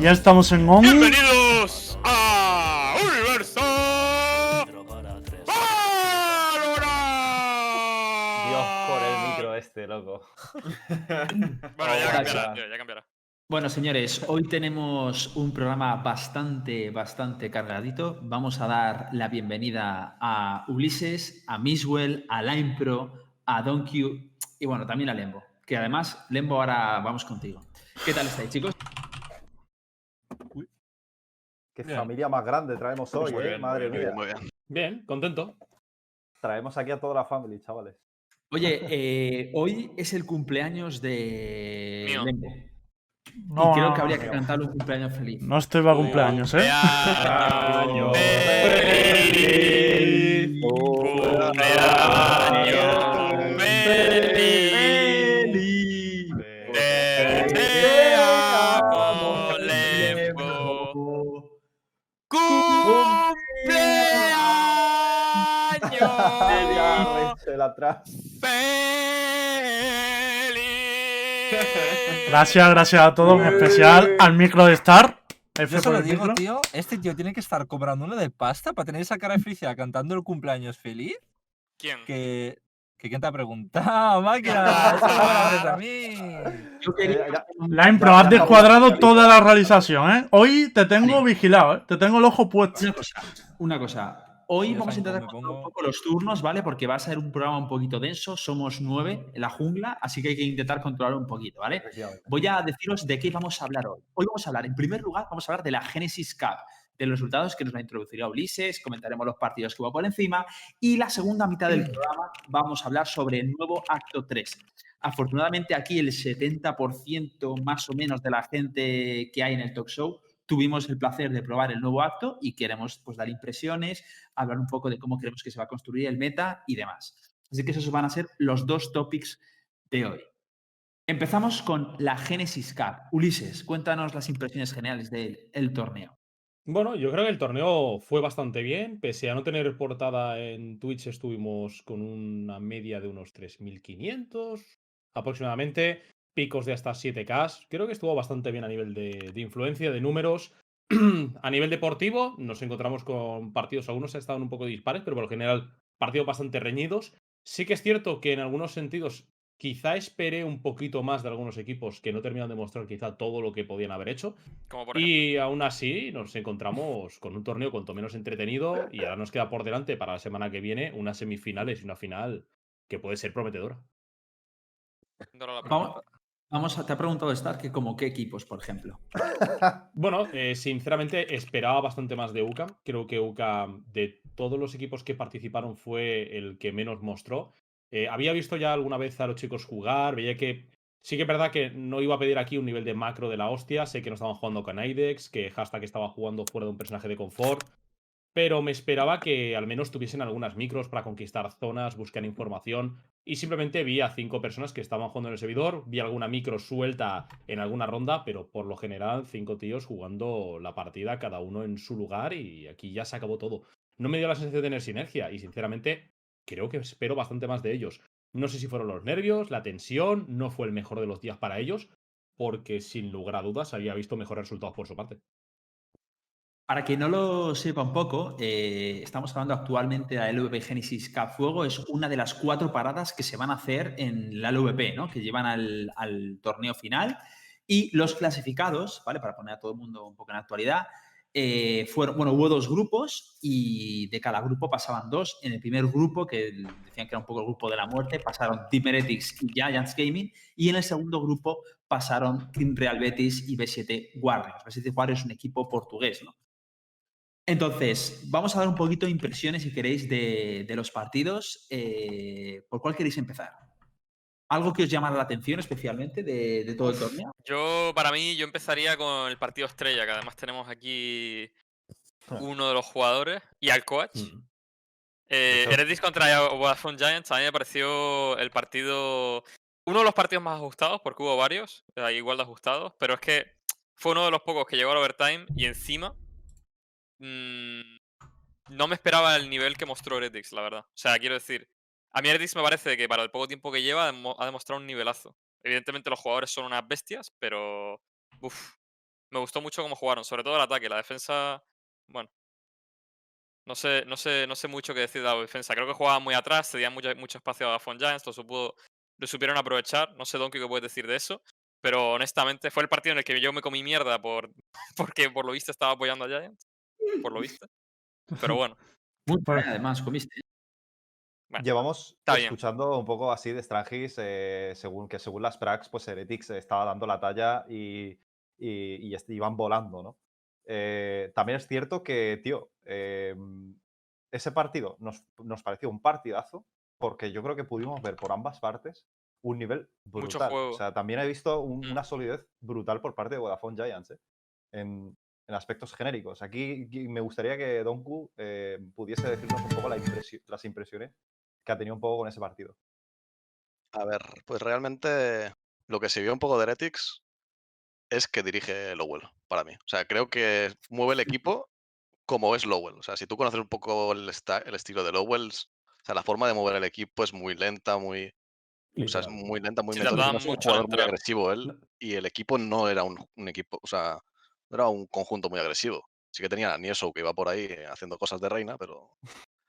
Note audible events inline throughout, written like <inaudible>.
Ya estamos en on. Bienvenidos a Universo Dios, por el micro este, loco. Bueno, ya Oh, cambiará, tío, ya cambiará. Bueno, señores, hoy tenemos un programa bastante, bastante cargadito. Vamos a dar la bienvenida a Ulises, a Miswell, a Limepro, a DonQ y bueno, también a Lembo. Que además, Lembo, ahora vamos contigo. ¿Qué tal estáis, chicos? Qué Bien. familia más grande traemos hoy, muy eh. bien, Madre muy mía. bien, muy bien. Bien, contento. Traemos aquí a toda la familia, chavales. Oye, <laughs> eh, hoy es el cumpleaños de Mío. Lembo. No, y creo que habría que cantarle un cumpleaños feliz. No estoy para cumpleaños, ¿eh? Cumpleaños <laughs> feliz. Cumpleaños atrás. feliz! Gracias, gracias a todos, en especial al micro de Star. F Yo se por lo el digo, micro. tío. Este tío tiene que estar cobrando una de pasta para tener esa cara de felicidad cantando el cumpleaños feliz. ¿Quién? Que. que ¿Quién te ha preguntado, máquina? <laughs> A mí. Yo quería- ya- Line Pro, has descuadrado toda la realización, ¿eh? Hoy te tengo vigilado, ¿eh? Te tengo el ojo puesto. Una cosa, una cosa. Hoy vamos a intentar contar un pongo. poco los turnos, ¿vale? Porque va a ser un programa un poquito denso. Somos nueve en la jungla, así que hay que intentar controlar un poquito, ¿vale? Voy a deciros de qué vamos a hablar hoy. Hoy vamos a hablar, en primer lugar, vamos a hablar de la Genesis Cup, de los resultados que nos va a introducir a Ulises, comentaremos los partidos que hubo por encima y la segunda mitad del programa vamos a hablar sobre el nuevo acto 3. Afortunadamente aquí el 70% más o menos de la gente que hay en el talk show tuvimos el placer de probar el nuevo acto y queremos pues, dar impresiones, hablar un poco de cómo creemos que se va a construir el meta y demás. Así que esos van a ser los dos topics de hoy. Empezamos con la Genesis Cup. Ulises, cuéntanos las impresiones generales del el torneo. Bueno, yo creo que el torneo fue bastante bien. Pese a no tener portada en Twitch, estuvimos con una media de unos 3.500 aproximadamente. Picos de hasta 7K. Creo que estuvo bastante bien a nivel de, de influencia, de números. <clears throat> a nivel deportivo, nos encontramos con partidos, algunos estaban un poco dispares, pero por lo general, partidos bastante reñidos. Sí que es cierto que en algunos sentidos quizá esperé un poquito más de algunos equipos que no terminan de mostrar quizá todo lo que podían haber hecho. Como por ejemplo. Y aún así nos encontramos con un torneo cuanto menos entretenido y ahora nos queda por delante para la semana que viene unas semifinales y una final que puede ser prometedora. Vamos. Vamos a, te ha preguntado Star que como qué equipos, por ejemplo. <laughs> Bueno, eh, sinceramente esperaba bastante más de UCAM. Creo que UCAM de todos los equipos que participaron fue el que menos mostró. Eh, había visto ya alguna vez a los chicos jugar, veía que sí que es verdad que no iba a pedir aquí un nivel de macro de la hostia. Sé que no estaban jugando con Aidex, que Hashtag estaba jugando fuera de un personaje de confort. Pero me esperaba que al menos tuviesen algunas micros para conquistar zonas, buscar información. Y simplemente vi a cinco personas que estaban jugando en el servidor. Vi alguna micro suelta en alguna ronda, pero por lo general cinco tíos jugando la partida, cada uno en su lugar. Y aquí ya se acabó todo. No me dio la sensación de tener sinergia. Y sinceramente, creo que espero bastante más de ellos. No sé si fueron los nervios, la tensión, no fue el mejor de los días para ellos. Porque sin lugar a dudas había visto mejores resultados por su parte. Para quien no lo sepa un poco, eh, estamos hablando actualmente de la LVP Genesis Cup Fuego. Es una de las cuatro paradas que se van a hacer en la LVP, ¿no? que llevan al, al torneo final. Y los clasificados, ¿vale? Para poner a todo el mundo un poco en actualidad, eh, fueron, bueno, hubo dos grupos y de cada grupo pasaban dos. En el primer grupo, que decían que era un poco el grupo de la muerte, pasaron Team Heretics y Giants Gaming. Y en el segundo grupo pasaron Team Real Betis y B7 Warriors. B7 Warriors es un equipo portugués, ¿no? Entonces, vamos a dar un poquito de impresiones, si queréis, de, de los partidos. Eh, ¿Por cuál queréis empezar? ¿Algo que os llama la atención especialmente de, de todo el torneo? Yo, para mí, yo empezaría con el partido estrella, que además tenemos aquí uno de los jugadores y al coach. Mm. Eh, Eso. Heretics contra Vodafone Giants, a mí me pareció el partido. Uno de los partidos más ajustados, porque hubo varios, eh, igual de ajustados, pero es que fue uno de los pocos que llegó al overtime y encima. Mm, no me esperaba el nivel que mostró Heretics, la verdad. O sea, quiero decir, a mí Heretics me parece que para el poco tiempo que lleva ha demo- ha demostrado un nivelazo. Evidentemente los jugadores son unas bestias, pero. Uf. Me gustó mucho cómo jugaron, sobre todo el ataque. La defensa, bueno. No sé, no sé, no sé mucho qué decir de la defensa. Creo que jugaban muy atrás, cedían mucho, mucho espacio a Fon Giants, lo, supo- lo supieron aprovechar. No sé, Donkey, qué puedes decir de eso. Pero honestamente, fue el partido en el que yo me comí mierda por, <laughs> porque por lo visto estaba apoyando a Giants. Por lo visto. Pero <laughs> bueno, Muy bien, además, comiste. bueno, Llevamos está bien. escuchando un poco así de Strangis, eh, según que según las pracs, pues Heretics estaba dando la talla y, y- y iban volando, ¿no? Eh, también es cierto que, tío, eh, ese partido nos, nos pareció un partidazo porque yo creo que pudimos ver por ambas partes un nivel Mucho brutal. juego. O sea, también he visto un- Mm. una solidez brutal por parte de Vodafone Giants, ¿eh? en, en aspectos genéricos. Aquí me gustaría que Donku eh, pudiese decirnos un poco la impresi- las impresiones que ha tenido un poco con ese partido. A ver, pues realmente lo que se vio un poco de Heretics es que dirige Lowell, para mí. O sea, creo que mueve el <laughs> equipo como es Lowell. O sea, si tú conoces un poco el, esta- el estilo de Lowell, o sea, la forma de mover el equipo es muy lenta, muy, o sea, es muy lenta, muy Sí, metódica. Es un mucho en jugador muy entrar. agresivo él y el equipo no era un, un equipo, o sea, no era un conjunto muy agresivo. Sí que tenía a Nieso que iba por ahí eh, haciendo cosas de reina, pero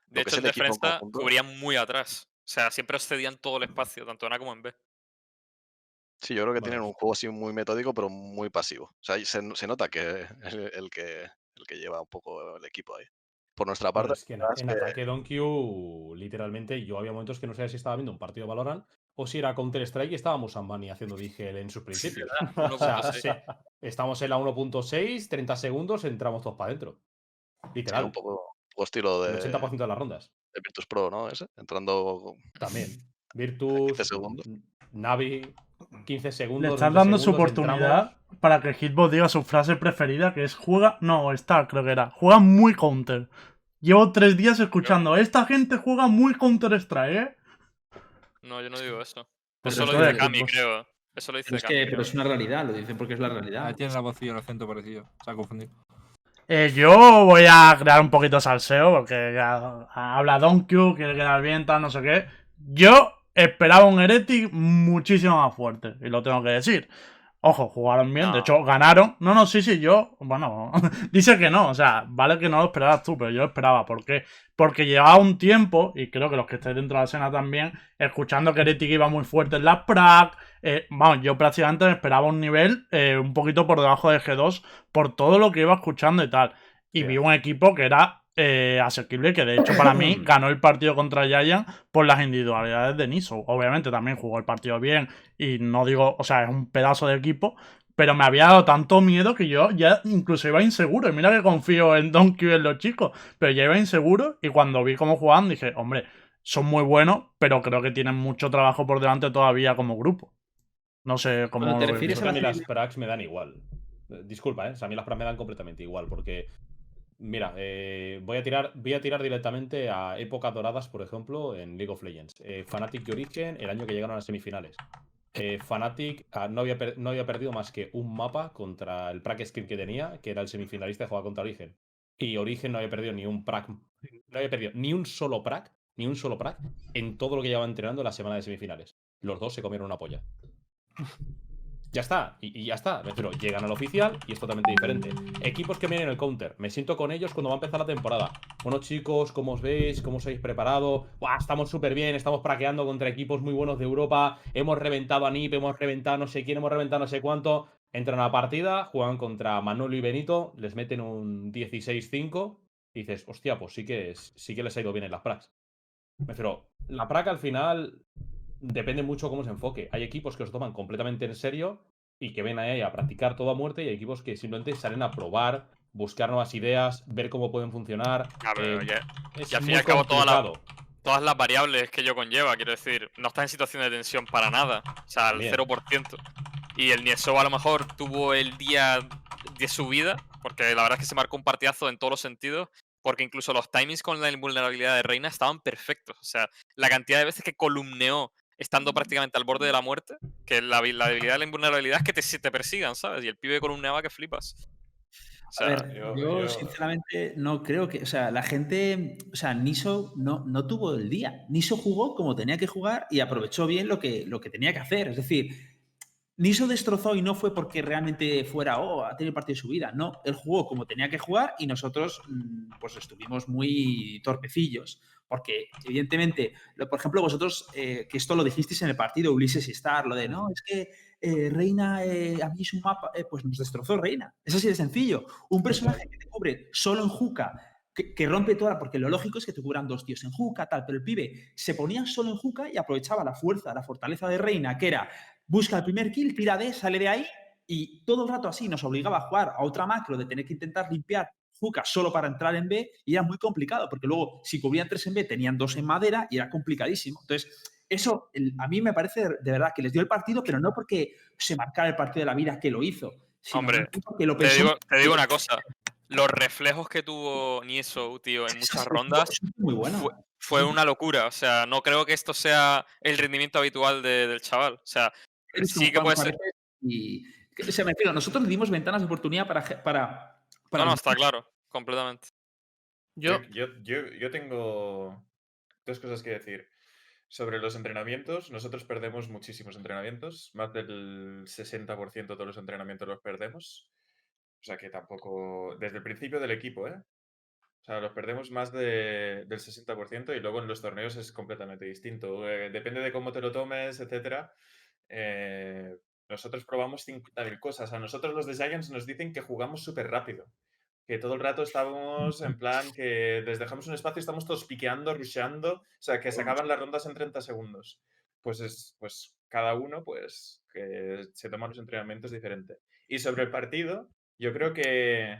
De hecho, en defensa conjunto- cubrían muy atrás. O sea, siempre os cedían todo el espacio, tanto en A como en B. Sí, yo creo que Bueno, tienen un juego así muy metódico, pero muy pasivo. O sea, se, se nota que <laughs> es el que, el que lleva un poco el equipo ahí. Por nuestra Bueno, parte, es que en, en que- ataque Donkey, literalmente, yo había momentos que no sabía si estaba viendo un partido de Valorant o si era Counter-Strike y estábamos Ambani haciendo Digel en sus principios. <laughs> O sea, 1.6. se- estamos en la 1.6, 30 segundos, entramos todos para adentro. sí, Literal. un poco, un poco estilo El de, 80% de las rondas. de Virtus Pro, ¿no? Ese, entrando. También. <laughs> Virtus, 15 segundos. Navi, 15 segundos. Le estás 20 dando su oportunidad entramos. para que Hitbox diga su frase preferida, que es juega. No, está, creo que era. Juega muy counter. Llevo tres días escuchando. Esta gente juega muy counter strike, ¿eh? No, yo no digo eso. Eso lo dice de Cami, creo. Eso lo dice es, Cami. que, pero es una realidad, lo dicen porque es la Ah, realidad. tiene la voz y el acento parecido. Se ha confundido. Eh, yo voy a crear un poquito salseo, porque ya habla Donkey, quiere quedar bien, tal, no sé qué. Yo esperaba un Heretic muchísimo más fuerte, y lo tengo que decir. Ojo, jugaron bien, de hecho ganaron. No, no, sí, sí, yo, bueno, <laughs> dice que no, o sea, vale que no lo esperabas tú, pero yo esperaba. ¿Por qué? Porque llevaba un tiempo, y creo que los que estáis dentro de la escena también, escuchando que Heretic iba muy fuerte en las prac. eh, vamos, yo prácticamente me esperaba un nivel eh, un poquito por debajo de G2 por todo lo que iba escuchando y tal. Y Sí. vi un equipo que era eh, asequible, que de hecho para mí <laughs> ganó el partido contra Giant por las individualidades de Niso. Obviamente también jugó el partido bien y no digo, o sea, es un pedazo de equipo, pero me había dado tanto miedo que yo ya incluso iba inseguro. Y mira que confío en Donkey y en los chicos, pero ya iba inseguro y cuando vi cómo jugaban dije, hombre, son muy buenos, pero creo que tienen mucho trabajo por delante todavía como grupo. No sé cómo... Cuando te refieres a mí la las pracs me dan igual. Disculpa, ¿eh? O sea, a mí las pracs me dan completamente igual, porque. Mira, eh, voy, a tirar, voy a tirar directamente a épocas doradas, por ejemplo, en League of Legends. Eh, Fnatic y Origen, el año que llegaron a las semifinales. Eh, Fnatic ah, no, había no había perdido más que un mapa contra el Prac Skin que tenía, que era el semifinalista de jugar contra Origen. Y Origen no había perdido ni un Prac, no había perdido ni un solo Prac, ni un solo Prac en todo lo que llevaba entrenando la semana de semifinales. Los dos se comieron una polla. Ya está, y, ya está. Refiero, llegan al oficial y es totalmente diferente. Equipos que vienen el counter. Me siento con ellos cuando va a empezar la temporada. Bueno, chicos, ¿cómo os veis? ¿Cómo os habéis preparado? Buah, estamos súper bien, estamos praqueando contra equipos muy buenos de Europa. Hemos reventado a NIP, hemos reventado no sé quién, hemos reventado no sé cuánto. Entran a la partida, juegan contra Manolo y Benito, les meten un 16-5 y dices, hostia, pues sí que, sí que les ha ido bien en las pracs. Me refiero, la prac al final depende mucho cómo se enfoque. Hay equipos que os toman completamente en serio y que ven ahí a practicar todo a muerte y hay equipos que simplemente salen a probar, buscar nuevas ideas, ver cómo pueden funcionar. Ver, eh, ya- es y al fin y al cabo toda la- todas las variables que ello conlleva, quiero decir, no está en situación de tensión para nada, o sea, al Bien. 0%. Y el Niesov a lo mejor tuvo el día de su vida, porque la verdad es que se marcó un partidazo en todos los sentidos, porque incluso los timings con la invulnerabilidad de Reina estaban perfectos. O sea, la cantidad de veces que columneó estando prácticamente al borde de la muerte, que la, la debilidad de la invulnerabilidad es que te, te persigan, ¿sabes? Y el pibe columneaba que flipas. O A sea, ver, yo- yo, yo- sinceramente no creo que, o sea, la gente, o sea, Niso no, no tuvo el día. Niso jugó como tenía que jugar y aprovechó bien lo que, lo que tenía que hacer. Es decir, Niso destrozó y no fue porque realmente fuera, oh, a tener partido de su vida. No, él jugó como tenía que jugar y nosotros, mm, pues estuvimos muy torpecillos. Porque, evidentemente, por ejemplo, vosotros, eh, que esto lo dijisteis en el partido, Ulises y Star, lo de, no, es que eh, Reina, eh, a mí su mapa, eh, pues nos destrozó Reina. Es así de sencillo. Un personaje que te cubre solo en Juca, que, que rompe toda, porque lo lógico es que te cubran dos tíos en Juca, tal, pero el pibe se ponía solo en Juca y aprovechaba la fuerza, la fortaleza de Reina, que era busca el primer kill, tira de, sale de ahí y todo el rato así nos obligaba a jugar a otra macro de tener que intentar limpiar Juca solo para entrar en B y era muy complicado porque luego si cubrían tres en B tenían dos en madera y era complicadísimo. Entonces, eso el- a mí me parece de verdad que les dio el partido, pero no porque se marcara el partido de la vida que lo hizo, sino Hombre, porque lo Te pensó digo, te digo una cosa. Los reflejos que tuvo Nieso, tío, en muchas rondas es muy bueno. fue, fue una locura. O sea, no creo que esto sea el rendimiento habitual de- del chaval. O sea, sí que puede ser. Y, que- sea, me refiero, nosotros le dimos ventanas de oportunidad para, para No, no, está claro, completamente. Yo, Yo, yo, yo tengo dos cosas que decir. Sobre los entrenamientos, nosotros perdemos muchísimos entrenamientos, más del 60% de todos los entrenamientos los perdemos. O sea que tampoco, desde el principio del equipo, ¿eh? O sea, los perdemos más de- del 60% y luego en los torneos es completamente distinto. Eh, depende de cómo te lo tomes, etcétera. Eh, nosotros probamos 50.000 cosas. A nosotros los de Giants nos dicen que jugamos súper rápido. Que todo el rato estábamos en <laughs> plan que les dejamos un espacio y estamos todos piqueando, rusheando. O sea, que se acaban las rondas en 30 segundos. Pues es, pues cada uno, pues, que se toma los entrenamientos diferente. Y sobre el partido, yo creo que.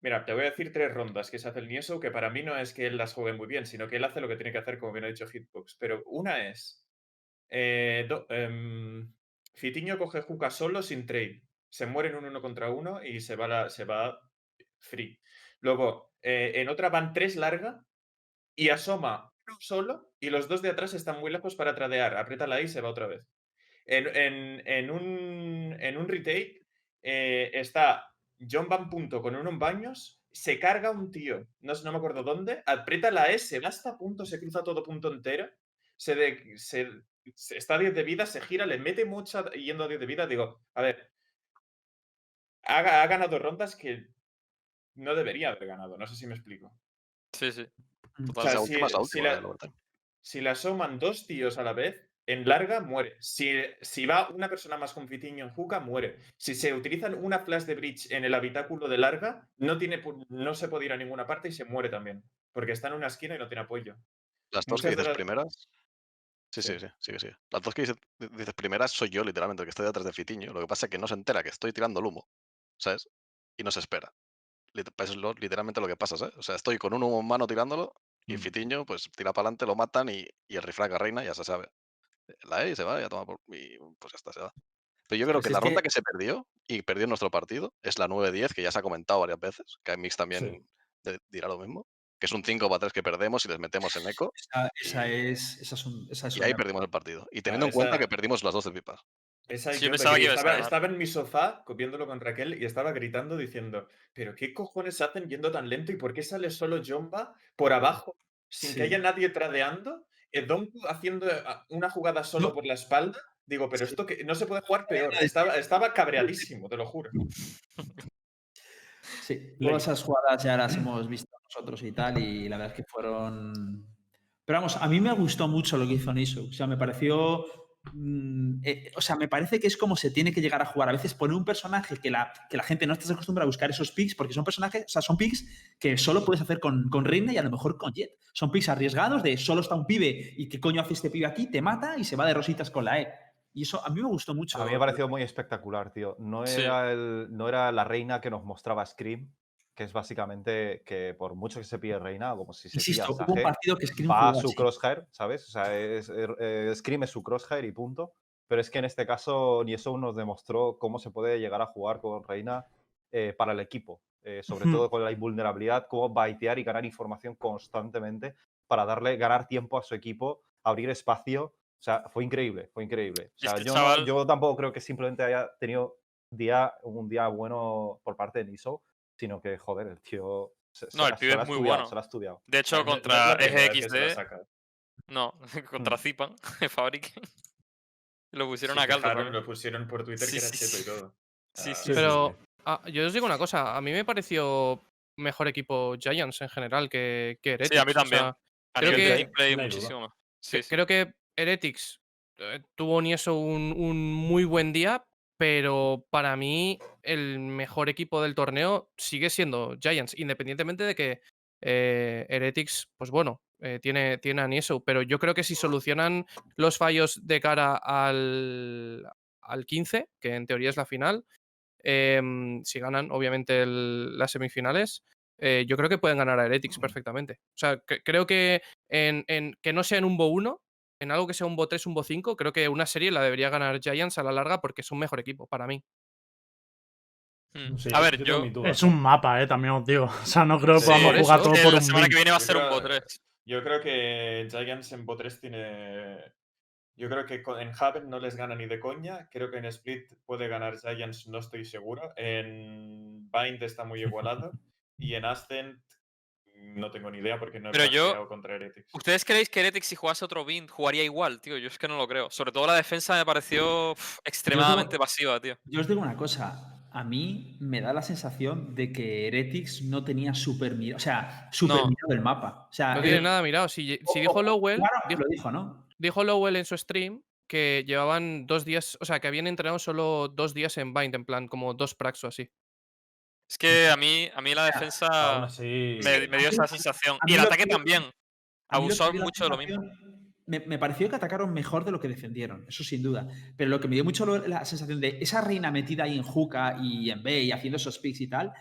Mira, te voy a decir tres rondas que se hace el Nieso, que para mí no es que él las juegue muy bien, sino que él hace lo que tiene que hacer, como bien ha dicho Hitbox. Pero una es. Eh, do- em, Fitiño coge Juca solo sin trade. Se muere en un uno contra uno y se va, se va free. Luego, eh, en otra van tres larga y asoma uno solo y los dos de atrás están muy lejos para tradear. Aprieta la I y se va otra vez. En, en- en un, en un retake eh, está John Van Punto con uno en baños, se carga un tío, no, no me acuerdo dónde, aprieta la E, se va hasta punto, se cruza todo punto entero, se, de- se- está a 10 de vida, se gira, le mete mucha yendo a 10 de vida. Digo, a ver, ha, ha ganado rondas que no debería haber ganado, no sé si me explico. Sí, sí. O Total. sea, sea, la si- última la si última la- del overtime. Si la asoman dos tíos a la vez, en larga muere. Si, si va una persona más con Fitiño en Juca, muere. Si se utilizan una flash de bridge en el habitáculo de larga, no, tiene, no se puede ir a ninguna parte y se muere también. Porque está en una esquina y no tiene apoyo. Las dos que dices las- primeras. Sí, sí, Sí. sí, sí, sí. Las dos que dices, dices primeras soy yo, literalmente, el que estoy detrás de Fitiño. Lo que pasa es que no se entera que estoy tirando el humo, ¿sabes? Y no se espera. Lit- Es lo- literalmente lo que pasa, ¿sabes? O sea, estoy con un humo en mano tirándolo y Mm. Fitiño, pues tira para adelante, lo matan y, y el rifraga reina, ya se sabe. La E y se va, ya toma por. Y pues ya está, se va. Pero yo creo Pues que la ronda que- que se perdió y perdió nuestro partido es la 9-10, que ya se ha comentado varias veces, que Mix también dirá lo mismo, que es un 5 para 3 que perdemos y les metemos en eco Esa, esa es, esa es, un- esa es y una- ahí perdimos el partido. Y teniendo en cuenta esa- que perdimos las dos de pipas. Esa Sí, yo pensaba que estaba, en mi sofá co- viéndolo con Raquel y estaba gritando diciendo, pero ¿qué cojones hacen yendo tan lento y por qué sale solo Jomba por abajo sin Sí. que haya nadie tradeando? Eh, Donku haciendo eh, una jugada solo No. por la espalda. Digo, pero Sí. esto que no se puede jugar peor. Estaba, estaba cabreadísimo, te lo juro. <laughs> Sí, todas esas jugadas ya las hemos visto nosotros y tal, y la verdad es que fueron. Pero vamos, a mí me gustó mucho lo que hizo Niso. O sea, me pareció. mm, eh, o sea, me parece que es como se tiene que llegar a jugar. A veces pone un personaje que la, que la gente no está acostumbrada a buscar esos picks, porque son personajes, o sea, son picks que solo puedes hacer con, con Reina y a lo mejor con Jet. Son picks arriesgados de solo está un pibe y qué coño hace este pibe aquí, te mata y se va de rositas con la E. Y eso a mí me gustó mucho. A mí me pareció muy espectacular, tío. No Sí. era, el, no era la reina que nos mostraba Scream, que es básicamente que por mucho que se pille reina, como si se Insisto, pilla un partido que Scream va a su así. crosshair, ¿sabes? O sea, es, er- eh, Scream es su crosshair y punto. Pero es que en este caso Niesou nos demostró cómo se puede llegar a jugar con Reina eh, para el equipo. eh, sobre todo con la invulnerabilidad, cómo baitear y ganar información constantemente para darle, ganar tiempo a su equipo, abrir espacio. O sea, fue increíble, fue increíble. O sea, este yo, no- chaval- yo tampoco creo que simplemente haya tenido día, un día bueno por parte de Niso, sino que, joder, el tío... Se, se No, el pibe es muy bueno. Se lo ha estudiado. De hecho, No- no contra que EGXD. saca. No, <laughs> contra Mm. Zipan, <laughs> Fabric. Lo pusieron a caldo. también. lo pusieron por Twitter Sí, que era sí, cheto y todo. <laughs> Sí, Ah, sí, sí, Pero sí. ah, yo os digo una cosa, a mí me pareció mejor equipo Giants en general que, que Heretics. Sí, a mí o también. sea, A creo nivel de que- gameplay, No muchísimo más. Sí, que- sí. creo que Heretics eh, tuvo ni eso un, un muy buen día, pero para mí el mejor equipo del torneo sigue siendo Giants, independientemente de que eh, Heretics, pues bueno, eh, tiene, tiene a Nieso, pero yo creo que si solucionan los fallos de cara al, al 15, que en teoría es la final, em, si ganan obviamente el- las semifinales, yo creo que pueden ganar a Heretics perfectamente. O sea, que- creo que en, en- que no sea en un Bo 1, en algo que sea un Bo 3, un Bo 5, creo que una serie la debería ganar Giants a la larga porque es un mejor equipo para mí. Mm. Sí, a ver, yo. Es un mapa, eh, también os <laughs> digo. O sea, no creo que Sí, podamos por jugar eso, todo por la un semana win. que viene va a Yo ser un creo- Bo 3. Yo creo que Giants en Bo 3 tiene. Yo creo que en Haven no les gana ni de coña. Creo que en Split puede ganar Giants, no estoy seguro. En Bind está muy <laughs> igualado. y en Ascent no tengo ni idea porque no he Pero yo- contra Heretics. ¿Ustedes creéis que Heretics si jugase otro Bind jugaría igual, tío? Yo es que no lo creo. Sobre todo la defensa me pareció extremadamente pasiva, tío. Yo os digo una cosa, a mí me da la sensación de que Heretics no tenía super mirado, o sea, super No. mirado el mapa. O sea, No tiene él- nada mirado. Si, si dijo Lowell, Claro, dijo, lo dijo, ¿no? dijo Lowell en su stream que llevaban dos días, o sea, que habían entrenado solo dos días en Bind, en plan, como dos prax o así. Es que a mí, a mí la defensa me, me dio esa sensación. Y el ataque que- también. A mí lo que Abusaron me dio la mucho de lo mismo. Me, me pareció que atacaron mejor de lo que defendieron, eso sin duda. Pero lo que me dio mucho la sensación de esa reina metida ahí en Juca y en B y haciendo esos picks y tal.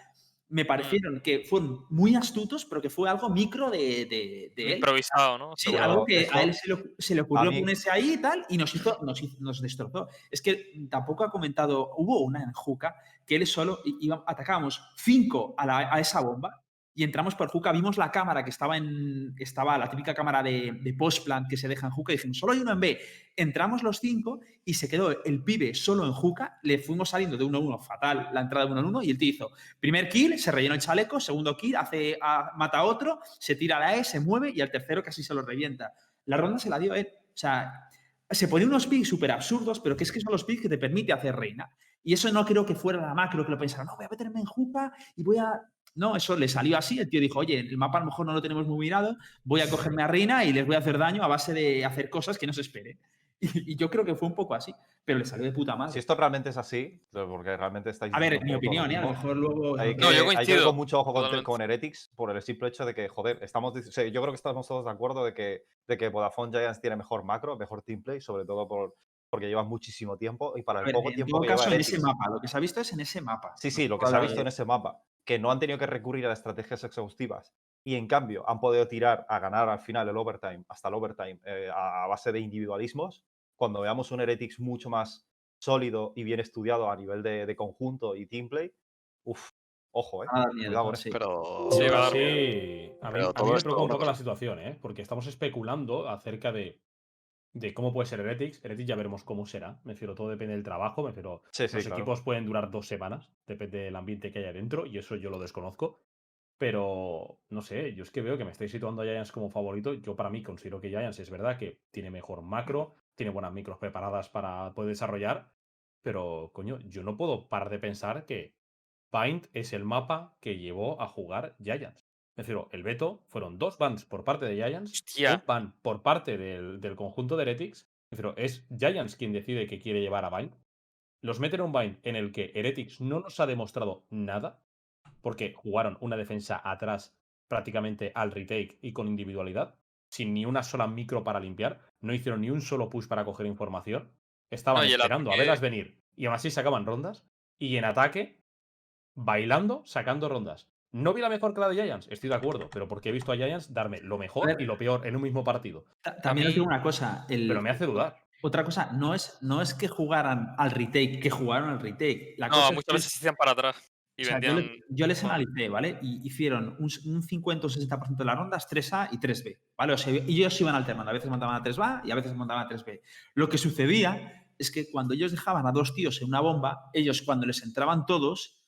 Me parecieron que fueron muy astutos, pero que fue algo micro de, de- de él. Improvisado, ¿no? Sí, Seguro. algo que eso- a él se le, se le ocurrió ponerse ahí y tal, y nos hizo, nos, hizo- nos destrozó. Es que tampoco ha comentado, hubo una en Juca que él solo iba, atacábamos cinco a, la- a esa bomba y entramos por Juca, vimos la cámara que estaba en, estaba la típica cámara de, de postplan que se deja en Juca y dijimos, solo hay uno en B. Entramos los cinco y se quedó el pibe solo en Juca, le fuimos saliendo de 1-1, fatal la entrada de 1-1 y el tío hizo primer kill, se rellenó el chaleco, segundo kill, hace, a- mata a otro, se tira a la E, se mueve y al tercero casi se lo revienta. La ronda se la dio él. O sea, se ponía unos picks súper absurdos, pero que es que son los picks que te permite hacer reina. Y eso no creo que fuera la macro que lo pensara, no, voy a meterme en Juca y voy a... No, eso le salió así. El tío dijo, oye, el mapa a lo mejor no lo tenemos muy mirado, voy a cogerme a reina y les voy a hacer daño a base de hacer cosas que no se esperen. <laughs> Y, y yo creo que fue un poco así, pero le salió de puta madre. Si esto realmente es así, porque realmente estáis a ver, mi opinión, ¿eh? a lo mejor luego... Hay que, No, yo hay que coincido, con mucho ojo con, con Heretics por el simple hecho de que, joder, estamos, o sea, yo creo que estamos todos de acuerdo de que, de que Vodafone Giants tiene mejor macro, mejor team play, sobre todo por, porque lleva muchísimo tiempo y para el ver, poco en tiempo todo que lleva en ese mapa, lo que se ha visto es en ese mapa. Sí, sí, lo que se ha visto en ese mapa, que no han tenido que recurrir a estrategias exhaustivas y en cambio han podido tirar a ganar al final el overtime, hasta el overtime, eh, a base de individualismos, cuando veamos un Heretics mucho más sólido y bien estudiado a nivel de, de conjunto y team play, uff, ojo, eh. Van a con sí. Pero. Sí, mí, Pero a mí me preocupa un poco la situación, ¿eh? Porque estamos especulando acerca de, de cómo puede ser Heretics. Heretics ya veremos cómo será. Me refiero, todo depende del trabajo. Me refiero, Sí, sí, los claro. equipos pueden durar dos semanas, depende del ambiente que haya dentro, y eso yo lo desconozco. Pero no sé, yo es que veo que me estáis situando a Giants como favorito. Yo para mí considero que Giants es verdad que tiene mejor macro, tiene buenas micros preparadas para poder desarrollar. Pero, coño, yo no puedo parar de pensar que Paint es el mapa que llevó a jugar Giants. Me refiero, el veto fueron dos bans por parte de Giants, Hostia. un ban por parte del, del conjunto de Heretics. Me refiero, es Giants quien decide que quiere llevar a Bind. Los meten en un Bind en el que Heretics no nos ha demostrado nada, porque jugaron una defensa atrás prácticamente al retake y con individualidad, sin ni una sola micro para limpiar, no hicieron ni un solo push para coger información, estaban No, esperando a verlas venir y aún así sacaban rondas, y en ataque, bailando, sacando rondas. No vi la mejor que la de Giants, estoy de acuerdo, pero porque he visto a Giants darme lo mejor ver. y lo peor en un mismo partido. Ta- También os digo una cosa. el- Pero me hace dudar. Otra cosa, no es, no es que jugaran al retake, que jugaron al retake. La cosa No, es muchas que- veces se hacían para atrás. Y o sea, yo, vendían. le- yo les analicé, ¿vale? Y hicieron un, un 50 o 60% de las rondas 3A y 3B, ¿vale? O sea, ellos iban alternando. A veces montaban a 3A y a veces montaban a 3B. Lo que sucedía es que cuando ellos dejaban a dos tíos en una bomba, ellos cuando les entraban todos,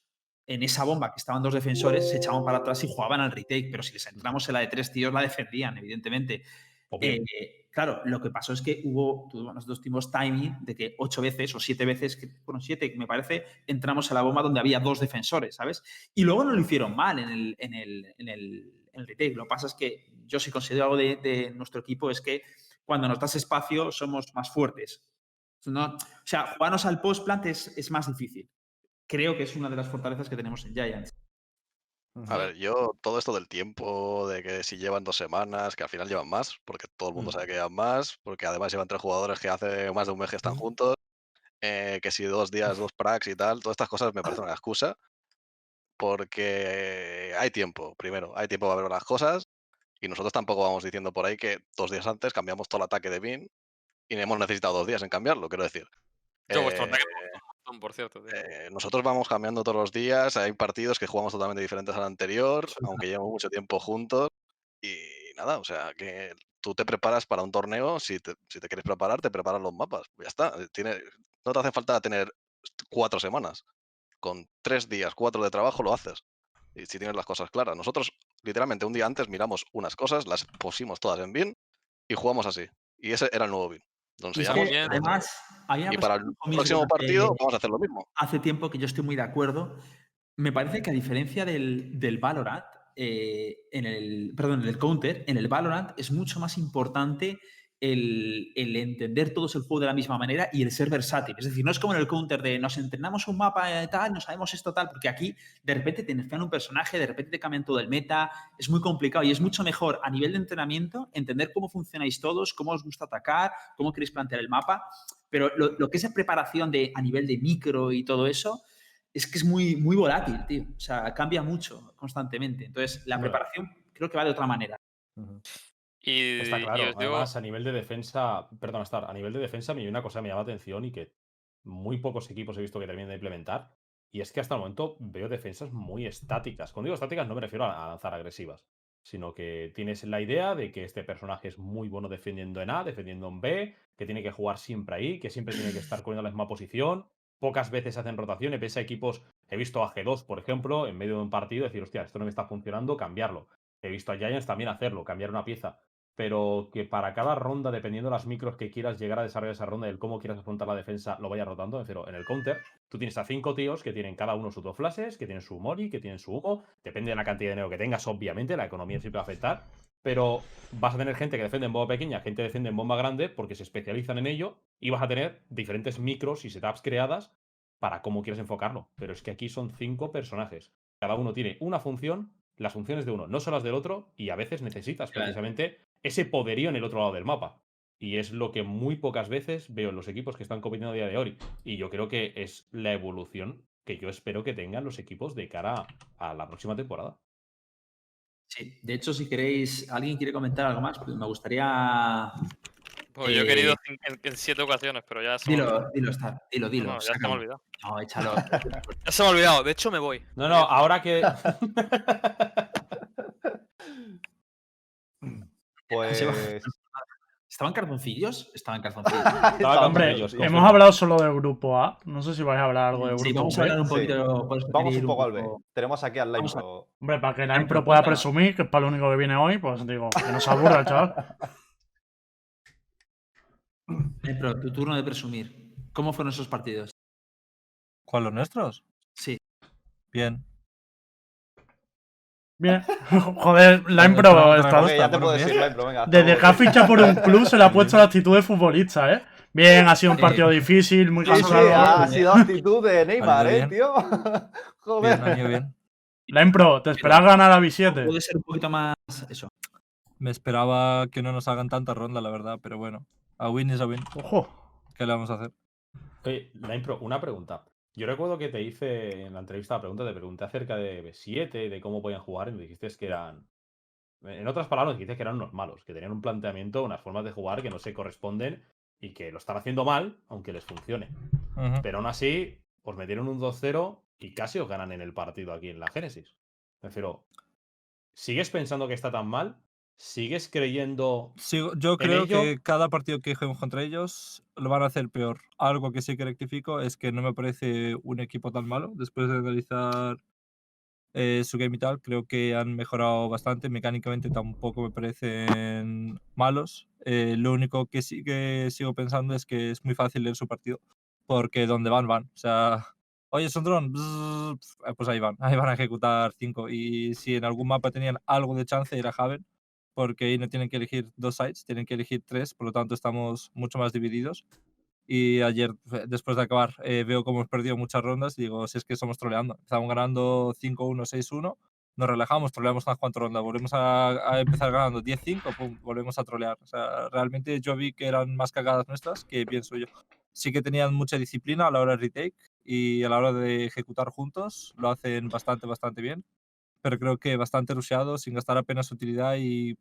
en esa bomba que estaban dos defensores, se echaban para atrás y jugaban al retake. Pero si les entramos en la de tres tíos, la defendían, evidentemente. Obvio. Eh, claro, lo que pasó es que hubo, nosotros tuvimos timing de que ocho veces o siete veces, que, bueno, siete me parece, entramos a la bomba donde había dos defensores, ¿sabes? Y luego no lo hicieron mal en el, en el, en el, en el retake. Lo que pasa es que yo si considero algo de, de nuestro equipo es que cuando nos das espacio somos más fuertes. No- o sea, jugarnos al post-plant es, es más difícil. Creo que es una de las fortalezas que tenemos en Giants. A ver, yo todo esto del tiempo, de que si llevan dos semanas, que al final llevan más, porque todo el mundo Mm. sabe que llevan más, porque además llevan tres jugadores que hace más de un mes que están juntos, eh, que si dos días, dos pracs y tal, todas estas cosas me parecen una excusa, porque hay tiempo, primero, hay tiempo para ver las cosas, y nosotros tampoco vamos diciendo por ahí que dos días antes cambiamos todo el ataque de Bin y hemos necesitado dos días en cambiarlo, quiero decir. Yo, vuestro Eh, ataque un montón, por cierto. tío. eh, nosotros vamos cambiando todos los días, hay partidos que jugamos totalmente diferentes al anterior, aunque llevamos mucho tiempo juntos. Y nada, o sea, que tú te preparas para un torneo, si te, si te quieres preparar, te preparas los mapas. Ya está. eh, Tiene, no te hace falta tener cuatro semanas. Con tres días, cuatro de trabajo lo haces. Y si tienes las cosas claras. Nosotros, literalmente, un día antes miramos unas cosas, las pusimos todas en BIN y jugamos así. Y ese era el nuevo BIN. Bien. además, y para el próximo partido vamos a hacer lo mismo. hace tiempo que yo estoy muy de acuerdo. Me parece que a diferencia del, del Valorant, eh, en el, perdón, del Counter, en el Valorant es mucho más importante el, el entender todos el juego de la misma manera y el ser versátil. Es decir, no es como en el Counter de nos entrenamos un mapa eh, tal, no sabemos esto tal, porque aquí de repente te nerfean un personaje, de repente te cambian todo el meta, es muy complicado y es mucho mejor a nivel de entrenamiento entender cómo funcionáis todos, cómo os gusta atacar, cómo queréis plantear el mapa, pero lo, lo que es la preparación de, a nivel de micro y todo eso, es que es muy, muy volátil, tío. O sea, cambia mucho constantemente. Entonces, la preparación creo que va de otra manera. Y, Está y claro. os digo- Además, a nivel de defensa, perdón, Star, a nivel de defensa, me hay una cosa que me llama la atención y que muy pocos equipos he visto que terminen de implementar. Y es que hasta el momento veo defensas muy estáticas. Cuando digo estáticas no me refiero a a lanzar agresivas, sino que tienes la idea de que este personaje es muy bueno defendiendo en A, defendiendo en B, que tiene que jugar siempre ahí, que siempre tiene que estar corriendo a la misma posición. Pocas veces hacen rotaciones, pese a equipos, he visto a G2, por ejemplo, en medio de un partido, decir, hostia, esto no me está funcionando, cambiarlo. He visto a Giants también hacerlo, cambiar una pieza pero que para cada ronda, dependiendo de las micros que quieras llegar a desarrollar esa ronda el cómo quieras afrontar la defensa, lo vaya rotando. Refiero, en el counter, tú tienes a cinco tíos que tienen cada uno sus dos flashes, que tienen su mori, que tienen su humo. Depende de la cantidad de dinero que tengas, obviamente, la economía siempre va a afectar. Pero vas a tener gente que defiende en bomba pequeña, gente que defiende en bomba grande, porque se especializan en ello, y vas a tener diferentes micros y setups creadas para cómo quieres enfocarlo. Pero es que aquí son cinco personajes. Cada uno tiene una función, las funciones de uno no son las del otro, y a veces necesitas Claro. precisamente ese poderío en el otro lado del mapa. Y es lo que muy pocas veces veo en los equipos que están compitiendo a día de hoy. Y yo creo que es la evolución que yo espero que tengan los equipos de cara a la próxima temporada. Sí. De hecho, si queréis, alguien quiere comentar algo más, pues me gustaría. Pues yo he querido Eh, en, en siete ocasiones, pero ya se. Dilo, dilo, Star, dilo, dilo. No, ya se me ha olvidado. No, échalo. <laughs> Ya se me ha olvidado. De hecho, me voy. No, no, ahora que. <laughs> Pues. ¿Estaban calzoncillos? Estaban calzoncillos. <laughs> Estaba con Hombre, hemos hablado solo del grupo A. No sé si vais a hablar algo del grupo Sí, vamos a B. hablar un Sí. poquito. por eso Vamos un poco al B. Tenemos aquí al a- Laimro. Hombre, para que la Ay, impro pues pueda presumir, que es para lo único que viene hoy, pues digo, que no se aburra el chaval. Eh, pero tu turno de presumir. ¿Cómo fueron esos partidos? ¿Cuál los nuestros? Sí. Bien. Bien. <laughs> Joder, la Pero impro otra- está. Ok, ya te puedo decir, venga. Desde que ha fichado por un club se le ha <laughs> puesto la actitud de futbolista, ¿eh? Bien, ha sido un partido difícil, muy Sí, sí, cansado. ha sido actitud de Neymar, eh, tío. <laughs> Joder. bien. La impro, ¿te esperas ganar a B7? Puede ser un poquito más eso. Me esperaba que no nos hagan tanta ronda, la verdad, pero bueno. A win is a win. Ojo. ¿Qué le vamos a hacer? Oye, la impro, una pregunta. Yo recuerdo que te hice en la entrevista la pregunta, te pregunté acerca de B7, de cómo podían jugar, y me dijiste que eran. En otras palabras, dijiste que eran unos malos, que tenían un planteamiento, unas formas de jugar que no se corresponden y que lo están haciendo mal, aunque les funcione. Pero aún así, os metieron un 2-0 y casi os ganan en el partido aquí en la Génesis. Me refiero, ¿sigues pensando que está tan mal? ¿Sigues creyendo Sigo- yo creo ello- que cada partido que juguemos contra ellos lo van a hacer peor. Algo que sí que rectifico es que no me parece un equipo tan malo después de analizar eh, su game y tal. Creo que han mejorado bastante. Mecánicamente tampoco me parecen malos. Eh, lo único que sí que sigo pensando es que es muy fácil leer su partido. Porque donde van, van. O sea, oye, es un dron. <laughs> Pues ahí van. Ahí van a ejecutar cinco. Y si en algún mapa tenían algo de chance, era Haven. Porque ahí no tienen que elegir dos sites, tienen que elegir tres. Por lo tanto, estamos mucho más divididos. Y ayer, fe- después de acabar, eh, veo cómo hemos perdido muchas rondas. y Digo, si es que somos troleando. Estamos ganando 5-1, 6-1. Nos relajamos, troleamos unas cuantas rondas. Volvemos a, a empezar ganando 10-5, pum, volvemos a trolear. O sea, realmente yo vi que eran más cagadas nuestras que bien suyo. Sí que tenían mucha disciplina a la hora de retake y a la hora de ejecutar juntos. Lo hacen bastante, bastante bien. Pero creo que bastante rusheado, sin gastar apenas utilidad y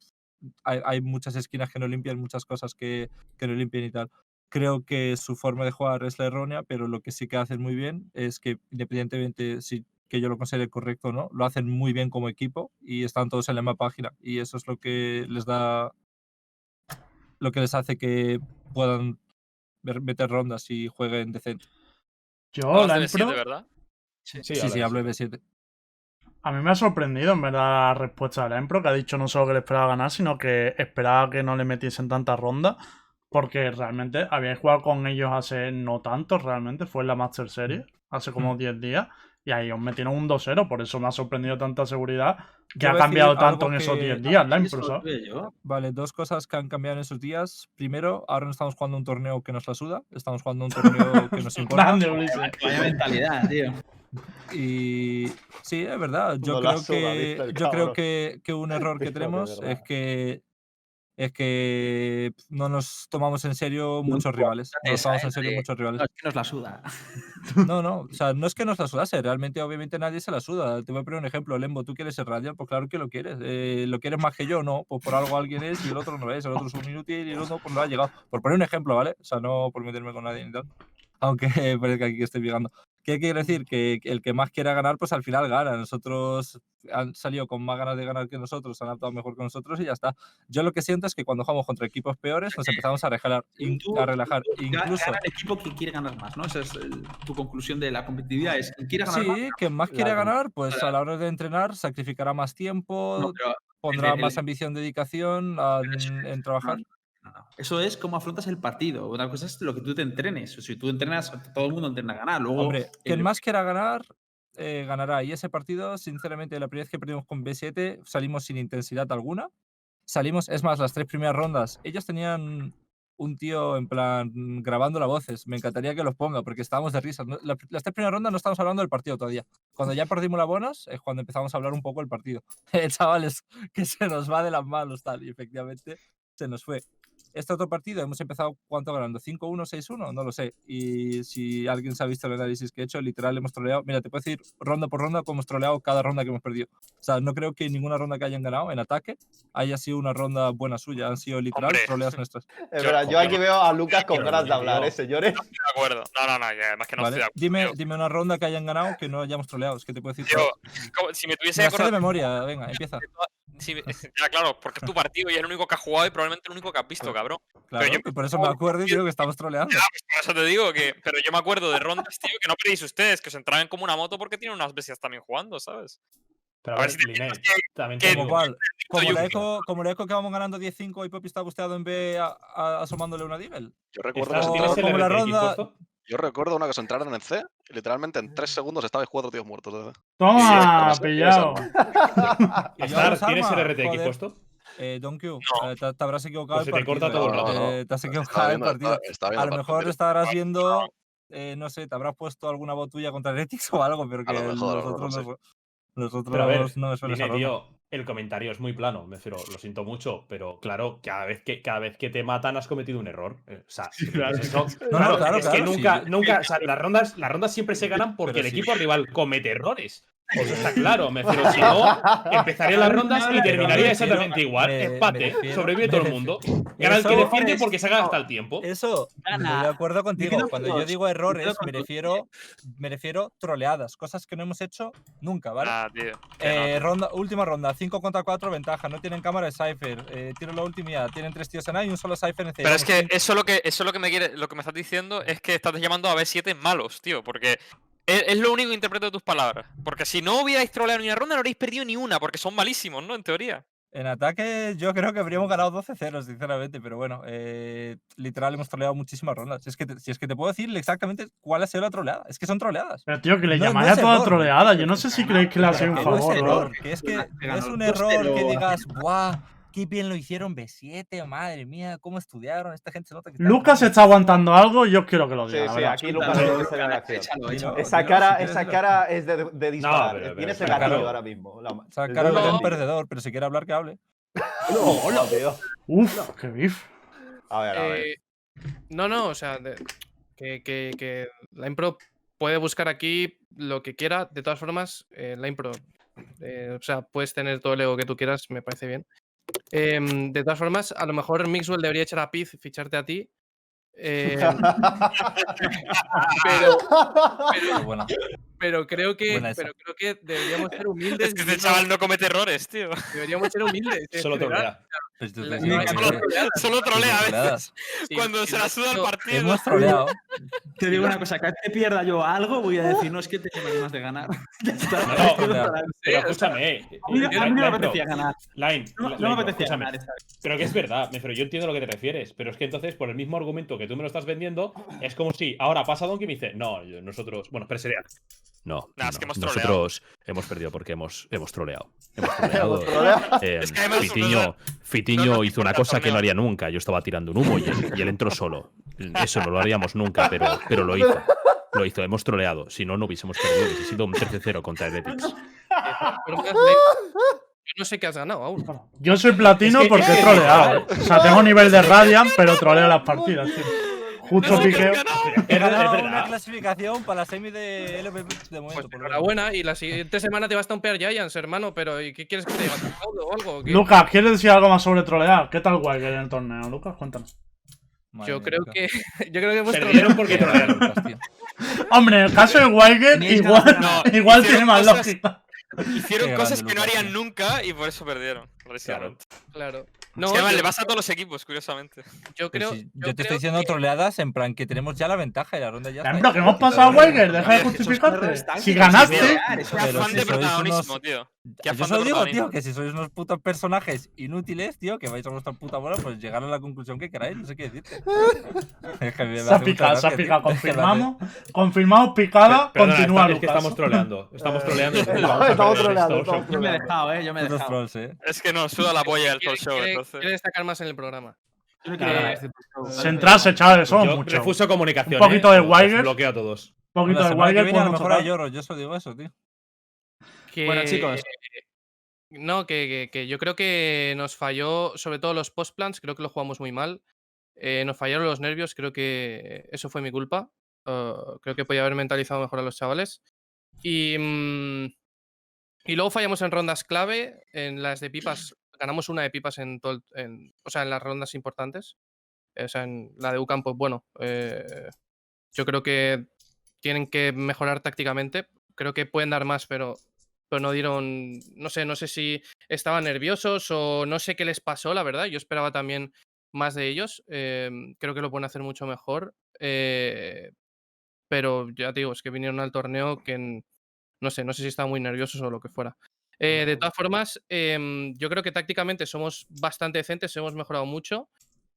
hay, hay muchas esquinas que no limpian, muchas cosas que, que no limpian y tal creo que su forma de jugar es la errónea, pero lo que sí que hacen muy bien es que independientemente si que yo lo considere correcto o no, lo hacen muy bien como equipo y están todos en la misma página y eso es lo que les da lo que les hace que puedan ver- meter rondas y jueguen decente. Yo, la de Impro, B7, ¿verdad? Sí, Sí, sí, de hablo de B7. A mí me ha sorprendido en verdad la respuesta de la Impro, que ha dicho no solo que le esperaba ganar, sino que esperaba que no le metiesen tantas rondas. Porque realmente habíais jugado con ellos hace no tanto, realmente. Fue en la Master Series, hace como 10 días. Y ahí os metieron un 2-0. Por eso me ha sorprendido tanta seguridad que ha cambiado tanto en esos que- 10 días la yo. Vale, dos cosas que han cambiado en esos días. Primero, ahora no estamos jugando un torneo que nos la suda, estamos jugando un torneo que nos <laughs> importa. Grande, Ulises. Vaya mentalidad, tío. Y sí, es verdad. Yo creo que, el yo creo que, que un <laughs> error que tenemos es que es que no nos tomamos en serio muchos rivales. No nos tomamos en serio muchos rivales. No, es que nos la suda. <laughs> No, no, o sea, no es que nos la sudase, realmente obviamente nadie se la suda. Te voy a poner un ejemplo, Lembo, ¿tú quieres ser Radiant? Pues claro que lo quieres. Eh, ¿Lo quieres más que yo? No, pues por algo alguien es y el otro no es, el otro es un inútil y el otro pues no ha llegado. Por poner un ejemplo, ¿vale? O sea, no por meterme con nadie ni tal. Aunque <laughs> parezca aquí que estoy llegando. ¿Qué quiere decir? Que el que más quiera ganar, pues al final gana. Nosotros han salido con más ganas de ganar que nosotros, han actuado mejor que nosotros y ya está. Yo lo que siento es que cuando jugamos contra equipos peores, nos empezamos a relajar. in- Tú- a relajar. tú ga- Incluso. Gana el equipo que quiere ganar más, ¿no? Esa es el- tu conclusión de la competitividad. Es quiere ganar más. Sí, quien más quiere ganar, pues a la hora de entrenar sacrificará más tiempo, No, pondrá el- más ambición, dedicación a- en, trabajar. no, Eso es cómo afrontas el partido. Otra cosa es lo que tú te entrenes. Si tú entrenas, todo el mundo entrena a ganar. Luego, Hombre, quien el- más quiera ganar, eh, ganará. Y ese partido, sinceramente, la primera vez que perdimos con B7, salimos sin intensidad alguna. Salimos, es más, las tres primeras rondas, ellos tenían un tío en plan grabando las voces. Me encantaría que los ponga porque estábamos de risa. No- la- Las tres primeras rondas no estamos hablando del partido todavía. Cuando ya perdimos la bonus es cuando empezamos a hablar un poco del partido. <laughs> Chavales, que se nos va de las manos tal. Y efectivamente se nos fue. Este otro partido hemos empezado, ¿cuánto ganando? ¿5-1, 6-1? No lo sé. Y si alguien se ha visto el análisis que he hecho, literal hemos troleado. Mira, te puedo decir ronda por ronda cómo hemos troleado cada ronda que hemos perdido. O sea, no creo que ninguna ronda que hayan ganado en ataque haya sido una ronda buena suya. Han sido literal Hombre. troleas nuestras. <laughs> Es Yo- verdad, yo aquí veo a Lucas con ganas de hablar. ¿eh, señores? Estoy de acuerdo. No, no, no, y además que no ¿vale? estoy de acuerdo. Dime, dime una ronda que hayan ganado que no hayamos troleado. Es que te puedo decir. Como- si me Me tuviese sé de memoria, venga, empieza. <laughs> <laughs> ya, claro, porque es tu partido y es el único que has jugado y probablemente el único que has visto, cabrón. Claro, yo- y por eso me acuerdo y digo que estamos troleando. Ya, pues por eso te digo que. Pero yo me acuerdo de rondas, tío, que no pedís ustedes, que os entraban como una moto porque tienen unas bestias también jugando, ¿sabes? Pero A a ver ver, si te Linet, piensas también que- Como cual, como la eco, como la eco que vamos ganando 10-5 y Poppy está busteado en B a- a- asomándole una Deagle. Yo recuerdo, ¿Estás- O que ¿Tienes el como la ronda-? Yo recuerdo una que se entraron en C y literalmente en 3 segundos estabais cuatro tíos muertos. de- Toma, pillado. Star, <laughs> ¿Tienes el RTX joder. puesto? Eh, Don Q, No. eh, te, te habrás equivocado Pues el se te corta partido. todo el eh, rato. eh, te has equivocado el viendo- partido. estaba- estaba A lo el mejor partido. estarás viendo, eh, no sé, te habrás puesto alguna botella contra <laughs> Heretics o algo, pero que A lo mejor, los no otros, sé. no, los otros Pero a ver, no tío, el comentario es muy plano, me refiero, lo siento mucho, pero claro, cada vez que, cada vez que te matan has cometido un error. eh, O sea, claro. dices eso- <laughs> No, claro, no, claro, es que nunca, sí. nunca, o sea, las rondas, las rondas siempre se ganan <laughs> porque Pero el sí. equipo rival comete errores. Eso está claro, me refiero, si no, empezarían las rondas y terminaría refiero- exactamente igual. me- me Empate, refiero- sobrevive todo el mundo. Gana el que defiende es- porque se gasta el tiempo. Eso, de acuerdo contigo. Cuando yo digo errores, me refiero, me refiero troleadas, cosas que no hemos hecho nunca, ¿vale? Ah, tío. Eh, ronda, última ronda, 5 contra 4, ventaja. No tienen cámara de Cypher. Eh, tiro la última, ya, tienen tres tíos en A y un solo Cypher en C. Pero es que eso lo que eso lo que me quiere, lo que me estás diciendo es que estás llamando a B7 malos, tío, porque Es, es lo único que interpreto de tus palabras. Porque si no hubierais troleado ni una ronda, no habréis perdido ni una, porque son malísimos, ¿no? En teoría. En ataque yo creo que habríamos ganado 12-0, sinceramente, pero bueno, eh, literal hemos troleado muchísimas rondas. Es que te- si es que te puedo decir exactamente cuál ha sido la troleada. Es que son troleadas. Pero tío, que le No- llamáis es a toda error. troleada. Yo no sé si creéis que le ha sido un no es favor. ¿no? error, que es que es un 2-0 error que digas, ¡guau! ¡Qué bien lo hicieron B7! ¡Madre mía! ¿Cómo estudiaron? Esta gente se nota que está Lucas entrenando". está aguantando algo y yo quiero que lo Sí, diga. sí, verdad. aquí Lucas. Esa cara, esa cara es de, de disparar. pero- Tienes pero- el gatillo claro. ahora mismo. La- Esa cara dedo de No. un perdedor, pero si quiere hablar, que hable. No, tío. Uf, qué bif. A ver, a ver. Eh, no, no, o sea, de- que, que- que la impro puede buscar aquí lo que quiera. De todas formas, eh, la impro, eh, o sea, puedes tener todo el ego que tú quieras, me parece bien. Em, de todas formas, a lo mejor Mixwell debería echar a Piz, ficharte a ti. <laughs> em, <laughs> pero, Pero bueno, pero creo que, pero creo que deberíamos ser <laughs> humildes. Es que este chaval no comete errores, tío. Deberíamos ser humildes. Solo trolea. pues no, solo trolea a veces. <laughs> sí, Cuando sí, se la no, suda el no, partido. Hemos troleado. <laughs> Te digo una cosa, cada vez que pierda yo algo, voy a decir, no es que tengo ganas de ganar. ya está. No, Pero escúchame, eh, A mí, no me apetecía ganar. Line, No, me apetecía ganar esta vez. Pero que es verdad, pero yo entiendo a lo que te refieres. Pero es que entonces, por el mismo argumento que tú me lo estás vendiendo, es como si ahora pasa Donkey y me dice, no, nosotros. Bueno, Perserea. No, Nah, es no, que hemos troleado. nosotros hemos perdido porque hemos, hemos troleado. <laughs> Hemos troleado. Eh, Es que además, Fitiño, no, Fitiño no nos hizo una cosa que no haría nunca. Yo estaba tirando un humo y él, y él entró solo. Eso no lo haríamos nunca, pero, pero lo hizo. Lo hizo, hemos troleado. Si no, no hubiésemos perdido. Hubiese sido un 13-0 contra Heretics. Yo no sé qué has ganado aún. Yo soy platino Es que- porque he troleado. O sea, tengo nivel de Radiant, pero troleo las partidas, tío. Justo No ganado verdad. una clasificación para la semi de LVP de Pues momento. menos. enhorabuena. Y la siguiente semana te vas a tompear Giants, hermano. Pero ¿y qué quieres que te diga? ¿Te aplaudo o algo? Lucas, ¿quieres decir algo más sobre trolear? ¿Qué tal Weiger en el torneo? Lucas, cuéntanos. Madre Yo mía, creo que. <laughs> Yo creo que hemos Perdieron troleado. porque trolearon. <laughs> Hombre, en el caso de Weiger, igual, ganar. <laughs> igual tiene más lógica. Hicieron cosas que no harían nunca y por eso perdieron. Precisamente. Claro. No, No, es además yo, le pasa a todos los equipos, curiosamente. yo creo. si yo, te creo estoy diciendo que- troleadas en plan que tenemos ya la ventaja y la ronda ya ejemplo, que hemos pasado a Weiger, deja de justificarte. Si ganaste, Qué Pero afán de protagonismo, tío. Yo solo digo, tío, que si sois unos putos personajes inútiles, tío, que vais a vuestra puta bola, pues llegar a la conclusión que queráis, no sé qué decirte. <laughs> Es que me se ha picado, se ha picado. Es Confirmamos, confirmamos picada, continúa es que Lucas. estamos troleando. Estamos <laughs> troleando. Estamos troleando, Yo me he dejado, eh, yo me he dejado. eh. Es que no, suda la polla del quiere, talk show, quiere- entonces. quiere destacar más en el programa. No ganar Eh, este. Centrarse, chavales, somos Yo muchos. refuso comunicación. Un poquito eh. de Os Weiger. Bloqueo a todos. Un poquito La de viene a lo podemos mejor lloro, yo solo digo eso, tío. Que- Bueno, chicos. No, que, que- que yo creo que nos falló, sobre todo los post-plans, creo que lo jugamos muy mal. Eh, nos fallaron los nervios, creo que eso fue mi culpa. Eh, creo que podía haber mentalizado mejor a los chavales. Y, mm, y luego fallamos en rondas clave, en las de pipas. Ganamos una de pipas en todo en- o sea, en las rondas importantes. O sea, en la de UCAM, pues bueno, eh, yo creo que tienen que mejorar tácticamente. Creo que pueden dar más, pero, pero no dieron. No sé, no sé si estaban nerviosos o no sé qué les pasó, la verdad. Yo esperaba también más de ellos. eh, creo que lo pueden hacer mucho mejor. eh, pero ya te digo, es que vinieron al torneo que no sé, no sé si estaban muy nerviosos o lo que fuera. Eh, de todas formas, em, yo creo que tácticamente somos bastante decentes, hemos mejorado mucho.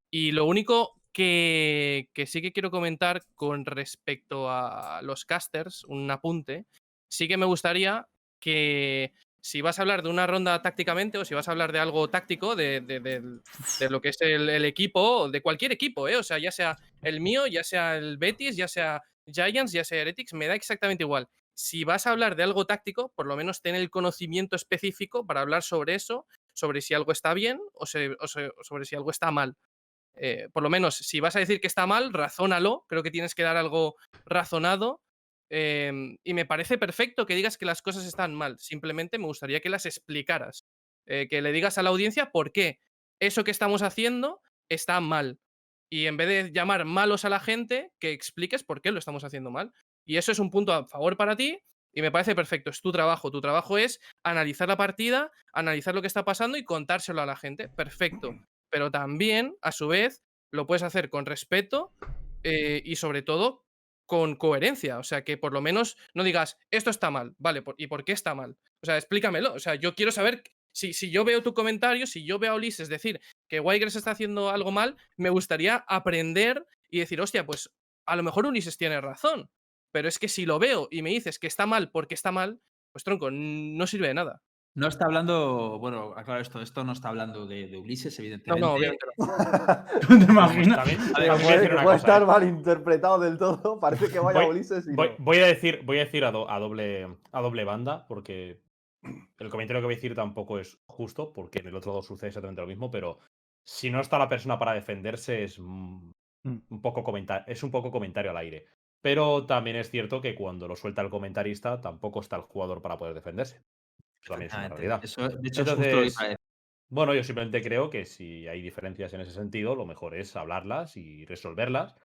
Y lo único que, que sí que quiero comentar con respecto a los casters, un apunte, sí que me gustaría que si vas a hablar de una ronda tácticamente o si vas a hablar de algo táctico, de, de lo que es el, el equipo, de cualquier equipo, ¿eh? o sea, ya sea el mío, ya sea el Betis, ya sea Giants, ya sea Heretics, me da exactamente igual. Si vas a hablar de algo táctico, por lo menos ten el conocimiento específico para hablar sobre eso, sobre si algo está bien o, sobre si algo está mal. Eh, por lo menos, si vas a decir que está mal, razónalo. Creo que tienes que dar algo razonado. em, y me parece perfecto que digas que las cosas están mal. Simplemente me gustaría que las explicaras. eh, que le digas a la audiencia por qué eso que estamos haciendo está mal. Y en vez de llamar malos a la gente, que expliques por qué lo estamos haciendo mal. Y eso es un punto a favor para ti. Y me parece perfecto. Es tu trabajo. Tu trabajo es analizar la partida, analizar lo que está pasando y contárselo a la gente. Perfecto pero también, a su vez, lo puedes hacer con respeto eh, y sobre todo con coherencia. O sea, que por lo menos no digas, esto está mal, vale, ¿y por qué está mal? O sea, explícamelo. O sea, yo quiero saber si, si yo veo tu comentario, si yo veo a Ulises decir que Wigers está haciendo algo mal, me gustaría aprender y decir, hostia, pues a lo mejor Ulises tiene razón. Pero es que si lo veo y me dices que está mal porque está mal, pues tronco, no sirve de nada. No está hablando, bueno, aclaro esto, esto no está hablando de, de Ulises, evidentemente. <laughs> no, obviamente no. ¿Te imaginas? Voy a puede, decir que una puede cosa, estar ¿eh? mal interpretado del todo. <laughs> Parece que vaya Voy- Ulises y Voy, no. voy a decir, voy a decir a, do- a doble, a doble banda, porque el comentario que voy a decir tampoco es justo, porque en el otro lado sucede exactamente lo mismo, pero si no está la persona para defenderse es mm, Mm. un poco comenta- es un poco comentario al aire. Pero también es cierto que cuando lo suelta el comentarista, tampoco está el jugador para poder defenderse. Eso también es una realidad. Eso, de hecho, es Entonces, bueno, yo simplemente creo que si hay diferencias en ese sentido, lo mejor es hablarlas y resolverlas.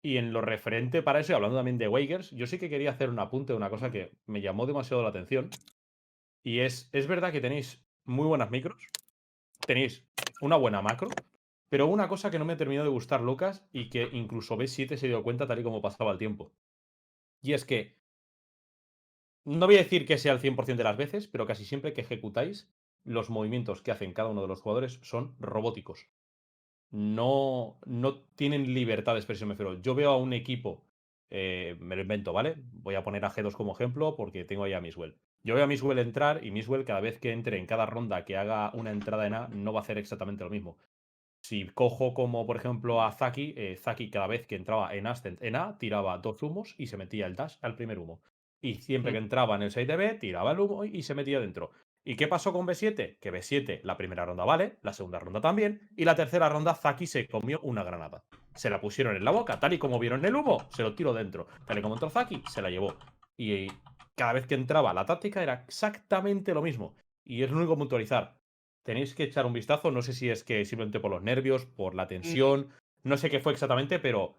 Y en lo referente para eso, y hablando también de Wakers, yo sí que quería hacer un apunte de una cosa que me llamó demasiado la atención. Y es, es verdad que tenéis muy buenas micros, tenéis una buena macro, pero una cosa que no me ha terminado de gustar, Lucas, y que incluso B7 se dio cuenta tal y como pasaba el tiempo. Y es que, no voy a decir que sea el 100% de las veces, pero casi siempre que ejecutáis, los movimientos que hacen cada uno de los jugadores son robóticos. No, no tienen libertad de expresión, me. Yo veo a un equipo, eh, me lo invento, ¿vale? Voy a poner a G2 como ejemplo porque tengo ahí a Miswell. Yo veo a Miswell entrar y Miswell cada vez que entre en cada ronda que haga una entrada en A no va a hacer exactamente lo mismo. Si cojo como por ejemplo a Zaki, eh, Zaki cada vez que entraba en Ascent en A tiraba dos humos y se metía el dash al primer humo. Y siempre que entraba en el side de B tiraba el humo y se metía dentro. ¿Y qué pasó con B7? Que B7 la primera ronda vale, la segunda ronda también, y la tercera ronda Zaki se comió una granada. Se la pusieron en la boca, tal y como vieron el humo, se lo tiró dentro. Tal y como entró Zaki, se la llevó. Y cada vez que entraba la táctica era exactamente lo mismo. Y es lo único que puntualizar. Tenéis que echar un vistazo, no sé si es que simplemente por los nervios, por la tensión, no sé qué fue exactamente, pero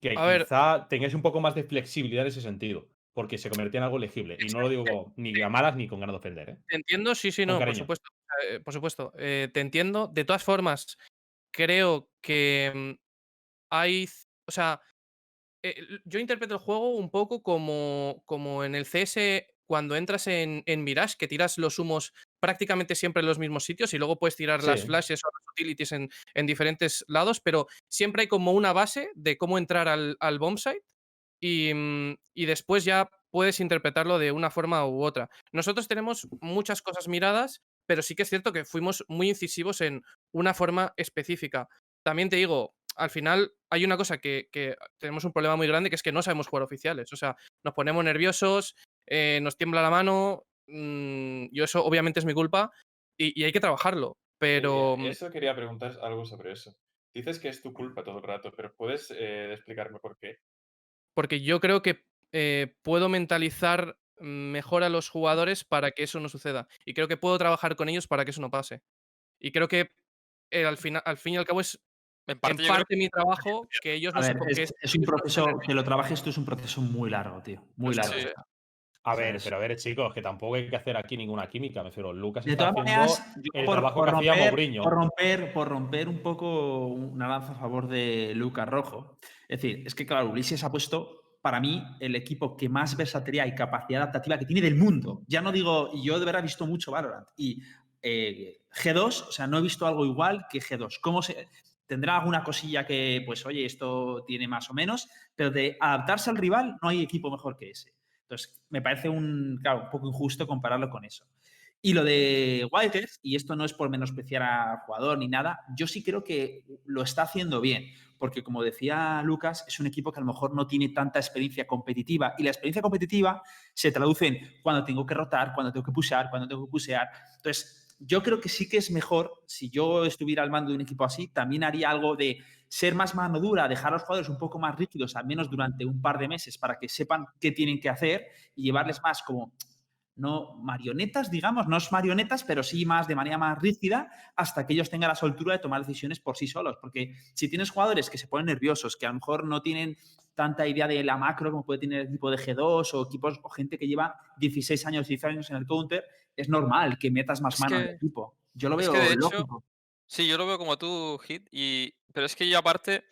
que A ver. quizá tengáis un poco más de flexibilidad en ese sentido, porque se convertía en algo legible. Y no lo digo ni a malas ni con ganas de ofender, ¿eh? Te entiendo, sí, sí, no, por supuesto. eh, por supuesto, eh, te entiendo. De todas formas, creo que mm, hay. O sea, eh, yo interpreto el juego un poco como, como en el CS cuando entras en, en Mirage, que tiras los humos prácticamente siempre en los mismos sitios y luego puedes tirar las flashes o las utilities en, en diferentes lados, pero siempre hay como una base de cómo entrar al, al bomb site y, mm, y después ya puedes interpretarlo de una forma u otra. Nosotros tenemos muchas cosas miradas, pero sí que es cierto que fuimos muy incisivos en una forma específica. También te digo, al final hay una cosa que, que tenemos un problema muy grande, que es que no sabemos jugar oficiales. O sea, nos ponemos nerviosos, eh, nos tiembla la mano, mm, yo eso obviamente es mi culpa y, y hay que trabajarlo. Pero Eh, eso quería preguntar algo sobre eso. Dices que es tu culpa todo el rato, pero ¿puedes eh, explicarme por qué? porque yo creo que eh, puedo mentalizar mejor a los jugadores para que eso no suceda. Y creo que puedo trabajar con ellos para que eso no pase. Y creo que eh, al, final, al fin y al cabo es En en parte, parte mi trabajo que ellos A no ver, sepan es, es. es un proceso, que lo trabajes esto es un proceso muy largo, tío. Muy largo. Sí. A ver, pero a ver, chicos, que tampoco hay que hacer aquí ninguna química, me refiero. Lucas De está todas haciendo maneras, el por, trabajo por que hacía romper, Mourinho. por, romper, por romper un poco una lanza a favor de Lucas Rojo. Es decir, es que claro, Ulises ha puesto para mí el equipo que más versatilidad y capacidad adaptativa que tiene del mundo. Ya no digo, yo de verdad he visto mucho Valorant. Y eh, G2, o sea, no he visto algo igual que G2. ¿Cómo se, tendrá alguna cosilla que, pues, oye, esto tiene más o menos, pero de adaptarse al rival no hay equipo mejor que ese. Entonces, me parece un, claro, un poco injusto compararlo con eso. Y lo de Wildcats, y esto no es por menospreciar al jugador ni nada, yo sí creo que lo está haciendo bien, porque como decía Lucas, es un equipo que a lo mejor no tiene tanta experiencia competitiva, y la experiencia competitiva se traduce en cuando tengo que rotar, cuando tengo que pusear, cuando tengo que pusear. Entonces, yo creo que sí que es mejor, si yo estuviera al mando de un equipo así, también haría algo de ser más mano dura, dejar a los jugadores un poco más rígidos, al menos durante un par de meses, para que sepan qué tienen que hacer y llevarles más como no marionetas, digamos, no es marionetas, pero sí más de manera más rígida hasta que ellos tengan la soltura de tomar decisiones por sí solos. Porque si tienes jugadores que se ponen nerviosos, que a lo mejor no tienen tanta idea de la macro como puede tener el equipo de G2 o equipos o gente que lleva 16 años, 10 años en el counter, es normal que metas más Es mano en el equipo. Yo lo veo hecho, lógico. Sí, yo lo veo como tú, Hit, y... pero es que yo aparte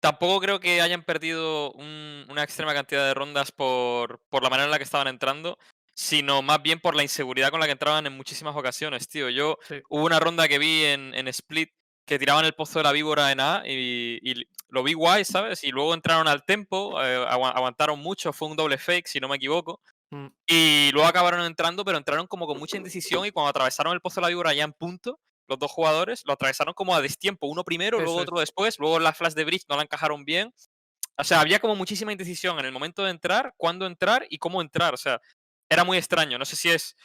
tampoco creo que hayan perdido un- una extrema cantidad de rondas por, por la manera en la que estaban entrando, sino más bien por la inseguridad con la que entraban en muchísimas ocasiones, tío. Yo Sí. hubo una ronda que vi en, en Split que tiraban el pozo de la víbora en A y, y lo vi guay, ¿sabes? Y luego entraron al tempo, eh, agua- aguantaron mucho, fue un doble fake, si no me equivoco. Mm. Y luego acabaron entrando, pero entraron como con mucha indecisión y cuando atravesaron el pozo de la víbora ya en punto, los dos jugadores lo atravesaron como a destiempo, uno primero, Eso luego es. otro después, luego la flash de Bridge no la encajaron bien. O sea, había como muchísima indecisión en el momento de entrar, cuándo entrar y cómo entrar. O sea, era muy extraño. No sé si es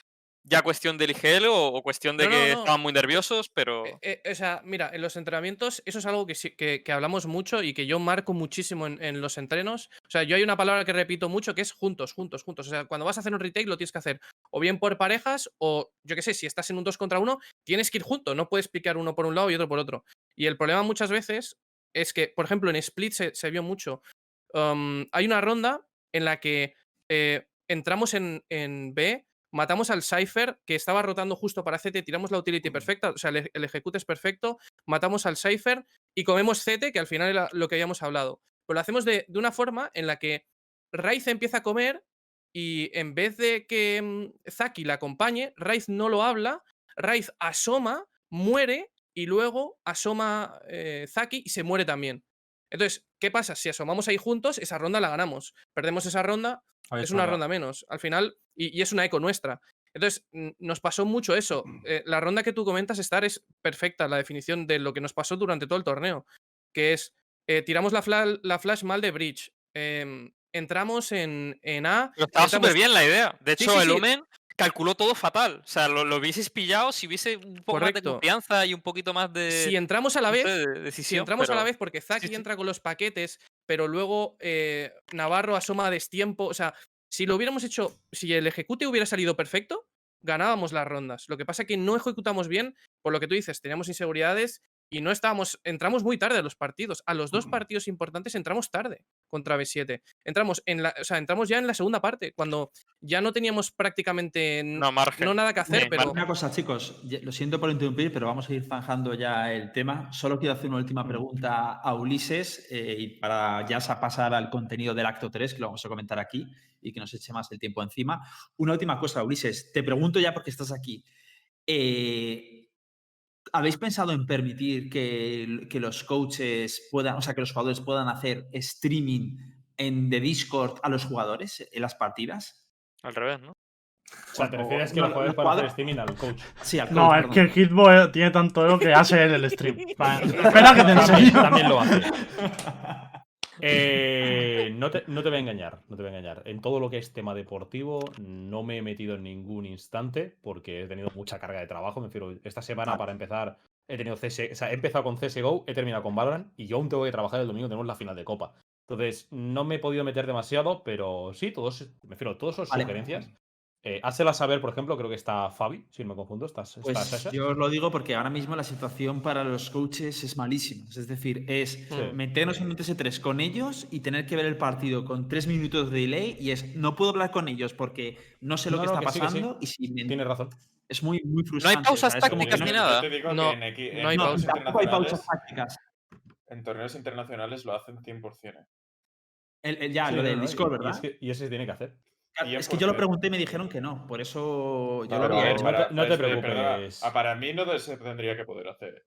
ya cuestión del IGL o, o cuestión de No, que no. estaban muy nerviosos, pero... Eh, eh, o sea, mira, en los entrenamientos eso es algo que, que, que hablamos mucho y que yo marco muchísimo en, en los entrenos. O sea, yo hay una palabra que repito mucho que es juntos, juntos, juntos. O sea, cuando vas a hacer un retake lo tienes que hacer o bien por parejas o, yo qué sé, si estás en un 2 contra 1, tienes que ir juntos. No puedes picar uno por un lado y otro por otro. Y el problema muchas veces es que, por ejemplo, en Split se, se vio mucho. um, hay una ronda en la que eh, entramos en, en B, matamos al Cypher que estaba rotando justo para CT, tiramos la utility perfecta, o sea, el, el ejecute es perfecto, matamos al Cypher y comemos CT, que al final era lo que habíamos hablado. Pero lo hacemos de, de una forma en la que Raiz empieza a comer y en vez de que mm, Zaki la acompañe, Raiz no lo habla, Raiz asoma, muere y luego asoma eh, Zaki y se muere también. Entonces, ¿qué pasa? Si asomamos ahí juntos, esa ronda la ganamos. Perdemos esa ronda, Ahí es una ronda menos. Al final, y, y es una eco nuestra. Entonces, nos pasó mucho eso. <clears throat> Eh, la ronda que tú comentas, Star, es perfecta, la definición de lo que nos pasó durante todo el torneo. Que es, eh, tiramos la, fla- la flash mal de Bridge. em, entramos en, en A. Pero estaba súper bien la idea. De hecho, sí, el. Omen calculó todo fatal. O sea, lo, lo hubieses pillado si hubiese un poco más de confianza y un poquito más de, Si entramos a la vez, sé, de si decisión. entramos a la vez, porque Zaki sí. entra con los paquetes, pero luego eh, Navarro asoma a destiempo. O sea, si lo hubiéramos hecho, si el ejecute hubiera salido perfecto, ganábamos las rondas. Lo que pasa es que no ejecutamos bien, por lo que tú dices, teníamos inseguridades y no estábamos. Entramos muy tarde a los partidos. A los dos partidos importantes entramos tarde contra B7. Entramos en la, o sea, entramos ya en la segunda parte, cuando ya no teníamos prácticamente No, margen. no nada que hacer, Sí, pero. Una cosa, chicos, lo siento por interrumpir, pero vamos a ir zanjando ya el tema. Solo quiero hacer una última pregunta a Ulises eh, y para ya sa- pasar al contenido del acto 3, que lo vamos a comentar aquí y que nos eche más el tiempo encima. Una última cosa, Ulises, te pregunto ya porque estás aquí. Eh, ¿Habéis pensado en permitir que, que los coaches puedan, o sea, que los jugadores puedan hacer streaming en de Discord a los jugadores en las partidas? Al revés, ¿no? O sea, ¿te refieres que no, los jugadores no pueden hacer streaming al coach? Sí, al coach, No, es perdón. que el Hitboy tiene tanto ego que hace él el stream. <laughs> Espera que te También, enseño. también lo hace. <laughs> Eh, no, te, no te voy a engañar, no te voy a engañar. En todo lo que es tema deportivo, no me he metido en ningún instante porque he tenido mucha carga de trabajo. Me refiero, esta semana para empezar he tenido CS, o sea, he empezado con CSGO, he terminado con Valorant y yo aún tengo que trabajar el domingo, tenemos la final de Copa. Entonces, no me he podido meter demasiado, pero sí, todos, me refiero, todos son Vale. sugerencias. Eh, házela saber, por ejemplo, creo que está Fabi, si no me confundo, está, está Pues yo os lo digo porque ahora mismo la situación para los coaches es malísima. Es decir, es Sí. meternos en un TS3 con ellos y tener que ver el partido con tres minutos de delay y es no puedo hablar con ellos porque no sé lo No, que no, está que sí, que sí. pasando y si me- Tienes razón. es muy, muy frustrante. pausas es como que tácticas no- ni nada. No, en, en no hay No, torneos pausa. tampoco hay pausas tácticas. en torneos internacionales lo hacen 100%. El- el- ya, Sí, lo no, del no, Discord, y ¿verdad? es que- y eso se tiene que hacer. Es que yo lo 100%. pregunté y me dijeron que no. Por eso yo No, lo ver, no te- para- no te preocupes. ah, para mí no se tendría que poder hacer.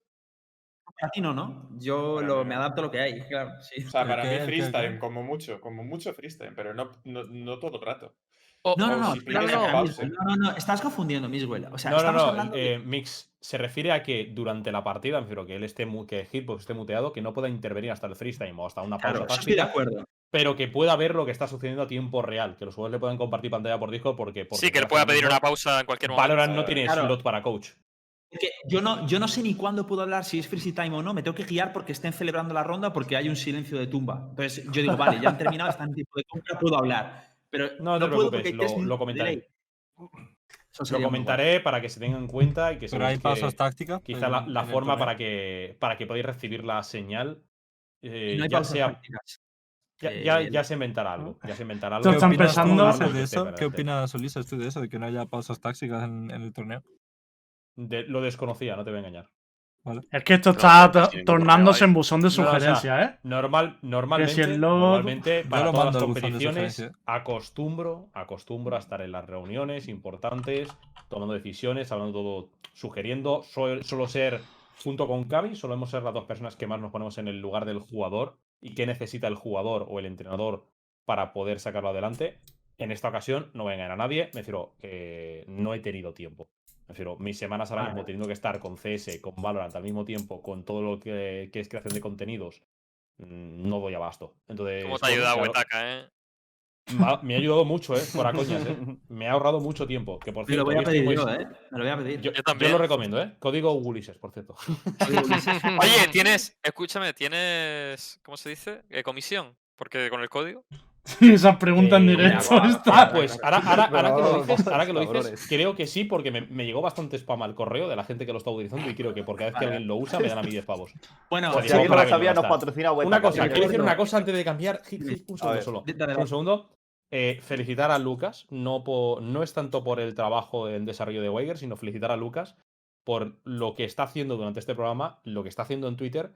A ti no, ¿no? Yo Para lo- me no. adapto a lo que hay, claro. Sí. O sea, ¿El para mí freestyle, como mucho, como mucho freestyle, pero no, no, no todo el rato. O- No, no, o no, si. Miguel, no, no, no, estás confundiendo, Miswell. O sea, no, no, estamos no. hablando de- eh, Mix se refiere a que durante la partida, me refiero que él esté mu- que Hitbox esté muteado, que no pueda intervenir hasta el freestyle o hasta una pausa Claro, eso estoy de táctica, acuerdo. Pero que pueda ver lo que está sucediendo a tiempo real, que los jugadores le puedan compartir pantalla por Discord porque, porque Sí, que él pueda pedir una pausa en cualquier momento. Valorant no tiene Claro. slot para coach. Que yo no, yo no sé ni cuándo puedo hablar, si es freeze time o no. Me tengo que guiar porque estén celebrando la ronda porque hay un silencio de tumba. Entonces yo digo, vale, ya han terminado, están en tiempo de compra, puedo hablar. Pero No no, te puedo preocupes, lo- comentaré. Lo comentaré para que se tenga en cuenta y que Pero hay pausas tácticas. quizá la, en- la en el forma para que, para que podáis recibir la señal eh, no ya sea tácticas. Ya, ya, ya se inventará algo. Ya se inventará algo. Esto está ¿Qué opinas, Ulises, de Sí, eso? pero ¿Qué este- opinas, Ulises, tú de eso? De que no haya pausas tácticas en, en el torneo. de- lo desconocía, no te voy a engañar. Es que esto está no, tornándose en buzón de No, o sea, sugerencias, ¿eh? Normal, normalmente, el Lord- normalmente para lo todas mando las competiciones acostumbro, acostumbro a estar en las reuniones importantes, tomando decisiones, hablando todo, sugiriendo. Suelo ser, junto con Cami, solemos ser las dos personas que más nos ponemos en el lugar del jugador y qué necesita el jugador o el entrenador para poder sacarlo adelante. En esta ocasión no voy a engañar a nadie, me refiero que no he tenido tiempo. Me refiero, mis semanas ahora mismo teniendo que estar con CS, con Valorant al mismo tiempo, con todo lo que, que es creación de contenidos, mm, no doy abasto. Entonces, ¿Cómo te ha bueno, ayudado claro, Wetaka, eh? Me ha- ayudado mucho, ¿eh? Por coñas, ¿eh? Me ha ahorrado mucho tiempo. Que por Me lo cierto, voy a pedir yo, ¿eh? Me lo voy a pedir. Yo, Yo yo también. lo recomiendo, ¿eh? Código Ulises, por cierto. <laughs> Oye, tienes, escúchame, tienes, ¿cómo se dice? Eh, comisión, porque con el código. <laughs> Esas preguntas en Eh, directo. Ah, pues ahora, <laughs> ahora, ahora que lo dices, ahora que lo cabrones. dices, creo que sí, porque me, me llegó bastante spam al correo de la gente que lo está utilizando y creo que por cada vez que alguien lo usa me dan a mí 10 pavos. <laughs> Bueno, Pues Si alguien lo sabía, no nos patrocina. Una cosa, quiero decir una cosa antes de cambiar. Hit, un segundo solo. Un segundo. Eh, felicitar a Lucas, no, po- no es tanto por el trabajo en desarrollo de Weiger, sino felicitar a Lucas por lo que está haciendo durante este programa, lo que está haciendo en Twitter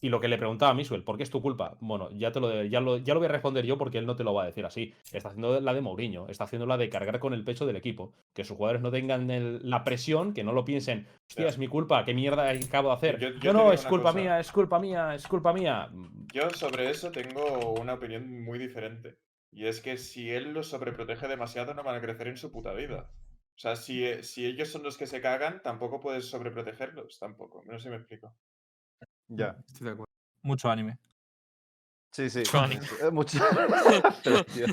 y lo que le preguntaba a Misuel, ¿por qué es tu culpa? Bueno, ya, te lo, ya, lo, ya lo voy a responder yo porque él no te lo va a decir así. Está haciendo la de Mourinho, está haciendo la de cargar con el pecho del equipo, que sus jugadores no tengan el- la presión, que no lo piensen, hostia, es mi culpa, ¿qué mierda acabo de hacer? Yo- yo no, es culpa cosa. mía, es culpa mía, es culpa mía. Yo sobre eso tengo una opinión muy diferente. Y es que si él los sobreprotege demasiado, no van a crecer en su puta vida. O sea, si, eh, si ellos son los que se cagan, tampoco puedes sobreprotegerlos, tampoco. No sé si me explico. Ya. <laughs> Estoy de acuerdo. Mucho anime. Sí, sí. <laughs> Mucho. <laughs> Pero, tío.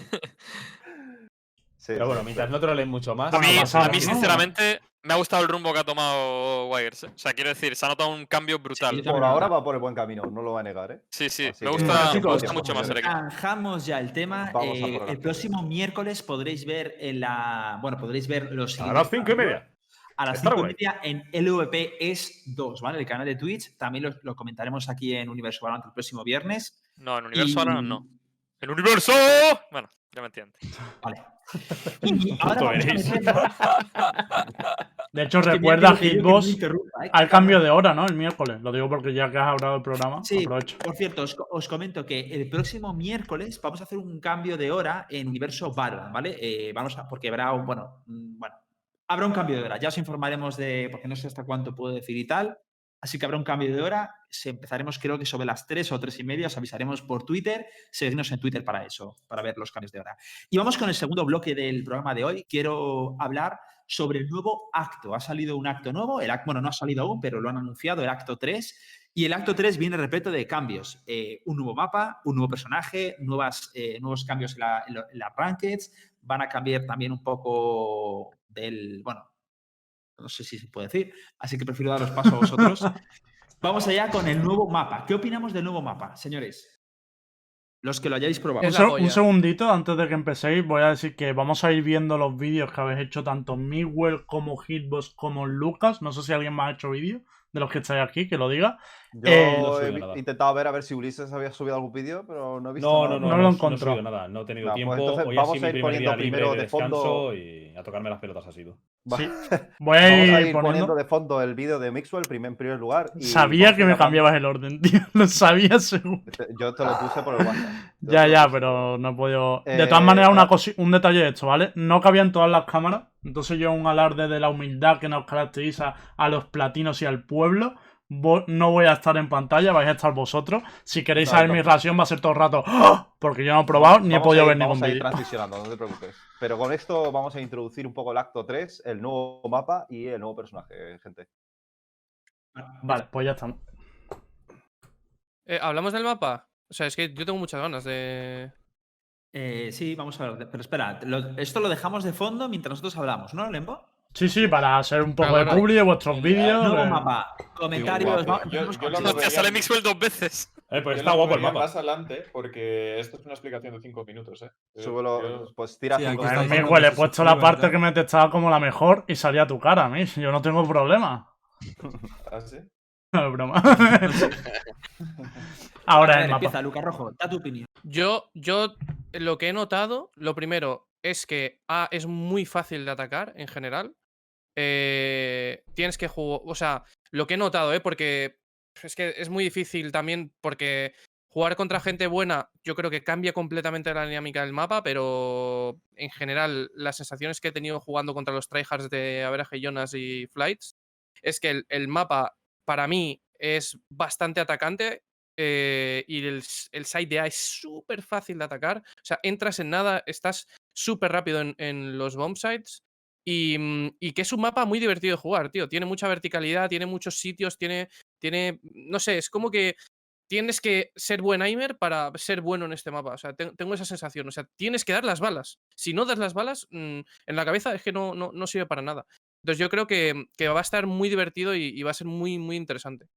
Sí, Pero bueno, sí, mientras sí. no troleen mucho más. A mí, sinceramente, me ha gustado el rumbo que ha tomado Wigers. ¿eh? O sea, quiero decir, se ha notado un cambio brutal. Sí, Por ahora va por el buen camino, no lo va a negar, ¿eh? sí, Así me gusta, me mucho más el equipo. Zanjamos ya el tema. Eh, el próximo miércoles podréis ver en la. Bueno, podréis ver los. A las cinco y partidos. media. A las Star 5 y media en LVP es 2, ¿vale? El canal de Twitch. También lo, lo comentaremos aquí en Universo Valorant el próximo viernes. No, en Universo ahora no. ¡En Universo! Bueno, ya me entiendes. Vale. <laughs> Y ahora vamos a <laughs> De hecho, Es que mira recuerda, Hitbox, ¿eh? al cambio de hora, ¿no? El miércoles. Lo digo porque ya que has hablado del programa, Sí, aprovecho. por cierto, os, co- os comento que el próximo miércoles vamos a hacer un cambio de hora en Universo Valorant, ¿vale? Eh, vamos a, porque habrá un, bueno, bueno, habrá un cambio de hora. Ya os informaremos de, porque no sé hasta cuánto puedo decir y tal. Así que habrá un cambio de hora. Se empezaremos, creo que sobre las 3 o 3 y media. Os avisaremos por Twitter. Seguidnos en Twitter para eso, para ver los cambios de hora. Y vamos con el segundo bloque del programa de hoy. Quiero hablar sobre el nuevo acto. Ha salido un acto nuevo. El acto, bueno, no ha salido aún, pero lo han anunciado, el acto 3. Y el acto 3 viene repleto de cambios. Eh, un nuevo mapa, un nuevo personaje, nuevas, eh, nuevos cambios en, la- en las rankeds. Van a cambiar también un poco del. Bueno, no sé si se puede decir, así que prefiero daros paso a vosotros. <laughs> Vamos allá con el nuevo mapa. ¿Qué opinamos del nuevo mapa, señores? Los que lo hayáis probado. Un, segundito, antes de que empecéis, voy a decir que vamos a ir viendo los vídeos que habéis hecho tanto Miguel como Hitbox como Lucas. No sé si alguien más ha hecho vídeo de los que estáis aquí, que lo diga. Yo Eh, no he intentado ver a ver si Ulises había subido algún vídeo, pero no he visto No, nada. no, no, No no, lo no, encontró. he subido nada, no he tenido No, pues tiempo. entonces Hoy vamos a mi ir primer poniendo primero de de fondo- y a tocarme las pelotas ha sido. Sí. <laughs> Voy a ir, a ir poniendo poniendo. de fondo el vídeo de Mixwell primer, en primer lugar. y Sabía que me cambiabas el orden, <laughs> tío. Lo sabía seguro. Yo te lo puse por el WhatsApp. <laughs> Yo Ya, ya, pero no he podido. De todas Eh, maneras, una ah. cosi- un detalle de esto, ¿vale? No cabían todas las cámaras. Entonces, yo, un alarde de la humildad que nos caracteriza a los platinos y al pueblo. No voy a estar en pantalla, vais a estar vosotros. Si queréis No, saber no. mi reacción, va a ser todo el rato. ¡Ah! Porque yo no he probado ni he podido ir- ver ningún vídeo. transicionando, no te preocupes. Pero con esto vamos a introducir un poco el acto 3, el nuevo mapa y el nuevo personaje, gente. Vale, pues ya estamos. Eh, ¿Hablamos del mapa? O sea, es que yo tengo muchas ganas de. Eh, sí, vamos a ver. Pero espera, lo- esto lo dejamos de fondo mientras nosotros hablamos, ¿no, Lembo? Sí, sí, para hacer un poco de publi de vuestros vídeos. Nuevo eh, mapa. Comentarios. Chema. veo Hostia, sale. Mixwell dos veces. Eh, pues Yo está guapo el mapa. más adelante porque esto es una explicación de 5 minutos, ¿eh? Súbelo, pues tira Sí, cinco aquí A está mí, segundos. diciendo güey, le he puesto la parte ¿verdad? que me testaba como la mejor y salía tu cara mí. Yo no tengo problema. <laughs> ¿Ah, sí? No es broma. <laughs> Ahora ver, el mapa. empieza, Lucas Rojo, da tu opinión. Yo, yo lo que he notado, lo primero es que A es muy fácil de atacar en general. Eh, tienes que jugar. O sea, lo que he notado, ¿eh? Porque es que es muy difícil también, porque jugar contra gente buena, yo creo que cambia completamente la dinámica del mapa, pero en general, las sensaciones que he tenido jugando contra los tryhards de Average Jonas y Flights es que el, mapa, para mí, es bastante atacante. eh, y el, el side de A es súper fácil de atacar. O sea, entras en nada, estás súper rápido en, en los bomb sites. Y, mm, y que es un mapa muy divertido de jugar, tío. Tiene mucha verticalidad, tiene muchos sitios, tiene, tiene, no sé, es como que tienes que ser buen aimer para ser bueno en este mapa. O sea, te- tengo esa sensación. O sea, tienes que dar las balas. Si no das las balas, mm, en la cabeza es que no, no, no sirve para nada. Entonces yo creo que, va a estar muy divertido y va a ser muy, muy interesante.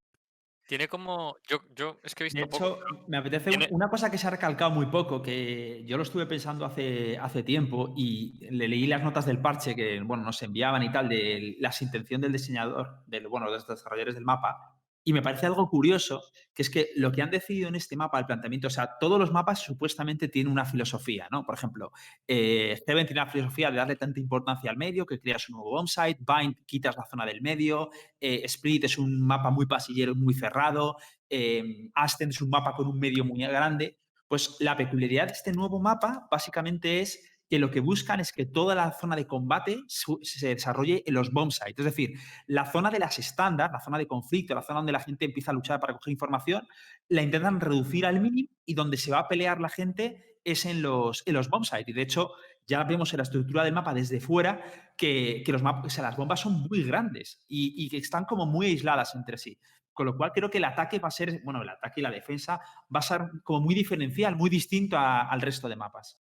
Tiene como. Yo, yo es que he De visto poco. hecho, me apetece Tiene- una cosa que se ha recalcado muy poco, que yo lo estuve pensando hace, hace tiempo y le leí las notas del parche que bueno, nos enviaban y tal, de la intención del diseñador, del, bueno, de los desarrolladores del mapa, y me parece algo curioso, que es que lo que han decidido en este mapa, el planteamiento, o sea, todos los mapas supuestamente tienen una filosofía, ¿no? Por ejemplo, eh, Seven tiene la filosofía de darle tanta importancia al medio que creas un nuevo bombsite, Bind quitas la zona del medio, eh, Split es un mapa muy pasillero, muy cerrado, eh, Ascend es un mapa con un medio muy grande, pues la peculiaridad de este nuevo mapa básicamente es que lo que buscan es que toda la zona de combate se desarrolle en los bomb sites. Es decir, la zona de las estándar, la zona de conflicto, la zona donde la gente empieza a luchar para coger información, la intentan reducir al mínimo y donde se va a pelear la gente es en los, en los bomb sites. Y de hecho, ya vemos en la estructura del mapa desde fuera que, que los mapas, o sea, las bombas son muy grandes y, y que están como muy aisladas entre sí. Con lo cual creo que el ataque va a ser, bueno, el ataque y la defensa va a ser como muy diferencial, muy distinto a- al resto de mapas.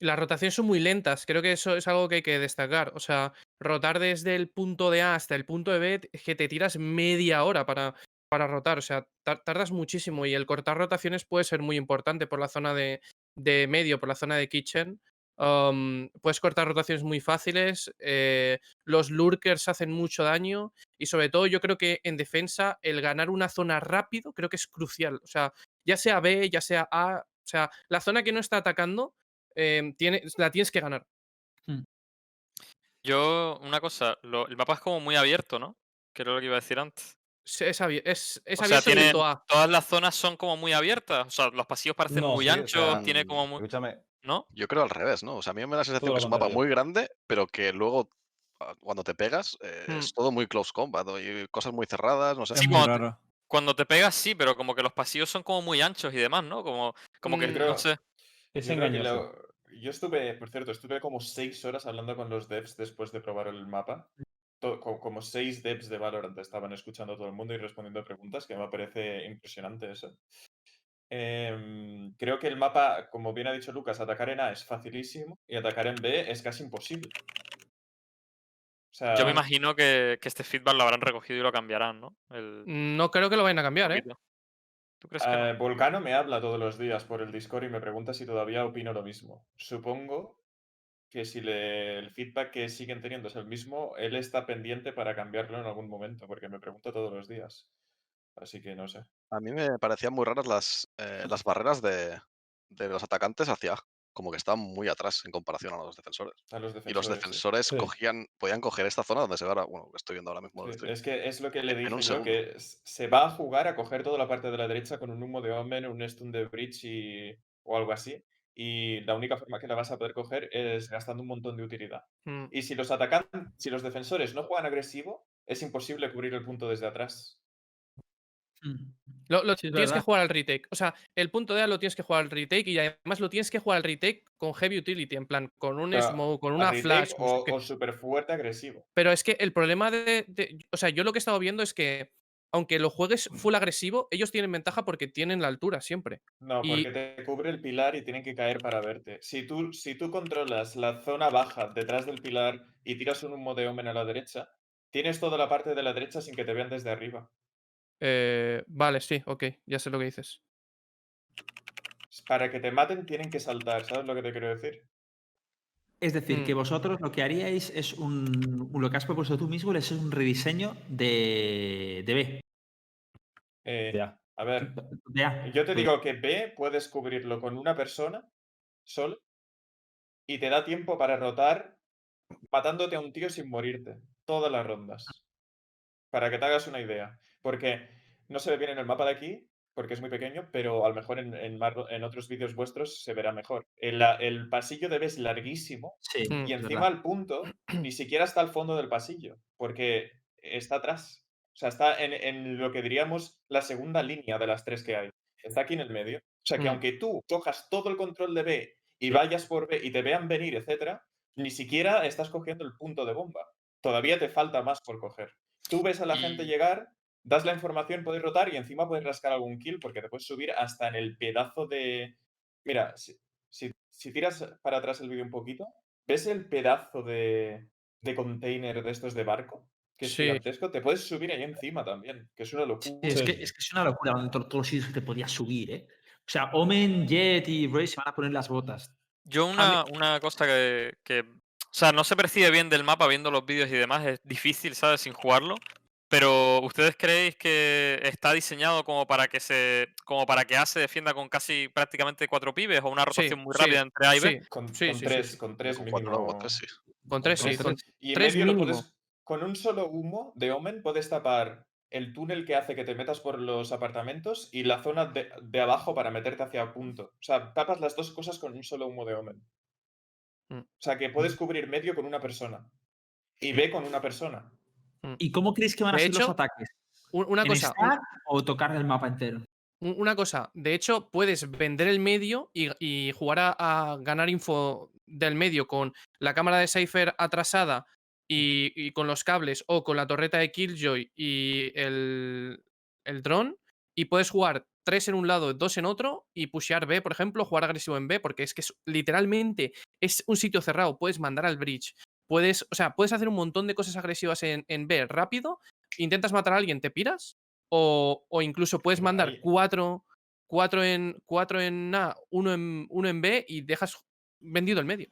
Las rotaciones son muy lentas, creo que eso es algo que hay que destacar. O sea, rotar desde el punto de A hasta el punto de B es que te tiras media hora para, para rotar, o sea, tar- tardas muchísimo y el cortar rotaciones puede ser muy importante por la zona de, de medio, por la zona de kitchen. Puedes cortar rotaciones muy fáciles, eh, los lurkers hacen mucho daño y sobre todo yo creo que en defensa el ganar una zona rápido creo que es crucial. O sea, ya sea B, ya sea A, o sea, la zona que no está atacando eh, tiene, la tienes que ganar. Yo, una cosa, lo- el mapa es como muy abierto, ¿no? Que era lo que iba a decir antes. Es, es abi- es- es O sea, abierto tiene, punto A. todas las zonas son como muy abiertas. O sea, los pasillos parecen No, muy sí, o anchos, sea, tiene como muy. Escúchame, ¿No? Yo creo al revés, ¿no? O sea, a mí me da la sensación que es un mapa muy grande, pero que luego ah, cuando te pegas eh, Hmm. es todo muy close combat ¿no? y cosas muy cerradas, no sé. Sí, cuando te- raro. Cuando te pegas, sí, pero como que los pasillos son como muy anchos y demás, ¿no? Como, como que, Mm, no creo- sé. Es engañoso. Yo estuve, por cierto, estuve como seis horas hablando con los devs después de probar el mapa. Como seis devs de Valorant estaban escuchando a todo el mundo y respondiendo preguntas, que me parece impresionante eso. Em, creo que el mapa, como bien ha dicho Lucas, atacar en A es facilísimo y atacar en B es casi imposible. O sea, Yo me imagino que, que este feedback lo habrán recogido y lo cambiarán, ¿no? El No creo que lo vayan a cambiar, ¿eh? ¿Tú crees que no? Eh, Volcano me habla todos los días por el Discord y me pregunta si todavía opino lo mismo. Supongo que si le- el feedback que siguen teniendo es el mismo, él está pendiente para cambiarlo en algún momento, porque me pregunta todos los días. Así que no sé. A mí me parecían muy raras las, eh, las barreras de, de los atacantes hacia A, como que estaban muy atrás en comparación a los defensores. A los Y los defensores. sí. <laughs> cogían, podían coger esta zona donde se ve ahora, bueno, estoy viendo ahora mismo Sí, stream. es que es lo que le dije que se va a jugar a coger toda la parte de la derecha con un humo de Omen, un stun de Bridge y, o algo así. Y la única forma que la vas a poder coger es gastando un montón de utilidad. Mm. Y si los atacan, si los defensores no juegan agresivo, es imposible cubrir el punto desde atrás. Mm. Lo, lo Sí, es tienes que jugar al retake. O sea, el punto de A lo tienes que jugar al retake y además lo tienes que jugar al retake con heavy utility, en plan, con un Pero smoke, con una flash. o, qué. o súper fuerte agresivo. Pero es que el problema de, de- O sea, yo lo que he estado viendo es que, aunque lo juegues full agresivo, ellos tienen ventaja porque tienen la altura siempre. No, Y- porque te cubre el pilar y tienen que caer para verte. Si tú, si tú controlas la zona baja detrás del pilar y tiras un humo de Omen a la derecha, tienes toda la parte de la derecha sin que te vean desde arriba. Eh, vale, sí, ok, ya sé lo que dices. Para que te maten tienen que saltar, ¿sabes lo que te quiero decir? Es decir, Mm. que vosotros lo que haríais es un. Lo que has propuesto tú mismo es un rediseño de, de B. Eh, Ya. A ver, De A. yo te Pues- digo que B puedes cubrirlo con una persona solo y te da tiempo para rotar matándote a un tío sin morirte. Todas las rondas. Para que te hagas una idea. Porque no se ve bien en el mapa de aquí, porque es muy pequeño, pero a lo mejor en, en otros vídeos vuestros se verá mejor. El, el pasillo de B es larguísimo Sí, Mm. y encima al punto ni siquiera está al fondo del pasillo, porque está atrás. O sea, está en, en lo que diríamos la segunda línea de las tres que hay. Está aquí en el medio. O sea, que Mm. aunque tú cojas todo el control de B y vayas por B y te vean venir, etcétera, ni siquiera estás cogiendo el punto de bomba. Todavía te falta más por coger. Tú ves a la gente llegar, das la información, puedes rotar y encima puedes rascar algún kill porque te puedes subir hasta en el pedazo de... Mira, si, si- si tiras para atrás el vídeo un poquito, ¿ves el pedazo de, de container de estos de barco? Que es Sí. gigantesco. Te puedes subir ahí encima también, que es una locura. Sí, es, que, es que es una locura donde todos los sitios que te podías subir, ¿eh? O sea, Omen, Jet y Ray se van a poner las botas. Yo una, una cosa que, que, o sea, no se percibe bien del mapa viendo los vídeos y demás, es difícil, ¿sabes? Sin jugarlo. Pero ¿ustedes creéis que está diseñado como para que se, como para que A se defienda con casi prácticamente cuatro pibes o una Sí, rotación muy sí, rápida entre A y B? sí, Con, Sí, con tres, sí. con tres Con mínimo. Con tres, sí. Con Y tres medio lo mínimo. puedes, con un solo humo de Omen puedes tapar el túnel que hace que te metas por los apartamentos y la zona de, de abajo para meterte hacia punto. O sea, tapas las dos cosas con un solo humo de Omen. Mm. O sea, que puedes cubrir medio con una persona y B con una persona. ¿Y cómo creéis que van a De ser los ataques? Un- Una ¿En cosa, stack o tocar el mapa entero? un- una cosa, de hecho, puedes vender el medio y, y jugar a, a ganar info del medio con la cámara de Cypher atrasada y, y con los cables o con la torreta de Killjoy y el, el dron. Y puedes jugar tres en un lado, dos en otro y pushear B, por ejemplo, jugar agresivo en B, porque es que es, literalmente es un sitio cerrado. Puedes mandar al bridge. Puedes, o sea, puedes hacer un montón de cosas agresivas en, en B rápido. Intentas matar a alguien, te piras. O, o incluso puedes mandar cuatro, cuatro, en, cuatro en A, uno en, uno en B y dejas vendido el medio.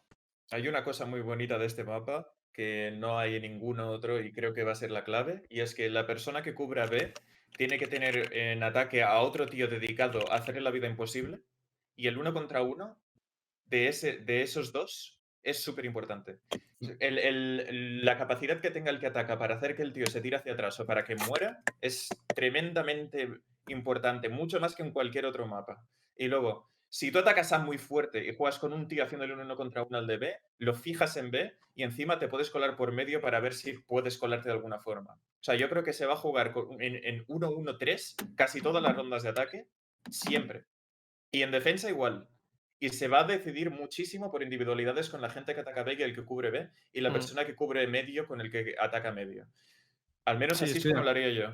Hay una cosa muy bonita de este mapa que no hay en ningún otro y creo que va a ser la clave, y es que la persona que cubra B tiene que tener en ataque a otro tío dedicado a hacerle la vida imposible, y el uno contra uno de, ese, de esos dos es súper importante. El- el- el- la capacidad que tenga el que ataca para hacer que el tío se tire hacia atrás o para que muera es tremendamente importante, mucho más que en cualquier otro mapa. Y luego, si tú atacas a muy fuerte y juegas con un tío haciéndole un uno contra uno al de B, lo fijas en B y encima te puedes colar por medio para ver si puedes colarte de alguna forma. O sea, yo creo que se va a jugar en 1-1-3 casi todas las rondas de ataque, siempre. Y en defensa igual. Y se va a decidir muchísimo por individualidades con la gente que ataca B y el que cubre B, y la Mm. persona que cubre medio con el que ataca medio. Al menos Sí, así de como lo haría yo.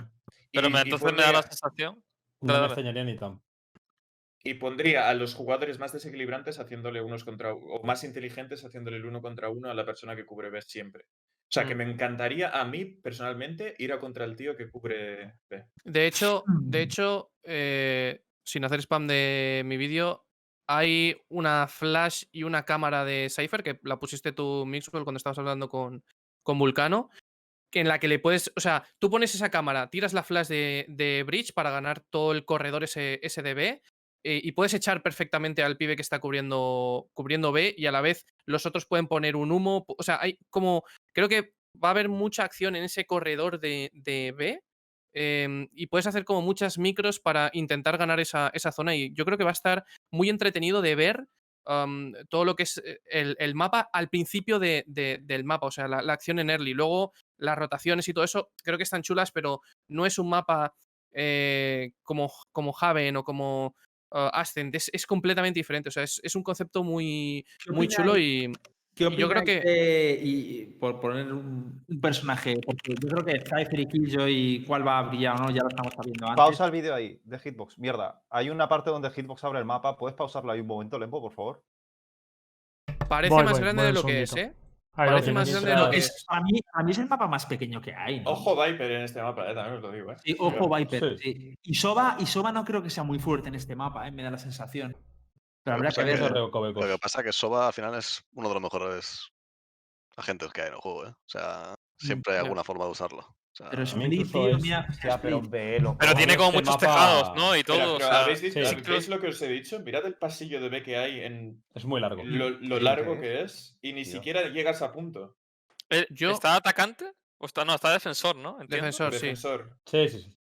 Pero Y- me- entonces me da la sensación. No me extrañaría ni tan. Y pondría a los jugadores más desequilibrantes haciéndole unos contra o más inteligentes haciéndole el uno contra uno a la persona que cubre B siempre. O sea, que Mm. me encantaría a mí, personalmente, ir a contra el tío que cubre B. De hecho, de Mm. hecho eh, sin hacer spam de mi vídeo, hay una flash y una cámara de Cypher que la pusiste tú, Mixwell, cuando estabas hablando con, con Vulcano, en la que le puedes, o sea, tú pones esa cámara, tiras la flash de, de Bridge para ganar todo el corredor ese, SDB eh, y puedes echar perfectamente al pibe que está cubriendo, cubriendo B y a la vez los otros pueden poner un humo. O sea, hay como, creo que va a haber mucha acción en ese corredor de, de B em, y puedes hacer como muchas micros para intentar ganar esa, esa zona y yo creo que va a estar muy entretenido de ver todo lo que es eh, el, el mapa al principio de- de- del mapa, o sea, la, la acción en early. Luego las rotaciones y todo eso creo que están chulas, pero no es un mapa eh, como, como Haven o como uh, Ascent, es, es completamente diferente, o sea, es, es un concepto muy, ¿Qué muy chulo y ¿Qué y yo creo que- de- y por poner un, un personaje, porque yo creo que Cypher y Killjoy, cuál va a brillar o no, ya lo estamos sabiendo antes. Pausa el vídeo ahí, de Hitbox. Mierda, hay una parte donde Hitbox abre el mapa. ¿Puedes pausarlo ahí un momento, Lembo, por favor? parece Voy, más voy, grande voy de lo que es. ¿eh? Parece más grande de lo que Es- para, mí, es el mapa más pequeño que hay. ¿no? Ojo Viper en este mapa, eh, también os lo digo. Eh. Sí, ojo. Viper. Sí. sí. Y, Soba, y Soba no creo que sea muy fuerte en este mapa, ¿eh? me da la sensación. Pero habrá que. Lo que pasa es que Soba al final es uno de los mejores agentes que hay en el juego, ¿eh? O sea, siempre hay ya. alguna forma de usarlo. O sea, Pero Split, tío, es- mira. Hostia, pero tiene como este muchos mapa- tejados, ¿no? Y todo. o pero sea, ¿habéis, visto, sí. ¿Veis lo que os he dicho? Mirad el pasillo de B que hay en Es muy largo. lo, lo Sí, largo ¿qué que es y ni Tío. siquiera llegas a punto. Eh, Yo- ¿Está atacante? O está, no, está defensor, ¿no? Entiendo. Defensor, sí. Defensor. Sí, sí, sí.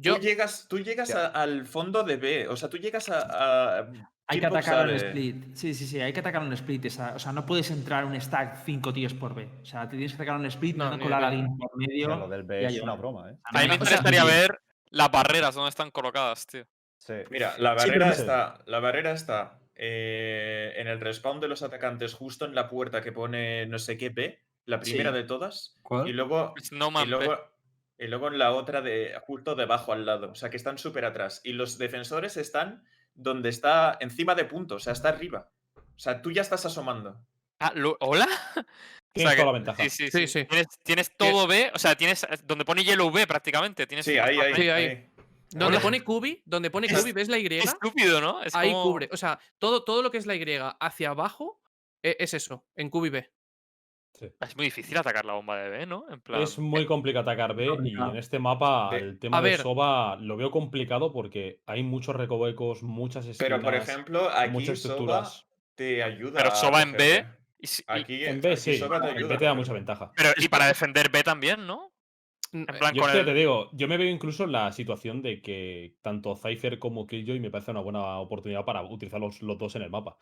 Yo, Tú llegas, tú llegas a- al fondo de B. O sea, tú llegas a. a Hay que atacar un split. Sí, sí, sí, hay que atacar un split. esa- o sea, no puedes entrar un stack 5 tíos por B. O sea, te tienes que atacar un split, No, no, colar a alguien por medio. Lo del B y es una broma, ¿eh? A mí me o sea, interesaría ver las barreras, dónde están colocadas, tío. Sí. Mira, la barrera está. La barrera está eh, en el respawn de los atacantes, justo en la puerta que pone no sé qué B, la primera Sí. de todas. ¿Cuál? Y luego. No Y Man luego, y luego en la otra de justo debajo al lado. O sea que están súper atrás. Y los defensores están donde está encima de punto. O sea, está arriba. O sea, tú ya estás asomando. Ah, lo- ¿Hola? <laughs> Tienes O sea toda la que- ventaja. Sí, sí, Sí, sí. sí. Tienes, tienes todo B, o sea, tienes eh, donde pone Yellow B prácticamente. Tienes Sí, ahí, ahí. Sí, ahí. ahí. donde Hola. pone Kubi, donde pone Es- Kubi, ¿ves la Y? Estúpido, ¿no? Es Ahí como- cubre. O sea, todo, todo lo que es la Y hacia abajo eh, es eso, en Kubi B. Es muy difícil atacar la bomba de B, ¿no? En plan. Es muy complicado atacar B y en este mapa el tema A de ver. Soba lo veo complicado porque hay muchos recovecos, muchas esquinas, Pero por ejemplo, aquí muchas Soba estructuras. te ayuda. Pero Soba en B, y y- Aquí En B aquí sí, Soba te en ayuda. B te da mucha ventaja. pero, y para defender B también, ¿no? En eh, plan, Yo el- te digo, yo me veo incluso en la situación de que tanto Cypher como Killjoy me parece una buena oportunidad para utilizar los, los dos en el mapa.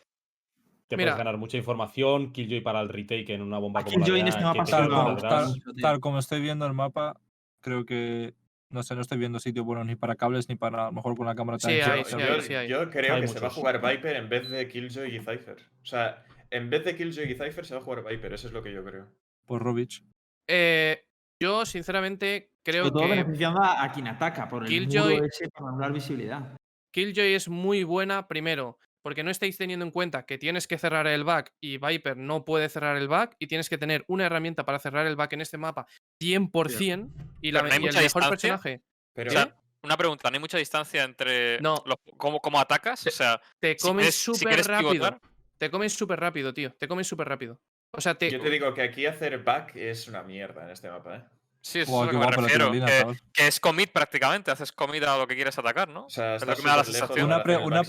Te Mira. puedes ganar mucha información, Killjoy para el retake en una bomba A como la Killjoy en este mapa Tal, tal- como estoy viendo el mapa, creo que no sé, no estoy viendo sitio bueno ni para cables ni para a lo mejor con la cámara Sí, hay, Yo, sí yo- hay, sí hay. yo creo Hay que se va a jugar Viper en vez de Killjoy y Cypher. O sea, en vez de Killjoy y Cypher se va a jugar Viper, eso es lo que yo creo. por Rovich. eh, yo, sinceramente, creo todo que beneficiando a, quien ataca por el Killjoy- muro ese para visibilidad. Killjoy es muy buena, primero, porque no estáis teniendo en cuenta que tienes que cerrar el back y Viper no puede cerrar el back y tienes que tener una herramienta para cerrar el back en este mapa 100% y, la, Pero no hay y el mucha mejor distancia. personaje Pero O sea, una pregunta, ¿no hay mucha distancia entre No. los- cómo, cómo atacas? O sea, te comes si súper rápido. pivotar, Te comes súper rápido, tío. Te comes súper rápido. O sea, te, yo te digo que aquí hacer back es una mierda en este mapa, ¿eh? sí, eso Guau, es lo que me refiero. tirolina, Que, es commit prácticamente, haces commit a lo que quieres atacar, ¿no? O sea, Es lo que me da la sensación. Una pre- hacer el una back.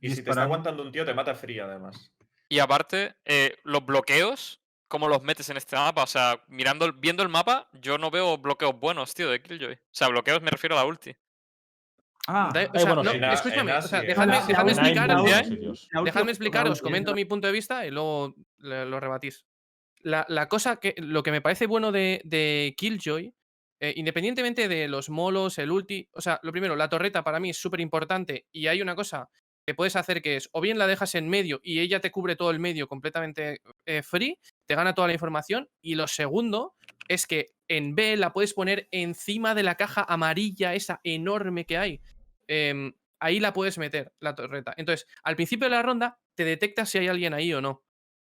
Y si te está aguantando un tío, te mata fría, además. Y aparte, eh, los bloqueos, ¿cómo los metes en este mapa? O sea, mirando, viendo el mapa, yo no veo bloqueos buenos, tío, de Killjoy. O sea, bloqueos me refiero a la ulti. Ah, o sea, no, sitios. escúchame, En o sea, Asia, dejadme, en dejadme Asia, Hay explicar, muchos Asia, ¿eh? sitios. la última- Dejadme explicar, la os comento mi punto de vista y luego lo rebatís. La, la cosa que. Lo que me parece bueno de, de Killjoy, eh, independientemente de los molos, el ulti. O sea, lo primero, la torreta para mí es súper importante y hay una cosa que puedes hacer que es o bien la dejas en medio y ella te cubre todo el medio completamente eh, free, te gana toda la información. Y lo segundo es que en B la puedes poner encima de la caja amarilla, esa enorme que hay. Em, ahí la puedes meter, la torreta. Entonces, al principio de la ronda, te detecta si hay alguien ahí o no.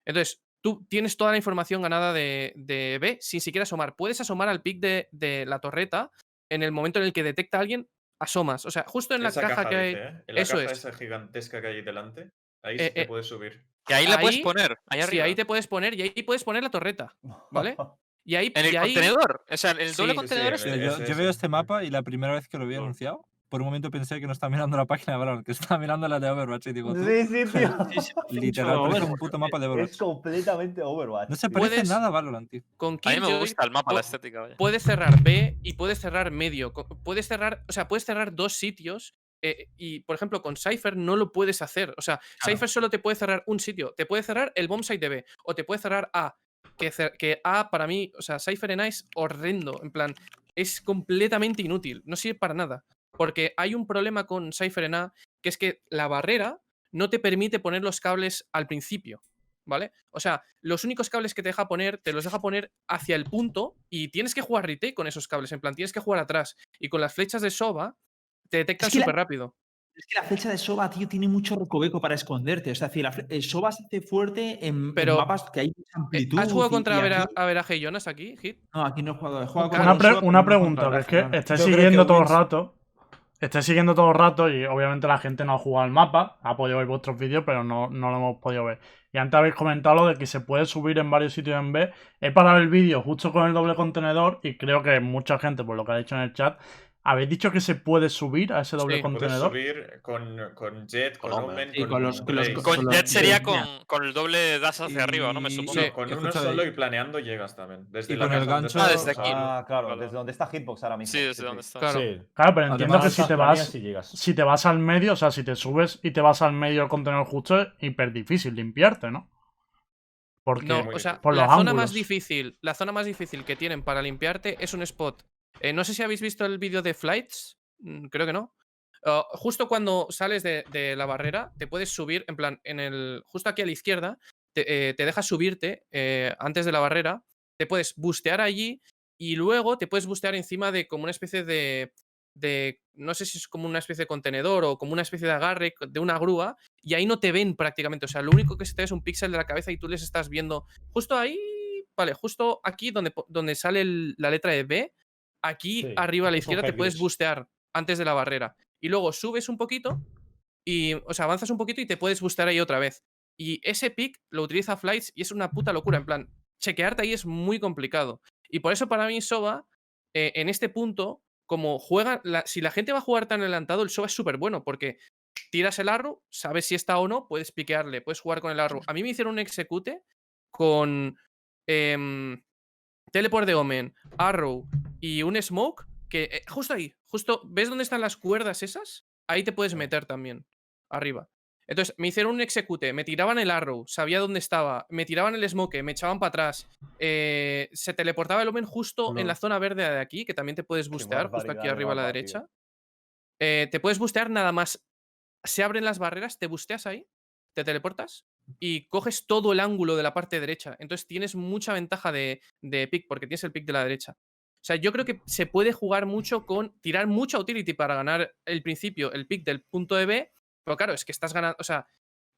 Entonces, tú tienes toda la información ganada de, B sin siquiera asomar. Puedes asomar al pic de, de la torreta en el momento en el que detecta a alguien, asomas. O sea, justo en la Esa caja, que hay. dice, ¿eh? En la eso caja es. esa gigantesca que hay delante, ahí Eh, sí te eh, puedes subir. Que ahí la puedes poner, ahí Sí, arriba. ahí te puedes poner y ahí puedes poner la torreta. ¿Vale? <laughs> Y ahí. En el y ahí- contenedor. O sea, en el doble sí, contenedor sí, es- eh, yo, ese, yo ese. veo este mapa y la primera vez que lo vi anunciado, por un momento pensé que no estaba mirando la página de Valorant, que estaba mirando la de Overwatch y digo, tú, Sí, sí, tío. <laughs> Sí, sí, <laughs> literal, parece un puto mapa de Overwatch. Es completamente Overwatch. No se parece Puedes- nada a Valorant, tío. con A mí me gusta el mapa, la estética. vaya. puedes cerrar B y puedes cerrar medio. Puedes cerrar, o sea, puedes cerrar dos sitios. eh, y, por ejemplo, con Cypher no lo puedes hacer. O sea, Cypher solo te puede cerrar un sitio. Te puede cerrar el bomb site de B. O te puede cerrar A. Que, cer- que A para mí, o sea, Cypher en A es horrendo. En plan, es completamente inútil. No sirve para nada. Porque hay un problema con Cypher en A, que es que la barrera no te permite poner los cables al principio. ¿Vale? O sea, los únicos cables que te deja poner, te los deja poner hacia el punto y tienes que jugar retake con esos cables. En plan, tienes que jugar atrás. Y con las flechas de Soba, te detectan que la- súper rápido. Es que la flecha de Soba, tío, tiene mucho recoveco para esconderte. O sea, es decir, la el Soba se hace fuerte en, mapas que hay mucha Eh, amplitud. ¿Has jugado y- contra y Avera- aquí- Averaje y Jonas aquí, Hit? No, aquí no he jugado. He jugado Una pre- pregunta, que es que estáis siguiendo que todo el Wins- rato. Estáis siguiendo todo el rato y obviamente la gente no ha jugado al mapa, ha podido ver vuestros vídeos, pero no, no lo hemos podido ver. Y antes habéis comentado de que se puede subir en varios sitios en B. He parado el vídeo justo con el doble contenedor y creo que mucha gente, por lo que ha dicho en el chat, ¿Habéis dicho que se puede subir a ese doble Sí. Contenedor? subir con, con Jet, con, Con Omen. Con, con los- con los- con Jet sería con, con el doble dash hacia arriba, ¿no? Me supongo. Sí, con uno solo ahí. y planeando llegas también. Desde Y la con el gancho- Ah, desde aquí. Ah, claro, Vale, desde donde está Hitbox ahora mismo. Sí, desde sí. donde está. Claro. Sí. Claro, pero entiendo Además, que si te vas llegas. si te vas al medio, o sea, si te subes y te vas al medio del contenedor justo, es hiper difícil limpiarte, ¿no? Porque No, o sea, por la los zona ángulos. más difícil, la zona más difícil que tienen para limpiarte es un spot. Eh, no sé si habéis visto el vídeo de Flights, mm, creo que no. Ah, justo cuando sales de, la barrera, te puedes subir, en plan, en el. Justo aquí a la izquierda, te, eh, te deja subirte eh, antes de la barrera. Te puedes bustear allí y luego te puedes bustear encima de como una especie de. de no sé si es como una especie de contenedor o como una especie de agarre de una grúa y ahí no te ven prácticamente. O sea, lo único que se te ve es un píxel de la cabeza y tú les estás viendo justo ahí, vale, justo aquí donde, donde sale la letra de B, aquí Sí, arriba a la izquierda te puedes bustear antes de la barrera. Y luego subes un poquito y, o sea, avanzas un poquito y te puedes bustear ahí otra vez. Y ese pick lo utiliza Flights y es una puta locura. En plan, chequearte ahí es muy complicado. Y por eso para mí Soba, eh, en este punto, como juega, la- si la gente va a jugar tan adelantado, el Soba es súper bueno porque tiras el arrow, sabes si está o no, puedes piquearle, puedes jugar con el arrow. A mí me hicieron un execute con em, teleport de Omen, arrow y un smoke que eh, justo ahí, justo, ¿ves dónde están las cuerdas esas? Ahí te puedes meter también, arriba. Entonces, me hicieron un execute, me tiraban el arrow, sabía dónde estaba, me tiraban el smoke, me echaban para atrás, eh, se teleportaba el Omen justo en la zona verde de aquí, que también te puedes bustear, justo aquí arriba a la derecha. Eh, te puedes bustear nada más. Se abren las barreras, te busteas ahí, te teleportas y coges todo el ángulo de la parte derecha. Entonces tienes mucha ventaja de, de pick porque tienes el pick de la derecha. O sea, yo creo que se puede jugar mucho con tirar mucha utility para ganar el principio, el pick del punto de B. Pero claro, es que estás ganando, o sea,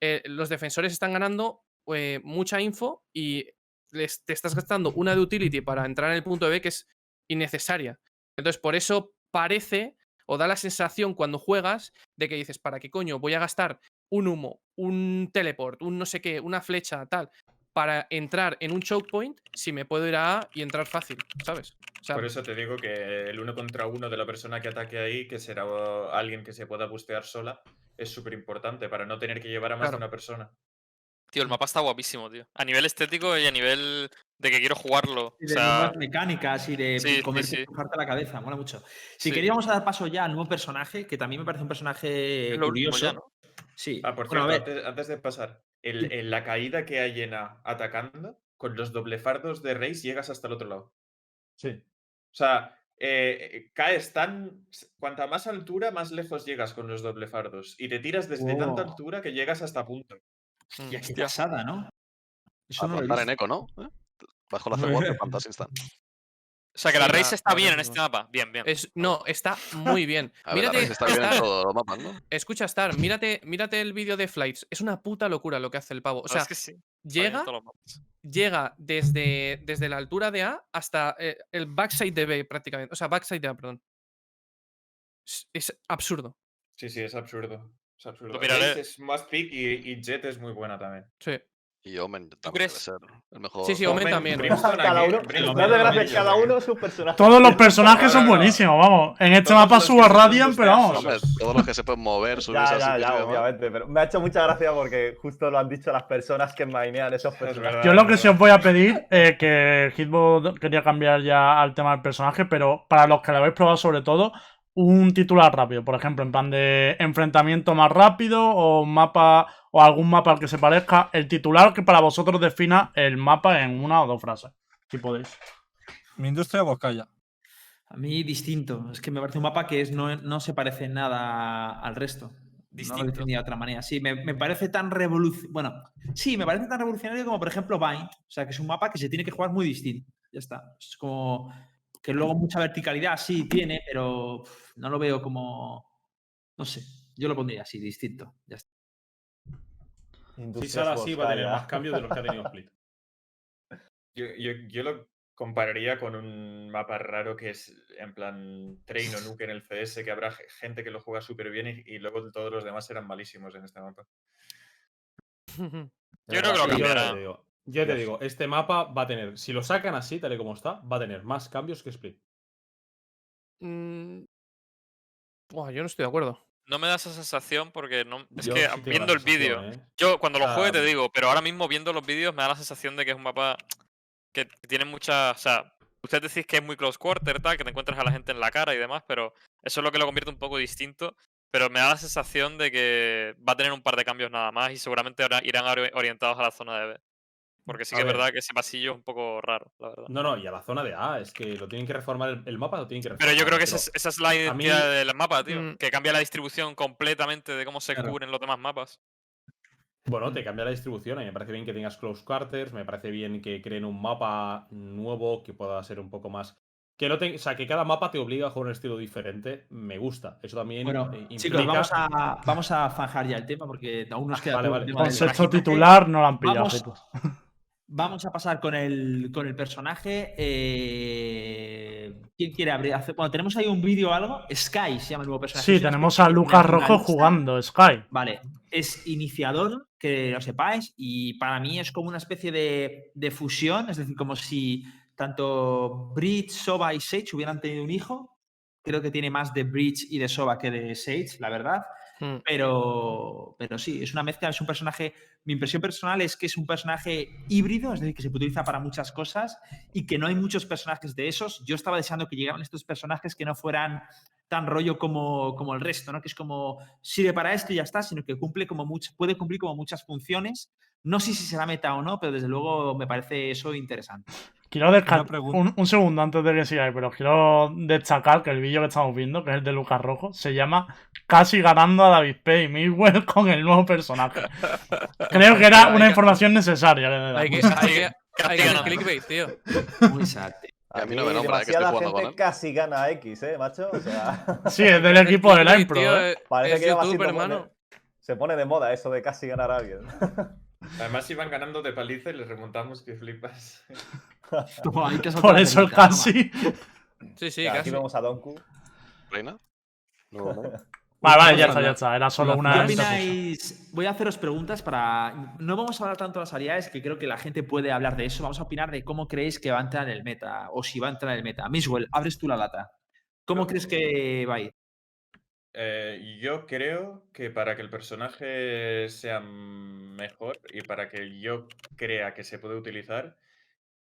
eh, los defensores están ganando eh, mucha info y les- te estás gastando una de utility para entrar en el punto de B que es innecesaria. Entonces, por eso parece o da la sensación cuando juegas de que dices, ¿para qué coño voy a gastar un humo, un teleport, un no sé qué, una flecha, tal, para entrar en un choke point si me puedo ir a A y entrar fácil, ¿sabes? O sea, Por eso te digo que el uno contra uno de la persona que ataque ahí, que será alguien que se pueda bustear sola, es súper importante para no tener que llevar a más Claro. de una persona. Tío, el mapa está guapísimo, tío. A nivel estético y a nivel de que quiero jugarlo. Y O de sea, nuevas mecánicas y de sí, sí, comerte, sí. empujarte la cabeza, mola mucho. Si Sí. queríamos dar paso ya al nuevo personaje, que también me parece un personaje es lo último curioso. ya, ¿no? Sí. Ah, por Bueno, a cierto, ver, antes, antes de pasar, el- en la caída que hay en A atacando, con los doble fardos de Reis llegas hasta el otro lado. Sí. O sea, eh, eh, caes tan. Cuanta más altura, más lejos llegas con los doble fardos. Y te tiras desde tanta Wow. altura que llegas hasta punto. Hostia, qué pasada, ¿no? Eso A no lo en eco, ¿no? ¿Eh? Bajo la <laughs> C4 te plantas instant. O sea, que la la- está bien en este mapa. Bien, bien. es, no, está muy bien. <laughs> A ver, la Mírate, race está bien en Star, todos los mapas, ¿no? escucha, Star, mírate, mírate el vídeo de Flights. Es una puta locura lo que hace el pavo. O sea, es que sí. llega, llega desde, desde la altura de A hasta eh, el backside de B prácticamente. O sea, backside de A, perdón. Es, es absurdo. Sí, sí, es absurdo. Es absurdo. más pick y, y Jet es muy buena también. Sí. Y Omen también crees? debe ser el mejor. Sí, sí, Omen Omen, también. Brimstone cada uno, cada uno su personaje. Todos los personajes son buenísimos, vamos. En este Todos mapa subo a Radiant, pero vamos. Hombre, todos los que se pueden mover, <laughs> subirse Ya, ya, ya, obviamente. Pero me ha hecho mucha gracia porque justo lo han dicho las personas que mainean esos personajes. verdad. Yo lo que sí os voy a pedir, eh, que Hitbox quería cambiar ya al tema del personaje, pero para los que lo habéis probado sobre todo, un titular rápido, por ejemplo, en plan de enfrentamiento más rápido o mapa o algún mapa al que se parezca, el titular que para vosotros defina el mapa en una o dos frases, si podéis. Mi industria Boscaya. A mí distinto. Es que me parece un mapa que es, no, no se parece en nada al resto. No Distinto. lo definiría de otra manera. Sí, me, me parece tan revolucionario. Bueno, sí, me parece tan revolucionario como, por ejemplo, Bind. O sea, que es un mapa que se tiene que jugar muy distinto. Ya está. Es como que luego mucha verticalidad sí tiene, pero no lo veo como. No sé. Yo lo pondría así, distinto. Ya está. Si sale así, va a tener más cambios de los que ha tenido Split. Yo, yo, yo lo compararía con un mapa raro que es en plan Train o Nuke en el CS, que habrá ge- gente que lo juega súper bien y, y luego todos los demás eran malísimos en este mapa. Yo creo que lo cambiará. Yo te digo, este mapa va a tener, si lo sacan así, tal y como está, va a tener más cambios que Split. Mm, Buah, yo no estoy de acuerdo. No me da esa sensación porque no. Es Yo que sí viendo el vídeo. ¿eh? Yo cuando lo juegue te Ah, digo, pero ahora mismo viendo los vídeos me da la sensación de que es un mapa que tiene mucha. O sea, usted decís que es muy close quarter, tal, que te encuentras a la gente en la cara y demás, pero eso es lo que lo convierte un poco distinto. Pero me da la sensación de que va a tener un par de cambios nada más y seguramente ahora irán ori- orientados a la zona de B. Porque sí A que es ver. verdad que ese pasillo es un poco raro, la verdad. No, no, y a la zona de A, es que lo tienen que reformar el, el mapa, lo tienen que reformar. Pero yo creo que esa es, esa es la mí- identidad del mapa, tío. Mm. Que cambia la distribución completamente de cómo se Claro. cubren los demás mapas. Bueno, te cambia la distribución. A mí me parece bien que tengas close quarters, me parece bien que creen un mapa nuevo que pueda ser un poco más. Que no te- o sea, que cada mapa te obliga a jugar un estilo diferente. Me gusta. Eso también Bueno, eh, implica. chicos, vamos a, vamos a fajar ya el tema porque aún nos queda Vale, vale. el tema del titular no lo han pillado. Vamos-. Vamos a pasar con el, con el personaje. eh, ¿Quién quiere abrir? Hace- Bueno, tenemos ahí un vídeo o algo. Sky se llama el nuevo personaje. Sí, tenemos a Lucas Rojo jugando, Sky. Vale, es iniciador, que lo sepáis, y para mí es como una especie de, de fusión, es decir, como si tanto Bridge, Soba y Sage hubieran tenido un hijo. Creo que tiene más de Bridge y de Soba que de Sage, la verdad. Mm. Pero, pero sí, es una mezcla, es un personaje. Mi impresión personal es que es un personaje híbrido, es decir, que se puede utilizar para muchas cosas y que no hay muchos personajes de esos. Yo estaba deseando que llegaran estos personajes que no fueran tan rollo como, como el resto, ¿no? Que es como sirve para esto y ya está, sino que cumple como much- puede cumplir como muchas funciones. No sé si será meta o no, pero desde luego me parece eso interesante. Quiero destacar un, un segundo antes de que sigáis, pero quiero destacar que el vídeo que estamos viendo, que es el de Lucas Rojo, se llama Casi ganando a David P. y Miguel con el nuevo personaje. Creo que era una información necesaria. que Hay que, damos. hay que, <laughs> hay que hacer ganando. clickbait, tío. Muy sad. A mí no me nombra, que estoy jugando con gente él. casi gana a X, ¿eh, macho? O sea, <laughs> Sí, es del equipo de la Clickbait, Impro. tío, ¿eh? parece es que YouTube, hermano. Se pone de moda eso de casi ganar a alguien. <laughs> Además iban ganando de paliza y les remontamos que flipas. Por eso el casi. Sí, sí, casi. Aquí vemos a Donku. ¿Reina? No, no. Vale, vale, ya está, ya está. Era solo ¿Qué una. ¿Qué interrupción. opináis? Voy a haceros preguntas para. No vamos a hablar tanto de las habilidades, que creo que la gente puede hablar de eso. Vamos a opinar de cómo creéis que va a entrar en el meta o si va a entrar en el meta. Miswell, abres tú la lata. ¿Cómo crees que va a ir? Eh, yo creo que para que el personaje sea mejor y para que yo crea que se puede utilizar,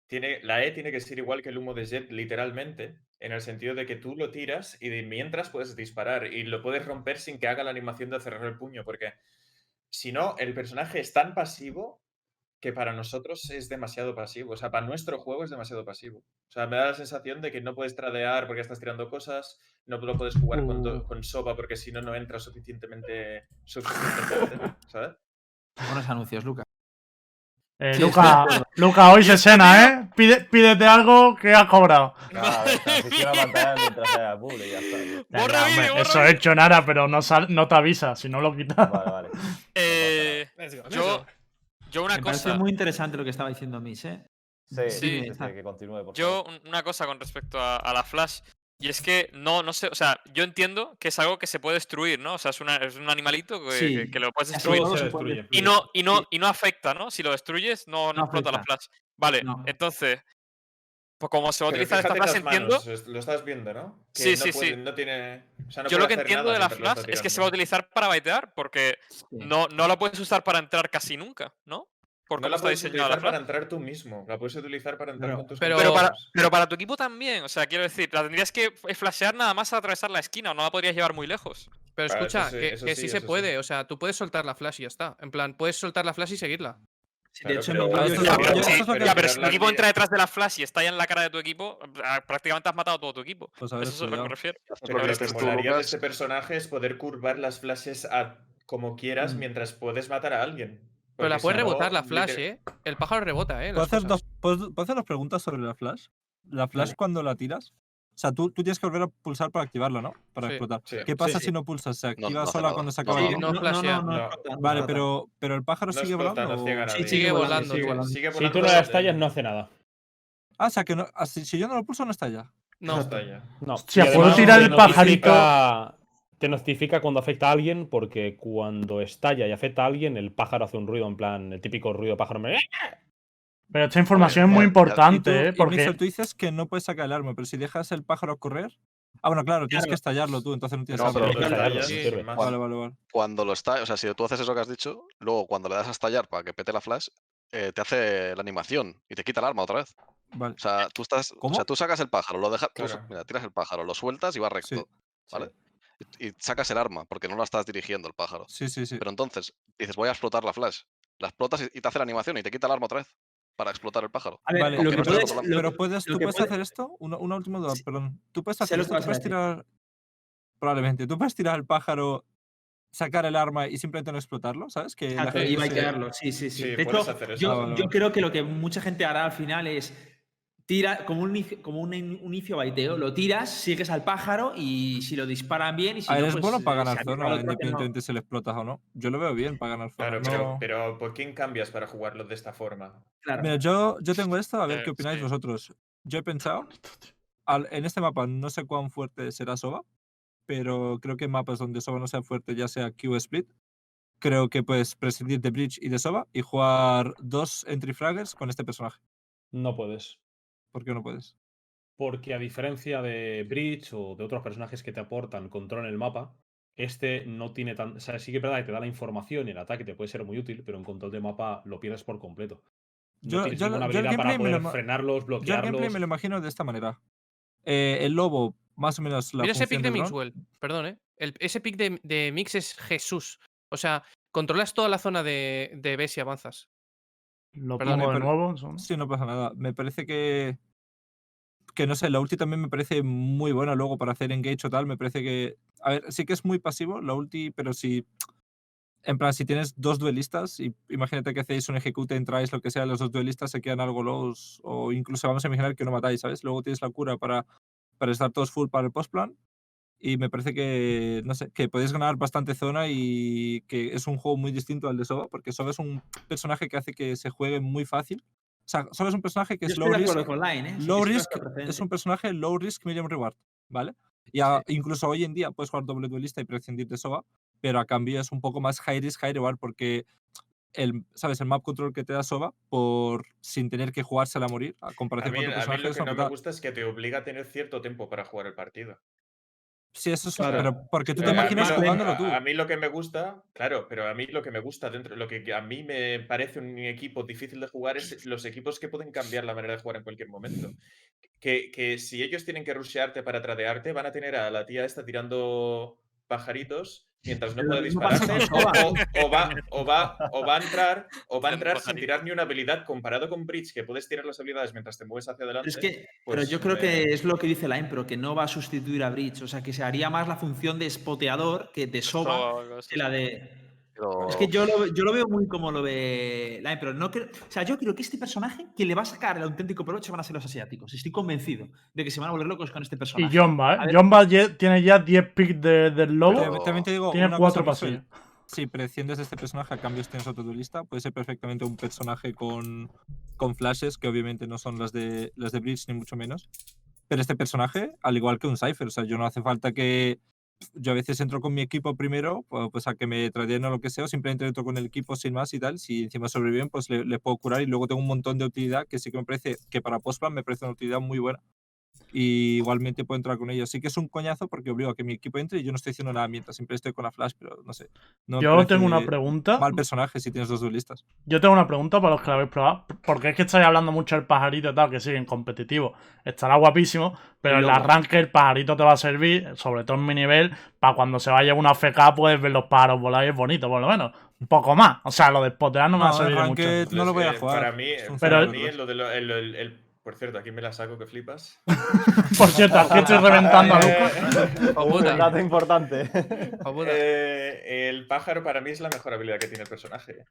tiene, la E tiene que ser igual que el humo de Jet, literalmente, en el sentido de que tú lo tiras y de mientras puedes disparar y lo puedes romper sin que haga la animación de cerrar el puño, porque si no, el personaje es tan pasivo que para nosotros es demasiado pasivo. O sea, para nuestro juego es demasiado pasivo. O sea, me da la sensación de que no puedes tradear porque estás tirando cosas, no lo puedes jugar con, do- Uh. con Soba porque si no, no entra suficientemente, suficientemente <laughs> ¿sabes? Buenos anuncios, Luca. Eh, Sí, Luca, Luca, hoy se cena, ¿eh? Pide- pídete algo que has cobrado. Nada, a ver, pantalla mientras bull y ya está. Venga, Borra hombre, vídeo, borra eso he hecho nada, pero no, sal- no te avisa, si no lo quitas. Vale, vale. Eh, yo, yo una Me parece cosa. muy interesante lo que estaba diciendo Miss, ¿eh? Sí, Sí. sí, sí, que continúe, por Yo, una cosa con respecto a, a la Flash, y es que no, no sé, o sea, yo entiendo que es algo que se puede destruir, ¿no? O sea, es, una- es un animalito que, Sí, que- que lo puedes destruir. destruye. Y no, y no, Sí. y no afecta, ¿no? Si lo destruyes, no, no, No explota la. Flash. Vale, No. entonces, pues como se va a utilizar esta Flash, las entiendo. Lo estás viendo, ¿no? Que Sí, no sí, puede- sí. No tiene, o sea, no Yo lo que entiendo de la Flash es que se va a utilizar para baitear, porque Sí. no, no la puedes usar para entrar casi nunca, ¿no? Por No la está puedes utilizar para entrar tú mismo. La puedes utilizar para entrar Pero- con tus pero- Pero para, compañeros. pero para tu equipo también, o sea, quiero decir, la tendrías que f- flashear nada más a atravesar la esquina, o no la podrías llevar muy lejos. Pero Claro, eso escucha, sí, que, eso que sí, sí, se eso sí. puede. O sea, tú puedes soltar la flash y ya está. En plan, puedes soltar la flash y seguirla. De hecho, pero- Pero esto es- Ya, pero, eso es ya, si tu equipo entra detrás de la flash y está ya en la cara de tu equipo, ah, prácticamente has matado a todo tu equipo. Pues Eso haber es a lo que me refiero. Pero lo que tú, molaría de este personaje es poder curvar las flashes a como quieras Mm. mientras puedes matar a alguien. Pero la puedes si no, rebotar la flash, ¿eh? El pájaro rebota, ¿eh? ¿Puedo las hacer, dos, ¿puedo, puedo hacer dos preguntas sobre la flash? La flash Vale. cuando la tiras. O sea, tú, tú tienes que volver a pulsar para activarla, ¿no? Para Sí. explotar. Sí. ¿Qué pasa sí. si no pulsas? ¿Se activa no sola cuando se No, acaba no, el Sí, turno? no flashea. no, No. no Vale, pero, pero el pájaro No sigue explota, volando. no ciega Sí, sigue volando, sigue, sigue volando. sigue Si tú no la estallas, no hace nada. Ah, o sea, que no, ah, si, si yo no lo pulso, no está ya. No. no estalla. No. Y ¿puedo tirar el pajarito? Te notifica cuando afecta a alguien, porque cuando estalla y afecta a alguien, el pájaro hace un ruido, en plan, el típico ruido de pájaro. Pero esta información es muy importante, y tú, ¿eh? y Porque tú dices que no puedes sacar el arma, pero si dejas el pájaro correr, Ah, bueno, claro, tienes Claro. que estallarlo tú, entonces no tienes No, pero ya, sí. Vale, vale, vale. Cuando lo está, o sea, si tú haces eso que has dicho, luego cuando le das a estallar para que pete la flash, eh, te hace la animación y te quita el arma otra vez. Vale. O sea, tú estás, o sea, tú sacas el pájaro, lo dejas, Claro. mira, tiras el pájaro, lo sueltas y va recto, Sí. ¿vale? Y, sacas el arma porque no la estás dirigiendo el pájaro. Sí, sí, sí. Pero entonces dices, voy a explotar la flash. La explotas y, te hace la animación y te quita el arma otra vez para explotar el pájaro. A ver, Vale, lo aunque que no estés puedes, controlando. lo Pero puedes, lo tú que puedes puede- hacer esto, una, una última duda, Sí. perdón. Tú puedes hacer esto, tú puedes tirar. Probablemente, tú puedes tirar el pájaro, sacar el arma y simplemente no explotarlo, ¿sabes? Que la Exacto, gente y va a se- quedarlo, sí, sí, sí. Sí, de hecho, hacer eso. yo, Ah, vale, yo creo que lo que mucha gente hará al final es tira como un inicio, como un, in- un inicio baiteo, lo tiras, sigues al pájaro y si lo disparan bien y si A no, es pues, bueno para ganar zona, que no. independientemente si le explotas o no. Yo lo veo bien para ganar zona. Claro, pero, pero ¿por quién cambias para jugarlo de esta forma? Claro. Mira, yo, yo tengo esto, a ver Eh, qué opináis sí. vosotros. Yo he pensado, <laughs> al- en este mapa no sé cuán fuerte será Soba, pero creo que en mapas donde Soba no sea fuerte, ya sea Q Split, creo que puedes prescindir de Bridge y de Soba y jugar dos entry fraggers con este personaje. No puedes. ¿Por qué no puedes? Porque a diferencia de Bridge o de otros personajes que te aportan control en el mapa, este no tiene tan. O sea, sí que es verdad que te da la información y el ataque te puede ser muy útil, pero en control de mapa lo pierdes por completo. No Yo- tienes yo lo- ninguna yo habilidad para me lo poder ma- frenarlos, Yo el bloquearlos. gameplay me lo imagino de esta manera. Eh, el lobo, más o menos la Mira ese pick de. Mixwell, perdón, ¿eh? El- ese pick de, de Mix es Jesús. O sea, controlas toda la zona de, de B si avanzas. Lo pongo de nuevo. Sí, no pasa nada. Me parece que. Que no sé, la ulti también me parece muy buena luego para hacer engage o tal. Me parece que. A ver, sí que es muy pasivo la ulti, pero si. En plan, si tienes dos duelistas, y imagínate que hacéis un ejecute, entráis, lo que sea, los dos duelistas se quedan algo lows, o incluso vamos a imaginar que no matáis, ¿sabes? Luego tienes la cura para, para estar todos full para el postplan. Y me parece que, no sé, que podéis ganar bastante zona y que es un juego muy distinto al de Soba, porque Soba es un personaje que hace que se juegue muy fácil. O sea, Soba es un personaje que Yo es low risk, ¿eh? Low risk, es un personaje low risk, medium reward, ¿vale? Y a- incluso hoy en día puedes jugar doble duelista y prescindir de Soba, pero a cambio es un poco más high risk, high reward, porque el, ¿sabes? El map control que te da Soba, por, sin tener que jugársela a morir, a A comparación mí, con otro a mí personaje, lo que no me gusta es que te obliga a tener cierto tiempo para jugar el partido. Sí, eso es, Claro. pero porque tú Eh, te a mí imaginas lo que- jugándolo tú. A, a mí lo que me gusta, claro, pero a mí lo que me gusta dentro, lo que a mí me parece un equipo difícil de jugar es los equipos que pueden cambiar la manera de jugar en cualquier momento. Que, que si ellos tienen que rushearte para tradearte, van a tener a la tía esta tirando pajaritos mientras no pueda Soba. o, o va, o, va, o va a entrar o va a entrar sin tirar ni una habilidad comparado con Bridge que puedes tirar las habilidades mientras te mueves hacia adelante. Pero es que, pero pues yo creo que es lo que dice Line, pero que no va a sustituir a Bridge. O sea, que se haría más la función de spoteador que de Soba que la de. Pero Es que yo lo, yo lo veo muy como lo ve Line, pero no creo. O sea, yo creo que este personaje, quien le va a sacar el auténtico provecho van a ser los asiáticos. Estoy convencido de que se van a volver locos con este personaje. Y ¿eh? ver- Jomba ye- tiene ya 10 picks de- del lobo. Pero- También te digo, Tiene una cuatro cosa, Mixwell, pasillos. Si prescindes de este personaje, a cambio tienes otro duelista, puede ser perfectamente un personaje con, con flashes, que obviamente no son las de, las de Bridge, ni mucho menos. Pero este personaje, al igual que un Cypher, o sea, yo no hace falta que. Yo a veces entro con mi equipo primero, pu- pues a que me tradeen o lo que sea, o simplemente entro con el equipo sin más y tal. Si encima sobreviven, pues le, le puedo curar y luego tengo un montón de utilidad que sí que me parece que para postplan me parece una utilidad muy buena. Y igualmente puedo entrar con ellos. Sí que es un coñazo porque obligo a que mi equipo entre y yo no estoy haciendo nada mientras siempre estoy con la flash, pero no sé. no Yo tengo una pregunta. Mal personaje si tienes dos duelistas. Yo tengo una pregunta para los que la habéis probado. Porque es que estáis hablando mucho del pajarito y tal, que sí, en competitivo estará guapísimo. Pero en el Luego. arranque el pajarito te va a servir, sobre todo en mi nivel, para cuando se vaya una FK puedes ver los pájaros volar y es bonito, por lo menos. Un poco más. O sea, lo de spotear no me va a No, servir mucho. no lo voy a jugar. Para mí, Es un para Pero- mí lo de lo- el- el- el- por cierto, aquí me la saco que flipas. <laughs> Por cierto, aquí estoy reventando a Lucas. <laughs> Un dato importante. Joder. eh, el pájaro para mí es la mejor habilidad que tiene el personaje.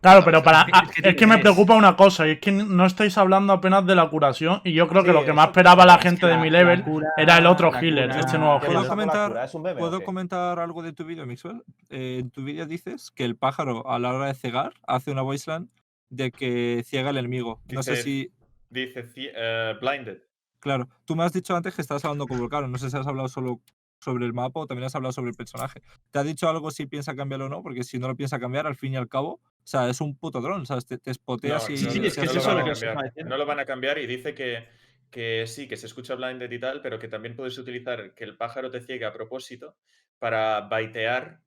Claro, pero para. Es que- ah, es que me preocupa una cosa, y es que no estáis hablando apenas de la curación. Y yo creo que Sí, lo que más esperaba la es que gente de mi level cura- era el otro healer, cura- este nuevo ¿Qué ¿Puedo healer. la comentar- ¿Puedo comentar algo de tu vídeo, Mixwell? Eh, en tu vídeo dices que el pájaro a la hora de cegar hace una voiceland de que ciega al enemigo. No sé si. Dice eh, Blinded. Claro, tú me has dicho antes que estabas hablando con Volcano. No sé si has hablado solo sobre el mapa o también has hablado sobre el personaje. ¿Te ha dicho algo si piensa cambiarlo o no? Porque si no lo piensa cambiar, al fin y al cabo, o sea, es un puto dron, ¿sabes? Te, te No, spoteas y. sí, no, es que no es eso van lo a que cambiar. No lo van a cambiar y dice que, que sí, que se escucha blinded y tal, pero que también puedes utilizar que el pájaro te ciegue a propósito para baitear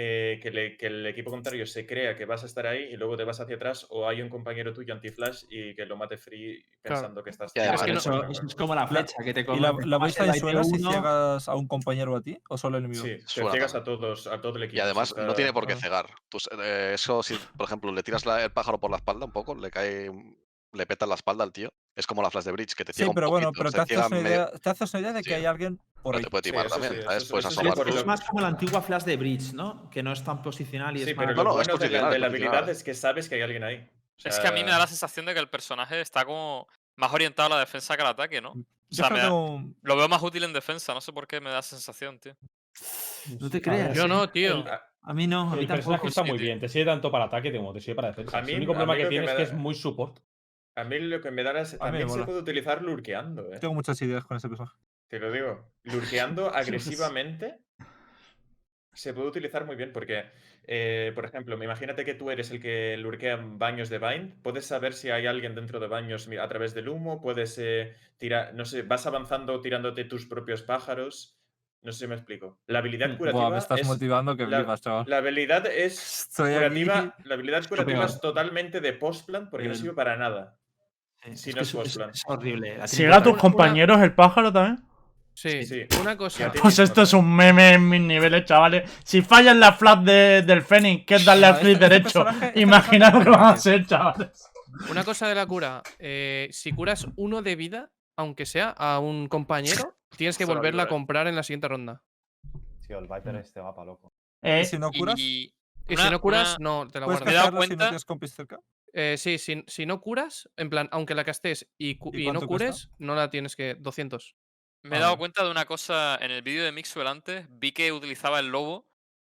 eh, que, le- que el equipo contrario se crea que vas a estar ahí y luego te vas hacia atrás o hay un compañero tuyo anti-flash y que lo mate free pensando que estás... Además tirando Eso, el es como la flecha que te ¿Y come. la, la el de suena si ciegas a un compañero o a ti o solo al enemigo? Sí, te ciegas a todos, a todo el equipo. Y además no está- tiene por qué cegar. Tú eh, eso, si por ejemplo le tiras la- el pájaro por la espalda un poco, le cae, le petas la espalda al tío. Es como la flash de Bridge, que te Sí, ciega un pero bueno, poquito, pero te haces, una medio- idea, te haces una idea de que Sí. hay alguien por pero ahí. te puede Sí, timar también, sí, ¿sabes? eso- Puedes eso sí, asomar Es más como la antigua flash de Bridge, ¿no? Que no es tan posicional y Sí, es pero más. lo No, no, es bueno de la, posicional, de es la habilidad posicional. es que sabes que hay alguien ahí. O Es que a mí me da la sensación de que el personaje está como más orientado a la defensa que al ataque, ¿no? O sea, me da- un- lo veo más útil en defensa, no sé por qué me da esa sensación, tío. No te creas. Yo no, tío. a- mí no, a mí El personaje está sí, muy bien, te sirve tanto para ataque como te sirve para defensa. A mí- el único problema que que tiene me es que da- es muy support. A mí lo que me da es. me También se puede utilizar lurkeando, ¿eh? tengo muchas ideas con ese personaje. Te lo digo. Lurkeando <laughs> agresivamente se puede utilizar muy bien porque, eh, por ejemplo, imagínate que tú eres el que lurkea baños de Bind. Puedes saber si hay alguien dentro de baños a través del humo. Puedes eh, tirar. No sé, vas avanzando tirándote tus propios pájaros. No sé si me explico. La habilidad Mm, curativa. Buah, me estás es- motivando que la- chaval. La habilidad es Estoy aquí. curativa. La habilidad curativa es totalmente de postplan porque no sirve para nada. Sí, Si es no que es es, es- postplan. es horrible. ¿Sigue a tus Una- compañeros el pájaro también? Sí, Sí. una cosa. Pues esto es un meme en mis niveles, chavales. Si fallas la flat de- del Fénix, que es darle No, al clic este- este derecho, este imaginaos lo que van a ser, chavales. Una cosa de la cura. eh, si curas uno de vida, aunque sea a un compañero, tienes que volverla a comprar en la siguiente ronda. Tío, el Viper este mapa loco. Eh, ¿Y si no curas? Y, Y una- si no curas, una- no, te la ¿Puedes guardas. Me he dado castearlo si no cuenta- tienes compis cerca? Eh, sí, si, si no curas, en plan, aunque la castes y, cu- ¿Y y no cuesta? cures, no la tienes que. 200. Me he Ah, dado cuenta de una cosa en el vídeo de Mixwell antes. Vi que utilizaba el lobo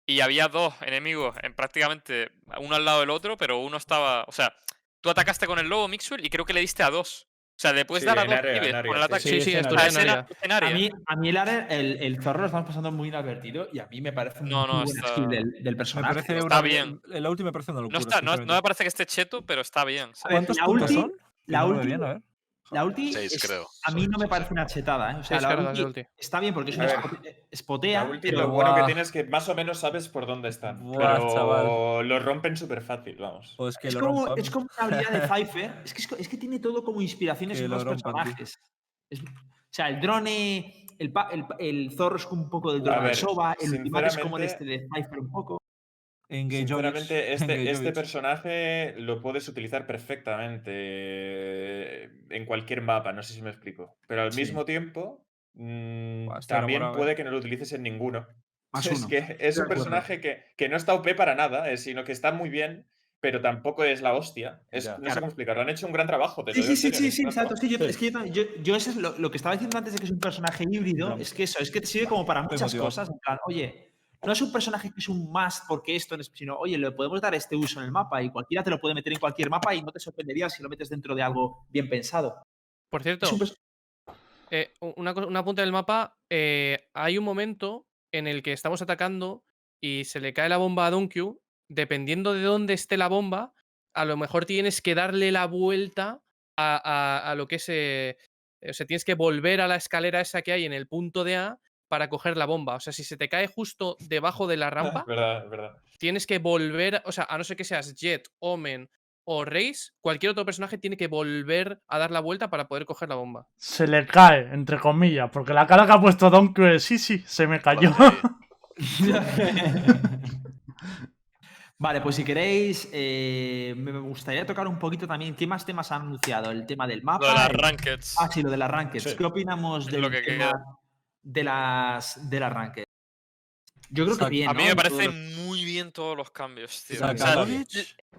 y había dos enemigos en prácticamente uno al lado del otro, pero uno estaba. O sea, tú atacaste con el lobo Mixwell y creo que le diste a dos. O sea, le puedes Sí, dar a dos área, en pibes área, con el sí. ataque. Sí, Sí, sí, esto es es en en, área. es en área. A mí, a mí el, área- el, el zorro lo estamos pasando muy inadvertido y a mí me parece un No, no, muy está- skill del, del Me personaje. parece Está una, bien. En la última me parece una No, locura. está, no, no me parece que esté cheto, pero está bien. ¿Cuántos la puntos ulti- son? La no La ulti, Seis, es- creo. a mí no me parece una chetada, ¿eh? O sea, Seis la ulti, está bien porque es una ver, spote- spotea, La ulti, pero lo bueno que Buah. tienes es que más o menos sabes por dónde están. Buah, pero chaval. lo rompen súper fácil, vamos. Pues que es lo como, rompan. es como una habilidad de <laughs> Cypher. Es que, es, que tiene todo como inspiraciones Que en lo los personajes. Es- o sea, el drone, el, el, el zorro es como un poco del drone de Soba, el ultimate es como de este de Cypher un poco. Sinceramente, este, este personaje lo puedes utilizar perfectamente eh, en cualquier mapa, no sé si me explico. Pero al Sí. mismo tiempo, mm, Buah, estoy también enamorado, puede eh. que no lo utilices en ninguno. <laughs> Más Es uno. que es un personaje que, que no está OP para nada, eh, sino que está muy bien, pero tampoco es la hostia. Es, Ya. no sé Claro. cómo explicarlo. Han hecho un gran trabajo. te Sí, sí, sí, sí, sí, exacto. Sí, yo, Sí. es que yo, yo, yo eso es lo, lo que estaba diciendo antes de que es un personaje híbrido, Claro. es que eso, es que te sirve como para muchas cosas. En plan, oye, no es un personaje que es un must porque esto, no es- sino, oye, le podemos dar este uso en el mapa y cualquiera te lo puede meter en cualquier mapa y no te sorprendería si lo metes dentro de algo bien pensado. Por cierto, un eh, una, una punta del mapa, eh, hay un momento en el que estamos atacando y se le cae la bomba a Donkey. Dependiendo de dónde esté la bomba, a lo mejor tienes que darle la vuelta a, a- a lo que es. eh, o sea, tienes que volver a la escalera esa que hay en el punto de A para coger la bomba. O sea, si se te cae justo debajo de la <laughs> rampa, Es verdad, verdad. tienes que volver. O sea, a no ser que seas Jet, Omen o Raze, cualquier otro personaje tiene que volver a dar la vuelta para poder coger la bomba. se le cae, entre comillas, porque la cara que ha puesto Donkey sí, sí, se me cayó. <laughs> Vale, pues si queréis, eh, me gustaría tocar un poquito también qué más temas han anunciado. El tema del mapa. Lo de las el- rankeds. Ah, sí, lo de las rankeds. Sí. ¿Qué opinamos del lo que tema queda. De las de las rankeds? Yo creo que bien. A mí ¿no? me parecen muy bien todos los cambios, tío. O sea,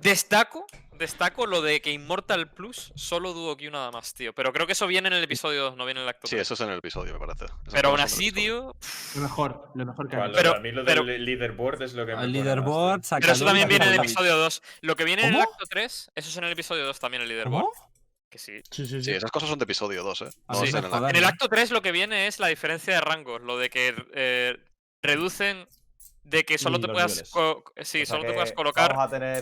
destaco, destaco lo de que Immortal Plus solo Duo Q nada más, tío. Pero creo que eso viene en el episodio 2, no viene en el acto Sí, 3. eso es en el episodio, me parece. Pero aún así, el tío. Lo mejor, lo mejor que de- Pero- a mí lo pero- del leaderboard es lo que me más, leaderboard, Pero eso también viene en el episodio 2. Lo que viene en el acto 3, eso es en el episodio 2 también el leaderboard. ¿Cómo? Que sí. Sí, sí, Sí, sí. esas cosas son de episodio 2, ¿eh? Ah, No sí. están en la- Joder. En el acto 3 lo que viene es la diferencia de rangos. Lo de que eh, reducen de que solo Y te puedas. niveles. co- sí, O sea solo te puedas colocar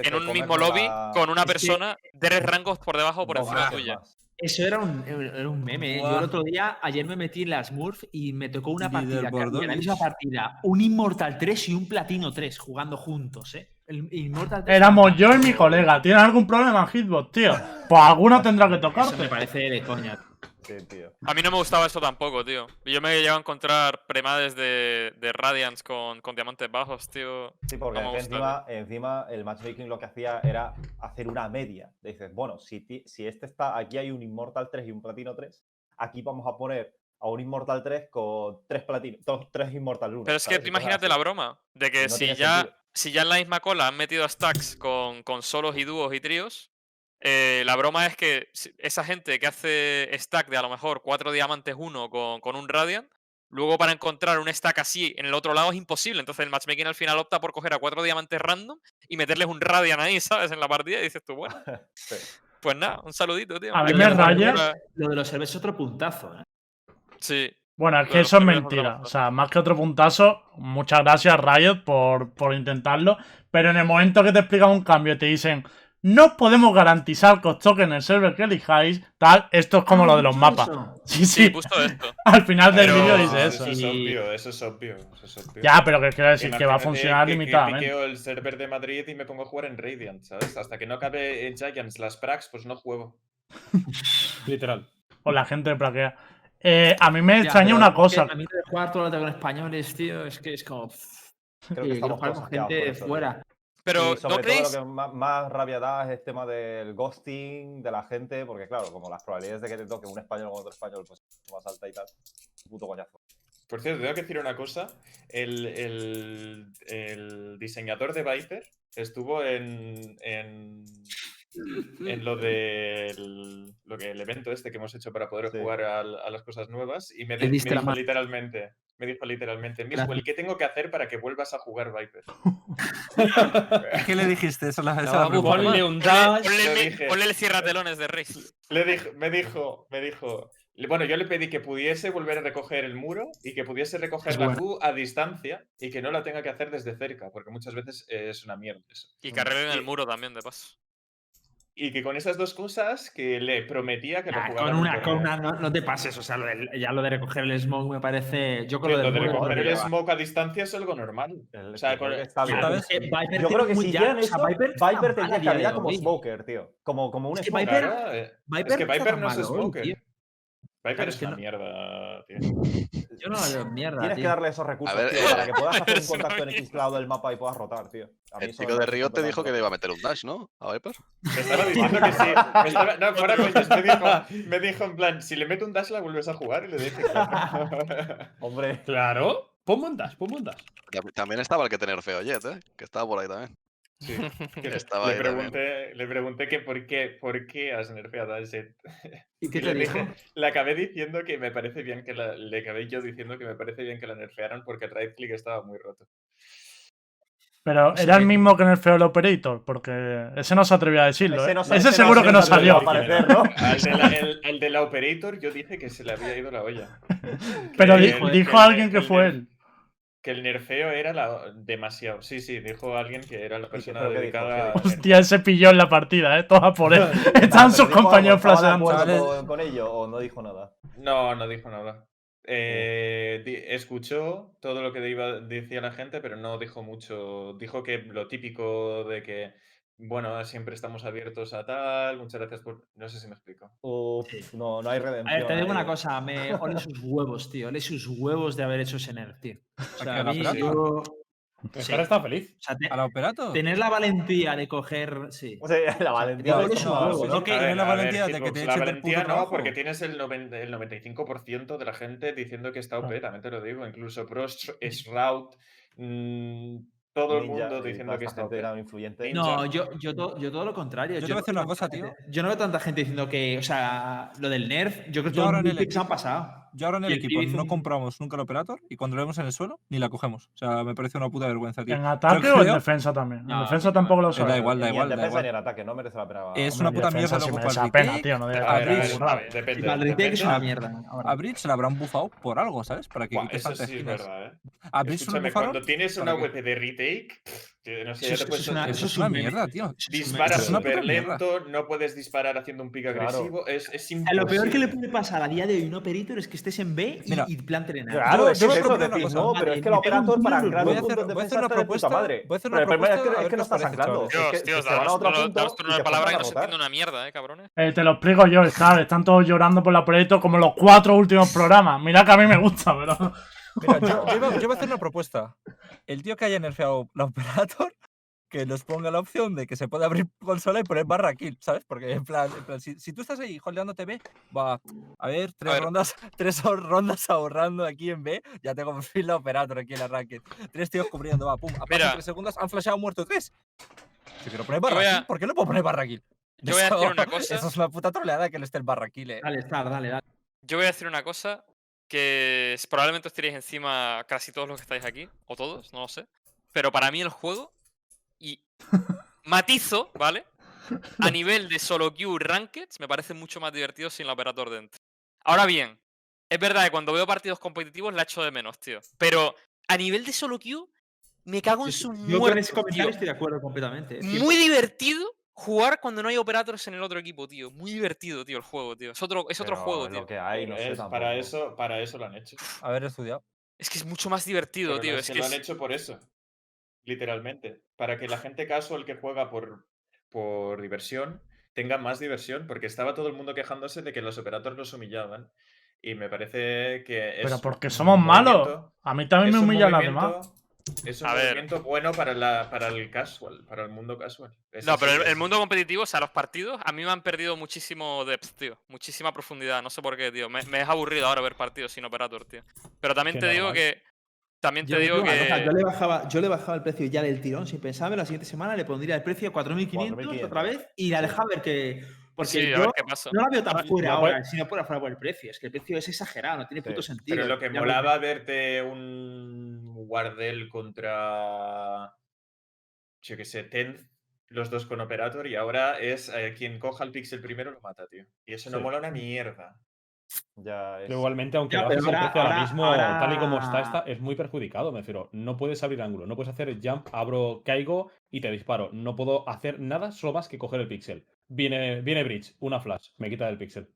en un mismo lobby la- con una Es que- persona tres rangos por debajo o por encima tuya. más. Eso era un, era un meme. ¿eh? Yo el otro día, ayer me metí en la Smurf y me tocó una partida. que ¿ves? partida. Un Immortal 3 y un Platino 3 jugando juntos, ¿eh? El Immortal 3 Éramos yo y mi colega. ¿Tienes algún problema en Hitbox, tío? Pues alguno tendrá que Eso me tocarte. parece de coña. Sí, tío. A mí no me gustaba eso tampoco, tío. Y Yo me he llegado a encontrar premades de, de Radiance con, con diamantes bajos, tío. Sí, porque No encima, encima el matchmaking lo que hacía era hacer una media. Dices, bueno, si, si este está, aquí hay un Immortal 3 y un Platino 3, aquí vamos a poner a un Immortal 3 con tres Platino, dos- tres Immortal 1. Pero es que tú imagínate la broma de que No si ya, sentido. Si ya en la misma cola han metido stacks con, con solos y dúos y tríos, eh, la broma es que esa gente que hace stack de a lo mejor cuatro diamantes uno con, con un Radiant, luego para encontrar un stack así en el otro lado es imposible. Entonces el matchmaking al final opta por coger a cuatro diamantes random y meterles un Radiant ahí, <laughs> ¿sabes? En la partida y dices tú, bueno, <laughs> Sí. pues nada, un saludito, tío. A mí me raya- Lo de los servers es otro puntazo, ¿eh? Sí. Bueno, es que eso es mentira. O sea, más que otro puntazo, muchas gracias Riot por, por intentarlo. Pero en el momento que te explican un cambio y te dicen, no podemos garantizar que os toque en el server que elijáis, tal, esto es como lo de los mapas. <laughs> Sí, Sí, sí, puso esto. <laughs> al final del vídeo dice eso eso. es obvio, eso es obvio. Eso es obvio. Ya, pero que quiero decir que va a funcionar limitadamente. piqueo el server de Madrid y me pongo a jugar en Radiant, ¿sabes? Hasta que no acabe en Giants las prax, pues no juego. <laughs> Literal. O la gente de plaquea. Eh, a mí me Ya, extraña una es que cosa. A mí de jugar todo el rato con españoles, tío, es que es como. Creo que estamos jugar con gente de fuera. Pero y ¿no sobre todo lo que más, más rabia da es el tema del ghosting de la gente, porque claro, como las probabilidades de que te toque un español con otro español pues es más alta y tal, puto coñazo. Por cierto, tengo que decir una cosa. El, el- el diseñador de Viper estuvo en, en, en lo del lo que, el evento este que hemos hecho para poder Sí. jugar a, las cosas nuevas y me, la dijo literalmente, me dijo literalmente, Miswell, ¿qué tengo que hacer para que vuelvas a jugar Viper? <laughs> ¿Qué le dijiste? Esa es la, esa es No. Ponle un dash. Ponle, ponle el cierratelones de Rey. Le dijo, me dijo, me dijo. Bueno, yo le pedí que pudiese volver a recoger el muro y que pudiese recoger Es la bueno. Q a distancia y que no la tenga que hacer desde cerca, porque muchas veces es una mierda eso. Y que arreglen el muro también, de paso. Y que con esas dos cosas que le prometía que lo Ah, jugara con una, con una no, no te pases, o sea, lo ya lo de recoger el smoke me parece. Yo con Que lo, de recoger el smoke a distancia es algo normal. El- O sea, creo que está bien. ¿sabes? Viper Yo creo que si ya- hicieran o sea, Viper, Viper mal a tendría día de calidad como smoker, tío. Como, como un Es que smoker. Viper- Claro, eh, Viper es que Viper no es hoy, smoker. tío. Es es que una no- mierda, tío. <laughs> Yo no la veo en mierda. Tienes tío. que darle esos recursos, ver, tío, eh, para que puedas <laughs> hacer un <laughs> contacto en mierda. X lado del mapa y puedas rotar, tío. A mí El chico de Río te dijo que le completamente iba a meter un dash, ¿no? A Viper. Me estaba diciendo que sí. Me estaba- no, fuera me dijo, me dijo en plan, si le meto un dash la vuelves a jugar y le dije, claro. Hombre, Claro. Ponme un dash, ponme un dash. Tam- También estaba el que tener feo Jet, ¿eh? Que estaba por ahí también. Sí, <laughs> que Estaba le, pregunté, le pregunté que por qué, por qué has nerfeado a ese. <laughs> ¿Y qué Y te le dijo? dije, le acabé diciendo que me parece bien que la, le acabé yo diciendo que me parece bien que la nerfearan porque el right click estaba muy roto. Pero era el mismo que en el Operator, porque ese no se atrevía a decirlo. ese, ¿eh? Ese, seguro que no salió. atrevió a aparecer, ¿no? <laughs> Al de, la, el, el de la operator yo dije que se le había ido la olla. Pero Que di- el- dijo alguien que el fue él. Que el nerfeo era la, demasiado. Sí, sí, dijo alguien que era la persona dedicada dijo? a. Hostia, él se pilló en la partida, ¿eh? Toda por él. <laughs> <laughs> Estaban Pero sus compañeros algo, ¿estaba de flasheando. con, con ello o no dijo nada? No, no dijo nada. Eh, di- escuchó todo lo que iba, decía la gente, pero no dijo mucho. Dijo que lo típico de que, bueno, siempre estamos abiertos a tal, muchas gracias por... No sé si me explico. No, no hay A redención. ver, te digo ahí. una cosa, me ole <laughs> sus huevos, tío. Ole sus huevos de haber hecho ese nerf, tío. O ¿A sea, a a mí, yo- Estar está feliz. o sea, te- ¿A la Operator? tener la valentía de coger. Sí. <laughs> O sea, la valentía de sus no, huevos, sí, no sí. que- A tiene ver, la a ver, valentía de que te La valentía no, trabajo. porque tienes el, noven- el 95% de la gente diciendo que está OP, también te lo digo. Incluso Pro Shroud, mm, todo el Ninja mundo y toda diciendo que esta gente era influyente. No, yo, yo, to- yo todo lo contrario. Yo te voy a no decir veo una cosa, tío. gente- Yo no veo tanta gente diciendo que, o sea, lo del nerf, yo creo que Yo todos los el picks han pasado. Yo ahora en el equipo no un- compramos nunca el Operator y cuando lo vemos en el suelo ni la cogemos. O sea, me parece una puta vergüenza, tío. ¿En ataque o en creo- defensa también? En No, defensa no, tampoco lo da sabes. igual, da Ni en igual, da defensa igual. ni en ataque, no merece la pena. Es Hombre, una en puta mierda la el pena, retake. tío. No debe A Bridge- es una mierda. A Bridge la habrán bufado por algo, ¿sabes? Para que eso sí es verdad, ¿eh? A Bridge se lo cuando tienes ¿para una qué? web de retake, no sé, Eso eso una, eso es una mierda, tío. Dispara una súper lento, no puedes disparar haciendo un pick Claro. agresivo. Es, es sea, lo peor que le imposible. puede pasar a día de hoy a un operator es que estés en B y, Mira. y planten en A. Claro, Yo- es yo que me propongo una cosa. no, pero es que el operator para el anclar Voy a hacer, voy a hacer una propuesta. madre. Voy a hacer Pero una el problema es que, propuesta. es que no estás anclando. Dios, tíos, daos te palabra que no se entiende una mierda, eh, cabrones. Eh, te lo explico yo, Scar. Están todos llorando por la proyecto como los cuatro últimos programas. Mira que a mí me gusta, pero. Mira, yo, yo iba, <laughs> yo iba a hacer una propuesta. El tío que haya nerfeado la Operator, <laughs> que nos ponga la opción de que se puede abrir consola y poner barra kill, ¿sabes? Porque en plan, en plan, si, si tú estás ahí holdeándote B, va, a ver, tres ver. rondas, <laughs> tres rondas ahorrando aquí en B, ya tengo por fin la Operator aquí en la racket. Tres tíos cubriendo, va, pum, a Mira. tres segundos, han flashado muerto tres. Si quiero poner barra a- kill, ¿por qué no puedo poner barra kill? Yo voy a decir Eso- una cosa. Eso es una puta troleada que le esté el barra kill, eh. Dale, Star, dale, dale. Yo voy a decir una cosa que probablemente os tiréis encima casi todos los que estáis aquí, o todos, no lo sé. Pero para mí el juego, y <laughs> matizo, ¿vale? A nivel de solo queue rankeds, me parece mucho más divertido sin la operator dentro. Ahora bien, es verdad que cuando veo partidos competitivos la echo de menos, tío. Pero a nivel de solo queue, me cago en su Yo con ese muerto, comentario tío. estoy de acuerdo completamente. eh, Muy divertido jugar cuando no hay operators en el otro equipo, tío. Muy divertido, tío, el juego, tío. Es otro, es otro Pero juego, tío. Lo que hay, no Pero sé es- para, eso, para eso lo han hecho. Haber estudiado. Es que es mucho más divertido, Pero tío. no, es es que lo han hecho por eso. Literalmente. Para que la gente casual que juega por, por diversión tenga más diversión. Porque estaba todo el mundo quejándose de que los operadores los humillaban. Y me parece que es. Pero porque somos malos. A mí también me humillan las movimiento- demás. Es un A ver. movimiento bueno para, la, para el casual, para el mundo casual. Es No, pero el, mundo competitivo, o sea, los partidos, a mí me han perdido muchísimo depth, tío. Muchísima profundidad. No sé por qué, tío. Me, me es aburrido ahora ver partidos sin operator, tío. Pero también te digo que. También te Yo, digo yo, que. o sea, yo le bajaba, yo le bajaba el precio ya del tirón sin pensarme. La siguiente semana le pondría el precio a 4.500 4.500. otra vez y la dejaba ver que. Porque Sí, yo ver qué pasa. no la veo tan Ahora, fuera no ahora, sino por afuera por el precio. Es que el precio es exagerado, no tiene Sí, puto sentido. Pero lo que Ya molaba verte un Wardell contra, yo qué sé, Tenth, los dos con Operator, y ahora es eh, quien coja el pixel primero lo mata, tío. Y eso no mola una mierda. Ya es... Pero igualmente, aunque Ya, lo pero bajes el ahora- precio ahora, ahora- mismo, tal y como está, está, es muy perjudicado, me refiero. No puedes abrir ángulo, no puedes hacer jump, abro, caigo y te disparo. No puedo hacer nada solo más que coger el pixel. Viene, viene Bridge, una flash, me quita del pixel.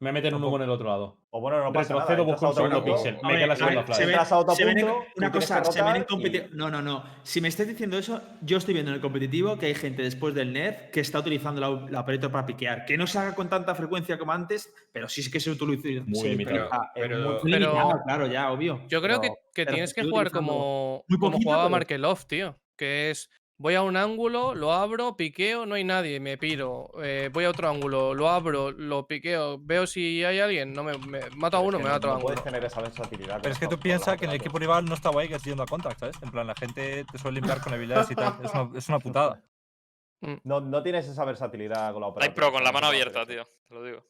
Me meten un humo en el otro lado. O bueno, no pasa nada. Retrocedo, entras busco un otro segundo pixel. Me queda la segunda flash. se ven- se ven una cosa, se ven en competitivo. No, no, no. Si me estás diciendo eso, yo estoy viendo en el competitivo que hay gente después del nerf que está utilizando la, la operator para piquear. Que no se haga con tanta frecuencia como antes, pero sí es que se utiliza. Muy se limitado. Pero- muy Pero- limitado, claro, ya, obvio. Yo creo que, pero tienes que jugar como, muy como jugaba pero- Markelov, tío. Que es, voy a un ángulo, lo abro, piqueo, no hay nadie, me piro. Eh, voy a otro ángulo, lo abro, lo piqueo, veo si hay alguien, no me, me- mato a Es uno, que me no- mato a no otro puedes ángulo. tener esa versatilidad. Pero es que tú piensas que en el equipo rival no está guay que estés yendo a contact, ¿sabes? En plan, la gente te suele limpiar con habilidades y tal. Es una, es una putada. <laughs> No, no tienes esa versatilidad con la Ay, operación. pero con la no mano abierta, tío. Te lo digo.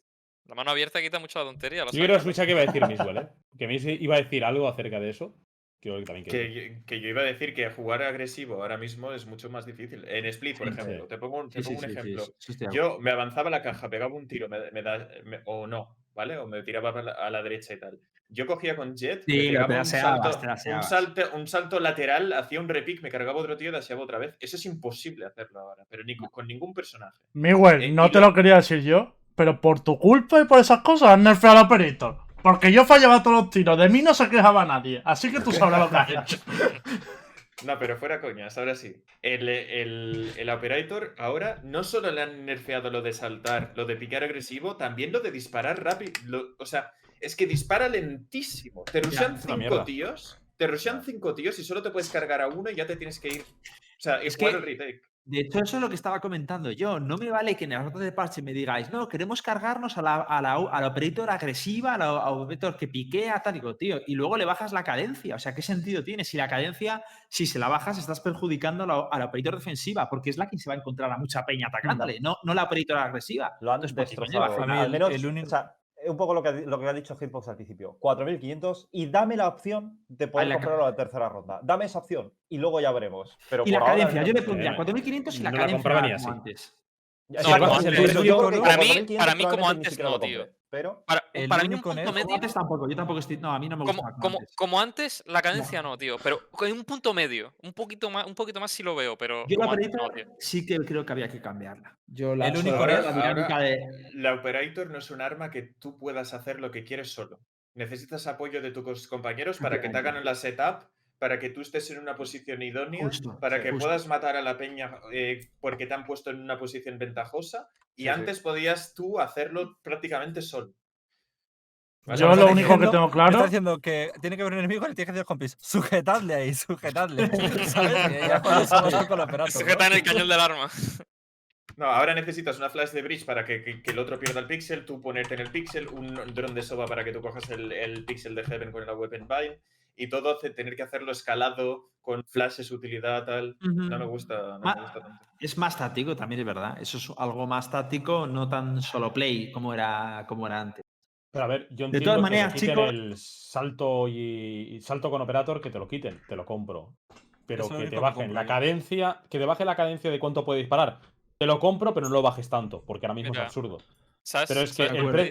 La mano abierta quita mucho la tontería. lo Yo ¿no? escuchar qué iba a decir Miswell, ¿eh? Que Miss iba a decir algo acerca de eso. Que también que... Que, yo- que yo iba a decir que jugar agresivo ahora mismo es mucho más difícil. En Split, por Sí, ejemplo. sí. Te pongo un, te Sí, sí, pongo un sí, sí, ejemplo. Yo me avanzaba la caja, pegaba un tiro, me, me da, me- o no, ¿vale? O me tiraba a la, a la derecha y tal. Yo cogía con Jet, pegaba un salto, un, salto, un salto lateral, hacía un repick, me cargaba otro tío, daseaba otra vez. Eso es imposible hacerlo ahora, pero ni con, con ningún personaje. Miguel, Eh, no y te lo- lo quería decir yo, pero por tu culpa y por esas cosas has nerfeado al Operator. Porque yo fallaba todos los tiros, de mí no se quejaba nadie. Así que tú sabrás lo que has hecho. <laughs> No, pero fuera coñas, ahora sí. El, el, el Operator ahora no solo le han nerfeado lo de saltar, lo de picar agresivo, también lo de disparar rápido. lo- o sea, es que dispara lentísimo. Te una cinco tíos, te rushean cinco tíos y solo te puedes cargar a uno y ya te tienes que ir. O sea, Es que- el retake. De hecho, eso es lo que estaba comentando yo. No me vale que en la nota de parche me digáis, no, queremos cargarnos a la, a la, a la operator agresiva, a la, a la operator que piquea, tal, digo, tío, y luego le bajas la cadencia. O sea, ¿qué sentido tiene? Si la cadencia, si se la bajas, estás perjudicando a la, a la operator defensiva, porque es la que se va a encontrar a mucha peña atacándole, no, no la operator agresiva. Lo han Entonces, ¿por qué coño destrozado. Al el- menos, el único- o sea, un poco lo que, lo que ha dicho Hitbox al principio. 4.500 y dame la opción de poder la comprarlo a la tercera ronda. Dame esa opción y luego ya veremos. Pero Y la por ahora cadencia, yo le pondría Eh, 4.500 y la no la cadencia compraba ni así. antes. No, yo Para mí- 4.500 para mí como antes no, tío. Pero Para, El para mí un punto medio. antes tampoco, yo tampoco estoy. No, a mí no me gusta. Como, como, como antes, la cadencia no, tío. Pero en un punto medio. Un poquito más, un poquito más sí lo veo, pero. Yo la antes no, sí que creo que había que cambiarla. Yo la, El único la dinámica ahora- de. La Operator no es un arma que tú puedas hacer lo que quieres solo. Necesitas apoyo de tus compañeros para que te hagan la setup, para que tú estés en una posición idónea, Justo, para sí, que justo. puedas matar a la peña eh, porque te han puesto en una posición ventajosa. Y Sí, sí. antes podías tú hacerlo prácticamente solo. Yo lo único que tengo claro. Está diciendo que tiene que haber un enemigo y le tiene que decir compis, sujetadle ahí, sujetadle. <laughs> ¿Sabes? Con el cañón del arma. No, ahora necesitas una flash de bridge para que, que- que el otro pierda el pixel, tú ponerte en el pixel, un dron de soba para que tú cojas el, el pixel de Heaven con la weapon bind y todo tener que hacerlo escalado con flashes, utilidad, tal. No me Ujú. gusta, no Ma- me gusta tanto. Es más táctico, también es verdad. Eso es algo más táctico, no tan solo play como era, como era antes. Pero a ver, yo De entiendo todas que maneras, te quiten chicos- el salto y, y salto con operator, que te lo quiten, te lo compro. Pero Eso que te que bajen compro la yo. cadencia, que te baje la cadencia de cuánto puede disparar. Te lo compro, pero no lo bajes tanto, porque ahora mismo Mira, es absurdo. ¿Sabes? Pero es que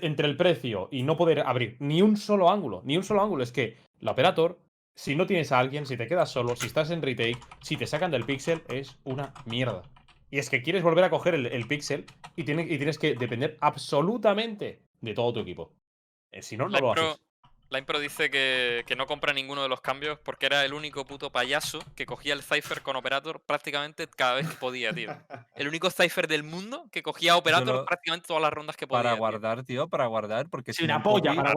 entre el precio y no poder abrir ni un solo ángulo, ni un solo ángulo, es que la operator, si no tienes a alguien, si te quedas solo, si estás en retake, si te sacan del pixel, es una mierda. Y es que quieres volver a coger el, el pixel y, tiene- y tienes que depender absolutamente de todo tu equipo. Eh, si no, no La lo haces. La impro dice que, que no compra ninguno de los cambios porque era el único puto payaso que cogía el Cypher con Operator prácticamente cada vez que podía, tío. <laughs> El único Cypher del mundo que cogía Operator lo- prácticamente todas las rondas que podía. Para tío. guardar, tío, para guardar, porque Sí, si no una polla para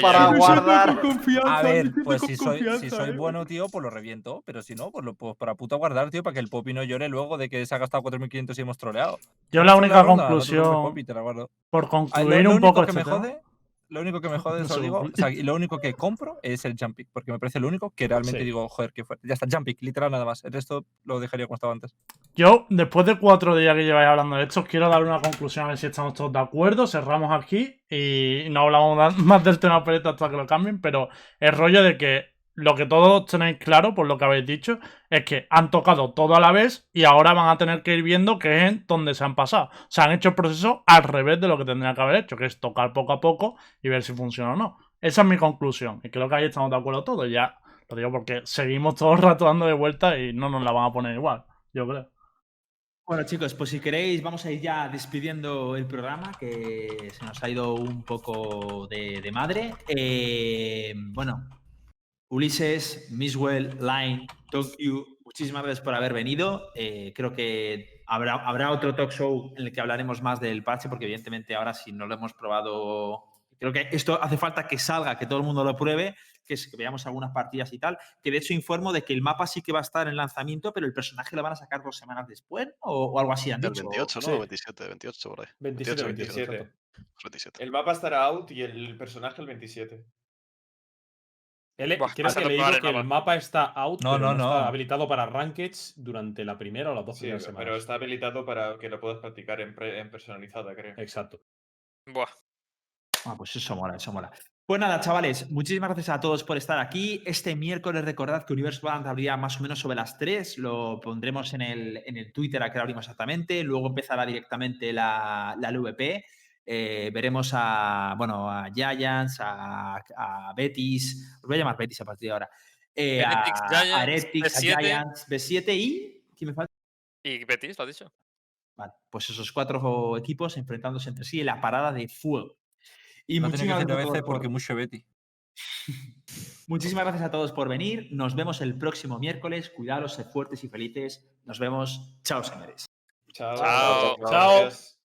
para tío. guardar. A ver, pues si soy, si soy bueno, tío, pues lo reviento. Pero si no, pues, lo, pues para puta guardar, tío, para que el Poppy no llore luego de que se ha gastado 4.500 y hemos troleado. Yo la única ronda, conclusión, Poppy, te la guardo. por Ah, lo- concluir lo un único poco que este me tema, jode, lo único que me jode, eso digo, segundo. o sea, y lo único que compro es el jump pick, porque me parece lo único que realmente Sí. digo, joder, que fue. Ya está, jump pick, literal nada más. El resto lo dejaría como estaba antes. Yo, después de cuatro días que lleváis hablando de esto, os quiero dar una conclusión a ver si estamos todos de acuerdo. Cerramos aquí y no hablamos más del tema Pereta hasta que lo cambien, pero el rollo de que lo que todos tenéis claro, por lo que habéis dicho, es que han tocado todo a la vez y ahora van a tener que ir viendo qué es donde se han pasado. O sea, han hecho el proceso al revés de lo que tendrían que haber hecho, que es tocar poco a poco y ver si funciona o no. Esa es mi conclusión y creo que ahí estamos de acuerdo todos. Ya lo digo porque seguimos todo el <laughs> rato dando de vuelta y no nos la van a poner igual, yo creo. Bueno, chicos, pues si queréis, vamos a ir ya despidiendo el programa, que se nos ha ido un poco de, de madre. Eh, bueno, Ulises, Miswell, Line, Tokyo, muchísimas gracias por haber venido. Eh, creo que habrá, habrá otro talk show en el que hablaremos más del parche, porque evidentemente ahora si no lo hemos probado, creo que esto hace falta que salga, que todo el mundo lo pruebe, que, es- que veamos algunas partidas y tal. Que de hecho informo de que el mapa sí que va a estar en lanzamiento, pero el personaje lo van a sacar dos semanas después o, o algo así El dicho. 28, ¿no? sí. 27, 28 por ahí. 27, 28, 27. 27. exacto. 27. El mapa estará out y el personaje el 27. Buah, creo que el que el mapa. está out, No, pero no, no, está habilitado para rankeds durante la primera o las dos Sí, primeras pero semanas. está habilitado para que lo puedas practicar en, pre- en personalizada, creo. Exacto. Buah. Ah, pues eso mola, eso mola. Pues nada, chavales, muchísimas gracias a todos por estar aquí. Este miércoles recordad que Universo Valorant abrirá más o menos sobre las 3. Lo pondremos en el, en el Twitter a que lo abrimos exactamente. Luego empezará directamente la, la LVP. Eh, veremos a, bueno, a Giants, a, a Betis. Os voy a llamar Betis a partir de ahora. Eh, a, Giants, Heretics, a B7. Giants, B7 y... ¿Quién me falta? ¿Y Betis, lo has dicho? Vale, pues esos cuatro equipos enfrentándose entre sí en la parada de fuego. Y No tiene que muchísimas gracias a veces todos por- porque mucho Betty. <laughs> Muchísimas gracias a todos por venir. Nos vemos el próximo miércoles. Cuidaros, sed fuertes y felices. Nos vemos. Chao, señores. Chao. Chao.